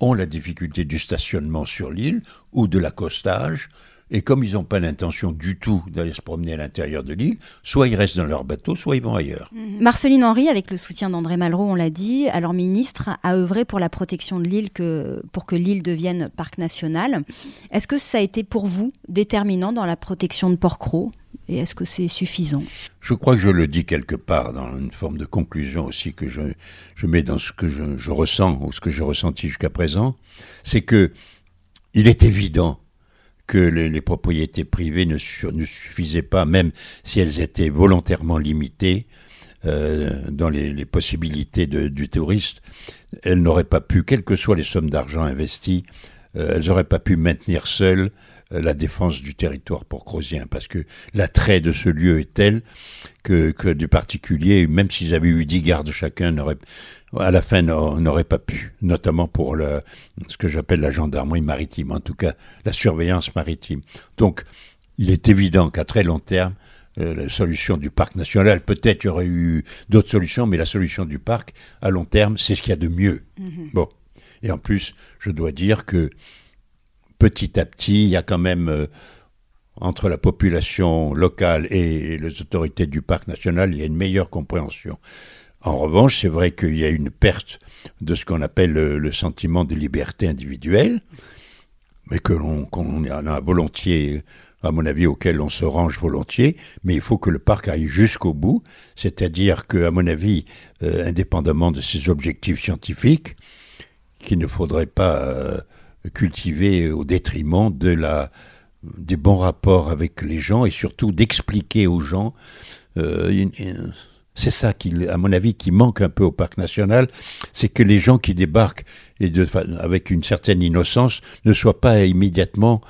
ont la difficulté du stationnement sur l'île ou de l'accostage, et comme ils n'ont pas l'intention du tout d'aller se promener à l'intérieur de l'île, soit ils restent dans leur bateau, soit ils vont ailleurs. Mhm. Marceline Henry, avec le soutien d'André Malraux, on l'a dit, alors ministre, a œuvré pour la protection de l'île que, pour que l'île devienne parc national. Est-ce que ça a été pour vous déterminant dans la protection de Port-Cros et est-ce que c'est suffisant? Je crois que je le dis quelque part dans une forme de conclusion aussi que je, je mets dans ce que je, je ressens ou ce que j'ai ressenti jusqu'à présent, c'est que il est évident que les, propriétés privées ne, suffisaient pas, même si elles étaient volontairement limitées euh, dans les, possibilités du touriste, elles n'auraient pas pu, quelles que soient les sommes d'argent investies, euh, elles n'auraient pas pu maintenir seules euh, la défense du territoire pour Crozien, parce que l'attrait de ce lieu est tel que, que du particulier, même s'ils avaient eu dix gardes chacun, à la fin n'aurait pas pu, notamment pour le, ce que j'appelle la gendarmerie maritime, en tout cas la surveillance maritime. Donc, il est évident qu'à très long terme, euh, la solution du parc national, peut-être il y aurait eu d'autres solutions, mais la solution du parc, à long terme, c'est ce qu'il y a de mieux. Mm-hmm. Bon. Et en plus, je dois dire que petit à petit, il y a quand même, euh, entre la population locale et les autorités du parc national, il y a une meilleure compréhension. En revanche, c'est vrai qu'il y a une perte de ce qu'on appelle le, sentiment de liberté individuelle, mais que l'on a volontiers, à mon avis, auquel on se range volontiers, mais il faut que le parc aille jusqu'au bout, c'est-à-dire que, à mon avis, euh, indépendamment de ses objectifs scientifiques, qu'il ne faudrait pas euh, cultivée au détriment des bons rapports avec les gens et surtout d'expliquer aux gens. Euh, c'est ça qui, à mon avis, qui manque un peu au parc national, c'est que les gens qui débarquent et de, avec une certaine innocence ne soient pas immédiatement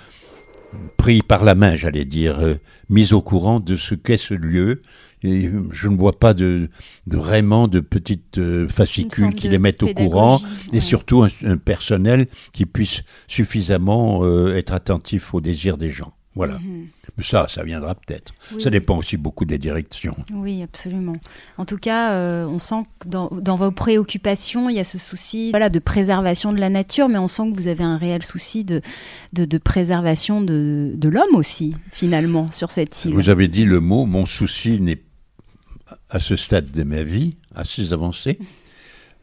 pris par la main, j'allais dire, euh, mis au courant de ce qu'est ce lieu je ne vois pas de, vraiment de petites euh, fascicules qui les mettent au courant et surtout un, personnel qui puisse suffisamment euh, être attentif aux désirs des gens. Voilà. Mhm. Mais ça, ça viendra peut-être. ça dépend aussi beaucoup des directions. Oui, absolument. En tout cas, euh, on sent que dans, vos préoccupations, il y a ce souci voilà, de préservation de la nature, mais on sent que vous avez un réel souci de, de, préservation de, de l'homme aussi, finalement, sur cette île. Vous avez dit le mot, mon souci n'est à ce stade de ma vie, assez avancé,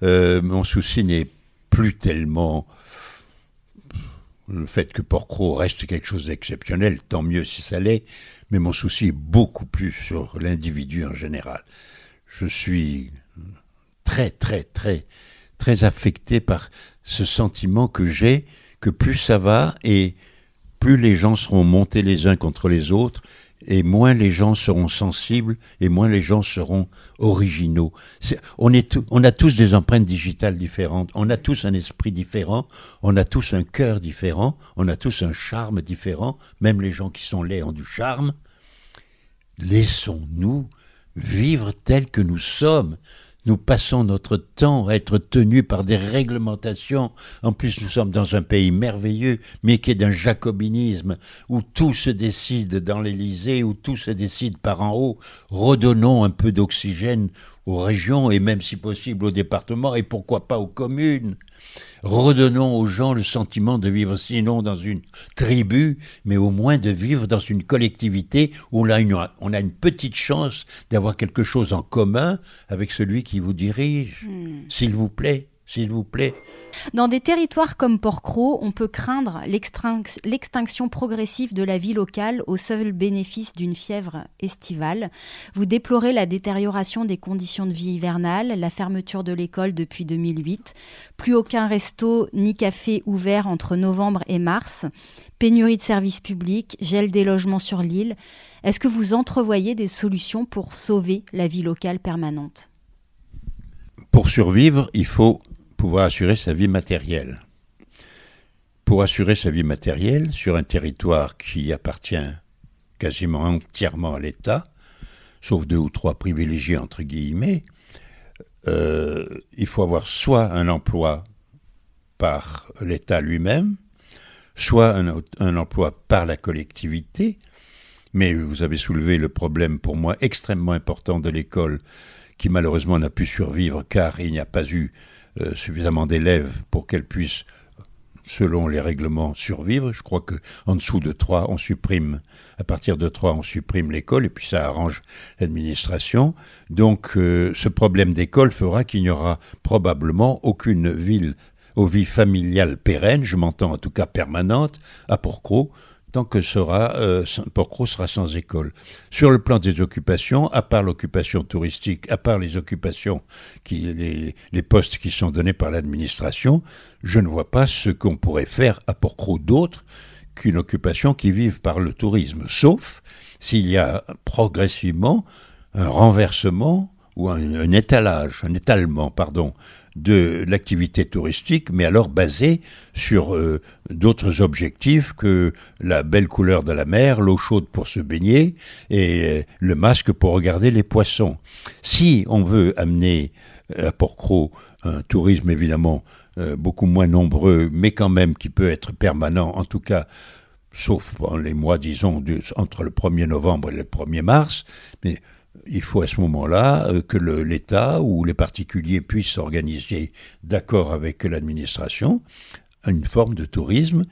euh, mon souci n'est plus tellement le fait que Porcro reste quelque chose d'exceptionnel, tant mieux si ça l'est, mais mon souci est beaucoup plus sur l'individu en général. Je suis très, très, très, très affecté par ce sentiment que j'ai que plus ça va et plus les gens seront montés les uns contre les autres et moins les gens seront sensibles et moins les gens seront originaux. on, on a tous des empreintes digitales différentes, on a tous un esprit différent, on a tous un cœur différent, on a tous un charme différent, même les gens qui sont laids ont du charme. Laissons-nous vivre tels que nous sommes. Nous passons notre temps à être tenus par des réglementations. En plus, nous sommes dans un pays merveilleux, mais qui est d'un jacobinisme, où tout se décide dans l'Élysée, où tout se décide par en haut. Redonnons un peu d'oxygène aux régions et même si possible aux départements et pourquoi pas aux communes. Redonnons aux gens le sentiment de vivre sinon dans une tribu, mais au moins de vivre dans une collectivité où on a une, on a une petite chance d'avoir quelque chose en commun avec celui qui vous dirige. Hmm. S'il vous plaît s'il vous plaît. Dans des territoires comme Porquerolles, on peut craindre l'extinction progressive de la vie locale au seul bénéfice d'une fièvre estivale. Vous déplorez la détérioration des conditions de vie hivernales, la fermeture de l'école depuis 2008, plus aucun resto ni café ouvert entre novembre et mars, pénurie de services publics, gel des logements sur l'île. Est-ce que vous entrevoyez des solutions pour sauver la vie locale permanente? Pour survivre, il faut pouvoir assurer sa vie matérielle. Pour assurer sa vie matérielle sur un territoire qui appartient quasiment entièrement à l'État, sauf deux ou trois privilégiés entre guillemets, euh, il faut avoir soit un emploi par l'État lui-même, soit un, un, emploi par la collectivité, mais vous avez soulevé le problème pour moi extrêmement important de l'école qui malheureusement n'a pu survivre car il n'y a pas eu euh, suffisamment d'élèves pour qu'elles puissent, selon les règlements, survivre. Je crois que en dessous de 3, on supprime, à partir de 3, on supprime l'école, et puis ça arrange l'administration. Donc euh, ce problème d'école fera qu'il n'y aura probablement aucune ville aux vies familiales pérennes, je m'entends en tout cas permanente, à Porcro, tant que sera, euh, sera sans école. Sur le plan des occupations, à part l'occupation touristique, à part les occupations, qui, les, les postes qui sont donnés par l'administration, je ne vois pas ce qu'on pourrait faire à Porcro d'autre qu'une occupation qui vive par le tourisme, sauf s'il y a progressivement un renversement ou un, étalage, un étalement, pardon, de l'activité touristique, mais alors basée sur euh, d'autres objectifs que la belle couleur de la mer, l'eau chaude pour se baigner et euh, le masque pour regarder les poissons. Si on veut amener euh, à Porcro un tourisme évidemment beaucoup moins nombreux, mais quand même qui peut être permanent, en tout cas sauf les mois, disons, entre le 1er novembre et le 1er mars, mais il faut à ce moment-là euh, que l'État ou les particuliers puissent s'organiser d'accord avec l'administration une forme de tourisme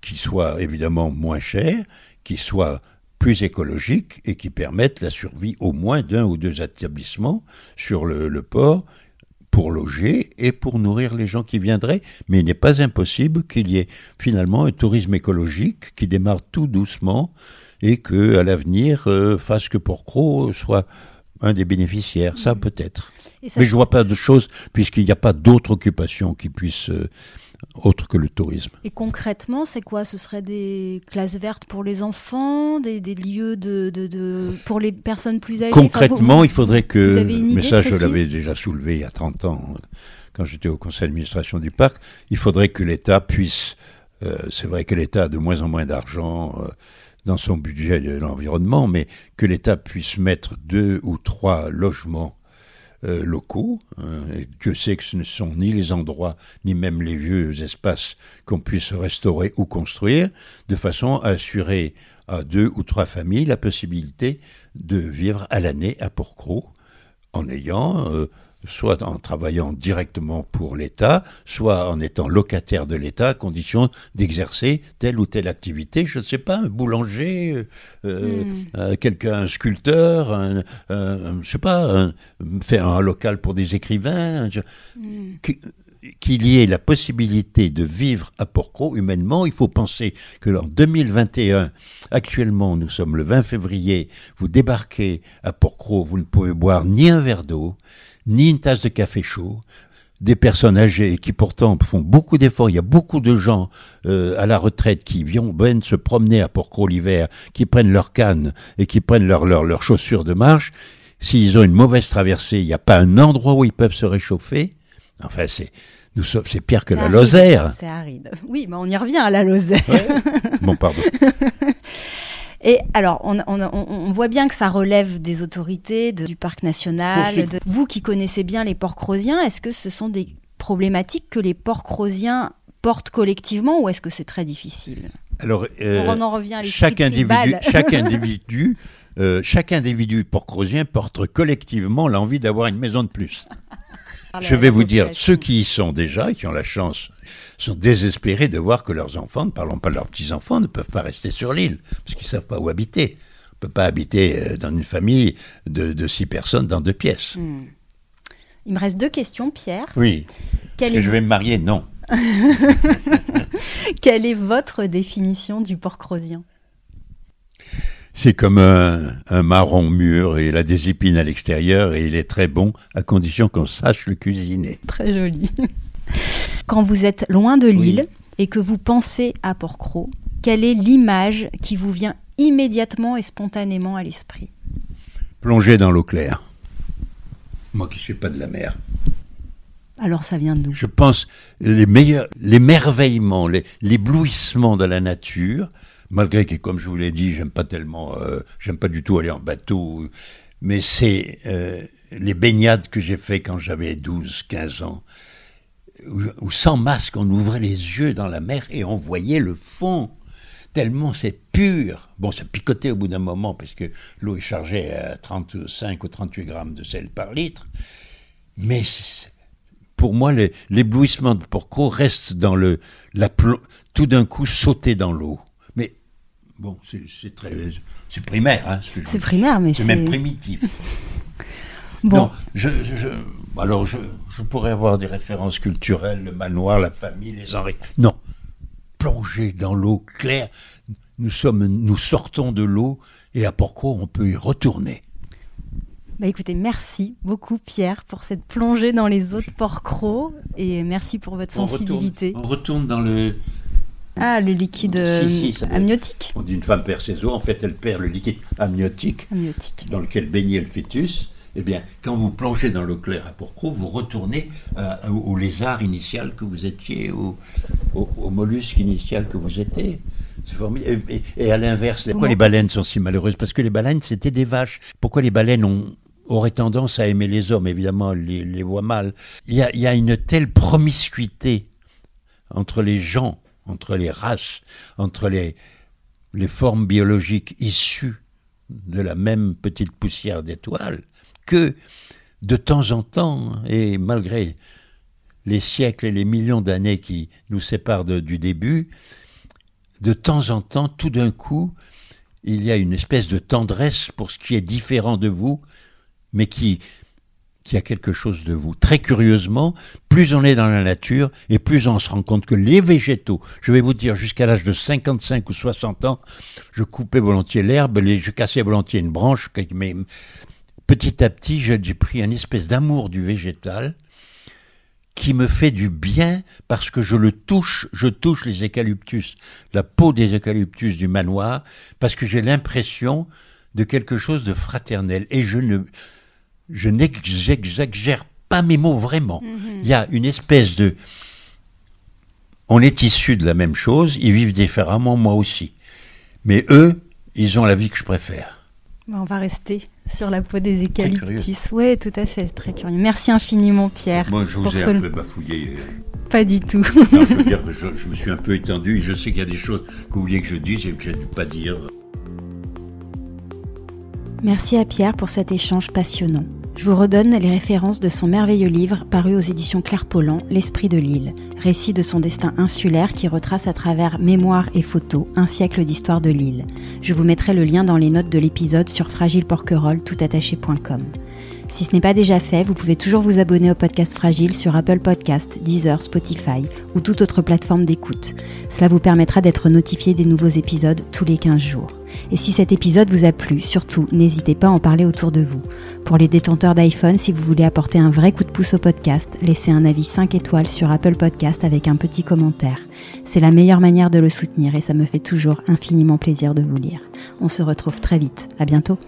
qui soit évidemment moins cher, qui soit plus écologique et qui permette la survie au moins d'un ou deux établissements sur le, port pour loger et pour nourrir les gens qui viendraient. Mais il n'est pas impossible qu'il y ait finalement un tourisme écologique qui démarre tout doucement et que à l'avenir euh, fasse que Porcro soit un des bénéficiaires. Ça mm. peut-être. Mais je vois pas de choses puisqu'il n'y a pas d'autres occupations qui puissent euh, autre que le tourisme. Et concrètement, c'est quoi? Ce serait des classes vertes pour les enfants, des, lieux de, de, pour les personnes plus âgées? Concrètement, il faudrait que... mais ça, je l'avais déjà soulevé il y a 30 ans, quand j'étais au conseil d'administration du parc. Il faudrait que l'État puisse... Euh, c'est vrai que l'État a de moins en moins d'argent. Euh, dans son budget de l'environnement, mais que l'État puisse mettre deux ou trois logements euh, locaux. Hein, et Dieu sait que ce ne sont ni les endroits, ni même les vieux espaces qu'on puisse restaurer ou construire, de façon à assurer à deux ou trois familles la possibilité de vivre à l'année à Porcro, en ayant euh, soit en travaillant directement pour l'État, soit en étant locataire de l'État, à condition d'exercer telle ou telle activité. Je ne sais pas, un boulanger, euh, euh, hmm. euh, quelqu'un, un sculpteur, un, je sais pas, faire un local pour des écrivains. Hmm. qu'il y ait la possibilité de vivre à Porcro humainement, il faut penser que en 2021, actuellement nous sommes le 20 février, vous débarquez à Porcro, vous ne pouvez boire ni un verre d'eau, ni une tasse de café chaud, des personnes âgées qui pourtant font beaucoup d'efforts. Il y a beaucoup de gens euh, à la retraite qui viennent, se promener à Porcro l'hiver, qui prennent leur canne et qui prennent leurs leur, chaussures de marche. S'ils ont une mauvaise traversée, il n'y a pas un endroit où ils peuvent se réchauffer. Enfin, c'est nous sommes, c'est pire que la Lozère. C'est aride. Oui, mais on y revient à la Lozère. Bon, pardon. [LAUGHS] Et alors, on, voit bien que ça relève des autorités, du parc national. De... Vous qui connaissez bien les porcs crosiens, est-ce que ce sont des problématiques que les porcs crosiens portent collectivement ou est-ce que c'est très difficile? Alors, euh, on en revient à chaque individu, [LAUGHS] chaque individu, euh, chaque individu porc-crosien porte collectivement l'envie d'avoir une maison de plus. Je vais vous dire, ceux qui y sont déjà, qui ont la chance, sont désespérés de voir que leurs enfants, ne parlons pas de leurs petits-enfants, ne peuvent pas rester sur l'île, parce qu'ils ne savent pas où habiter. On ne peut pas habiter euh, dans une famille de, six personnes dans deux pièces. Hmm. Il me reste deux questions, Pierre. Oui. Est-ce que je vais me marier Non. [LAUGHS] Quelle est votre définition du porc rosien c'est comme un, marron mûr et il a des épines à l'extérieur et il est très bon à condition qu'on sache le cuisiner. Très joli. Quand vous êtes loin de l'île et que vous pensez à Porcro, quelle est l'image qui vous vient immédiatement et spontanément à l'esprit? Plonger dans l'eau claire. Moi qui ne suis pas de la mer. Alors ça vient de nous. Je pense les meilleurs, l'émerveillement, l'éblouissement de la nature, malgré que, comme je vous l'ai dit, j'aime pas tellement, euh, j'aime pas du tout aller en bateau, mais c'est euh, les baignades que j'ai fait quand j'avais 12, 15 ans, où, sans masque, on ouvrait les yeux dans la mer et on voyait le fond tellement c'est pur. Bon, ça picotait au bout d'un moment parce que l'eau est chargée à 35 ou 38 grammes de sel par litre. Mais pour moi, l'éblouissement de Porco reste dans le, la, tout d'un coup sauter dans l'eau. Bon, c'est très, c'est primaire. Hein, c'est primaire, mais c'est même primitif. [LAUGHS] bon, je, alors je, pourrais avoir des références culturelles, le manoir, la famille, les Henri. Non, plonger dans l'eau claire. Nous sommes, nous sortons de l'eau et à Porco, on peut y retourner. Bah écoutez, merci beaucoup Pierre pour cette plongée dans les eaux de Porcro et merci pour votre sensibilité. on retourne dans le, ah, le liquide euh, amniotique On dit une femme perd ses os, en fait elle perd le liquide amniotique, dans lequel baignait le fœtus. Eh bien, quand vous plongez dans l'eau claire à Porcro, vous retournez euh, au lézard initial que vous étiez, au, au, mollusque initial que vous étiez. C'est formidable. Et, à l'inverse, pourquoi les baleines sont si malheureuses? Parce que les baleines, c'était des vaches. Pourquoi les baleines ont, auraient tendance à aimer les hommes? Évidemment, les, les voient mal. Il y, a, il y a une telle promiscuité entre les gens entre les races, entre les, formes biologiques issues de la même petite poussière d'étoiles, que de temps en temps, et malgré les siècles et les millions d'années qui nous séparent du début, de temps en temps, tout d'un coup, il y a une espèce de tendresse pour ce qui est différent de vous, mais qui qu'il a quelque chose de vous. Très curieusement, plus on est dans la nature et plus on se rend compte que les végétaux, je vais vous dire jusqu'à l'âge de 55 ou 60 ans, je coupais volontiers l'herbe, je cassais volontiers une branche, mais petit à petit, j'ai pris une espèce d'amour du végétal qui me fait du bien parce que je le touche, je touche les eucalyptus, la peau des eucalyptus du manoir, parce que j'ai l'impression de quelque chose de fraternel. Et je ne, je n'exagère pas mes mots vraiment. Mhm. Il y a une espèce de, on est issus de la même chose, ils vivent différemment, moi aussi. Mais eux, ils ont la vie que je préfère. Bah, On va rester sur la peau des eucalyptus. Oui, tout à fait, très curieux. Merci infiniment, Pierre. Moi, je vous pour ai un peu bafouillé. Pas du tout. Non, je veux dire que je, je me suis un peu étendu. et Je sais qu'il y a des choses que vous vouliez que je dise et que j'ai dû pas dire. Merci à Pierre pour cet échange passionnant. Je vous redonne les références de son merveilleux livre paru aux éditions Claire Pollan, L'Esprit de l'île, récit de son destin insulaire qui retrace à travers mémoire et photos un siècle d'histoire de l'île. Je vous mettrai le lien dans les notes de l'épisode sur fragileporquerolles.toutattaché.com. Si ce n'est pas déjà fait, vous pouvez toujours vous abonner au podcast Fragile sur Apple Podcast, Deezer, Spotify ou toute autre plateforme d'écoute. Cela vous permettra d'être notifié des nouveaux épisodes tous les 15 jours. Et si cet épisode vous a plu, surtout, n'hésitez pas à en parler autour de vous. Pour les détenteurs d'iPhone, si vous voulez apporter un vrai coup de pouce au podcast, laissez un avis 5 étoiles sur Apple Podcast avec un petit commentaire. C'est la meilleure manière de le soutenir et ça me fait toujours infiniment plaisir de vous lire. On se retrouve très vite. À bientôt.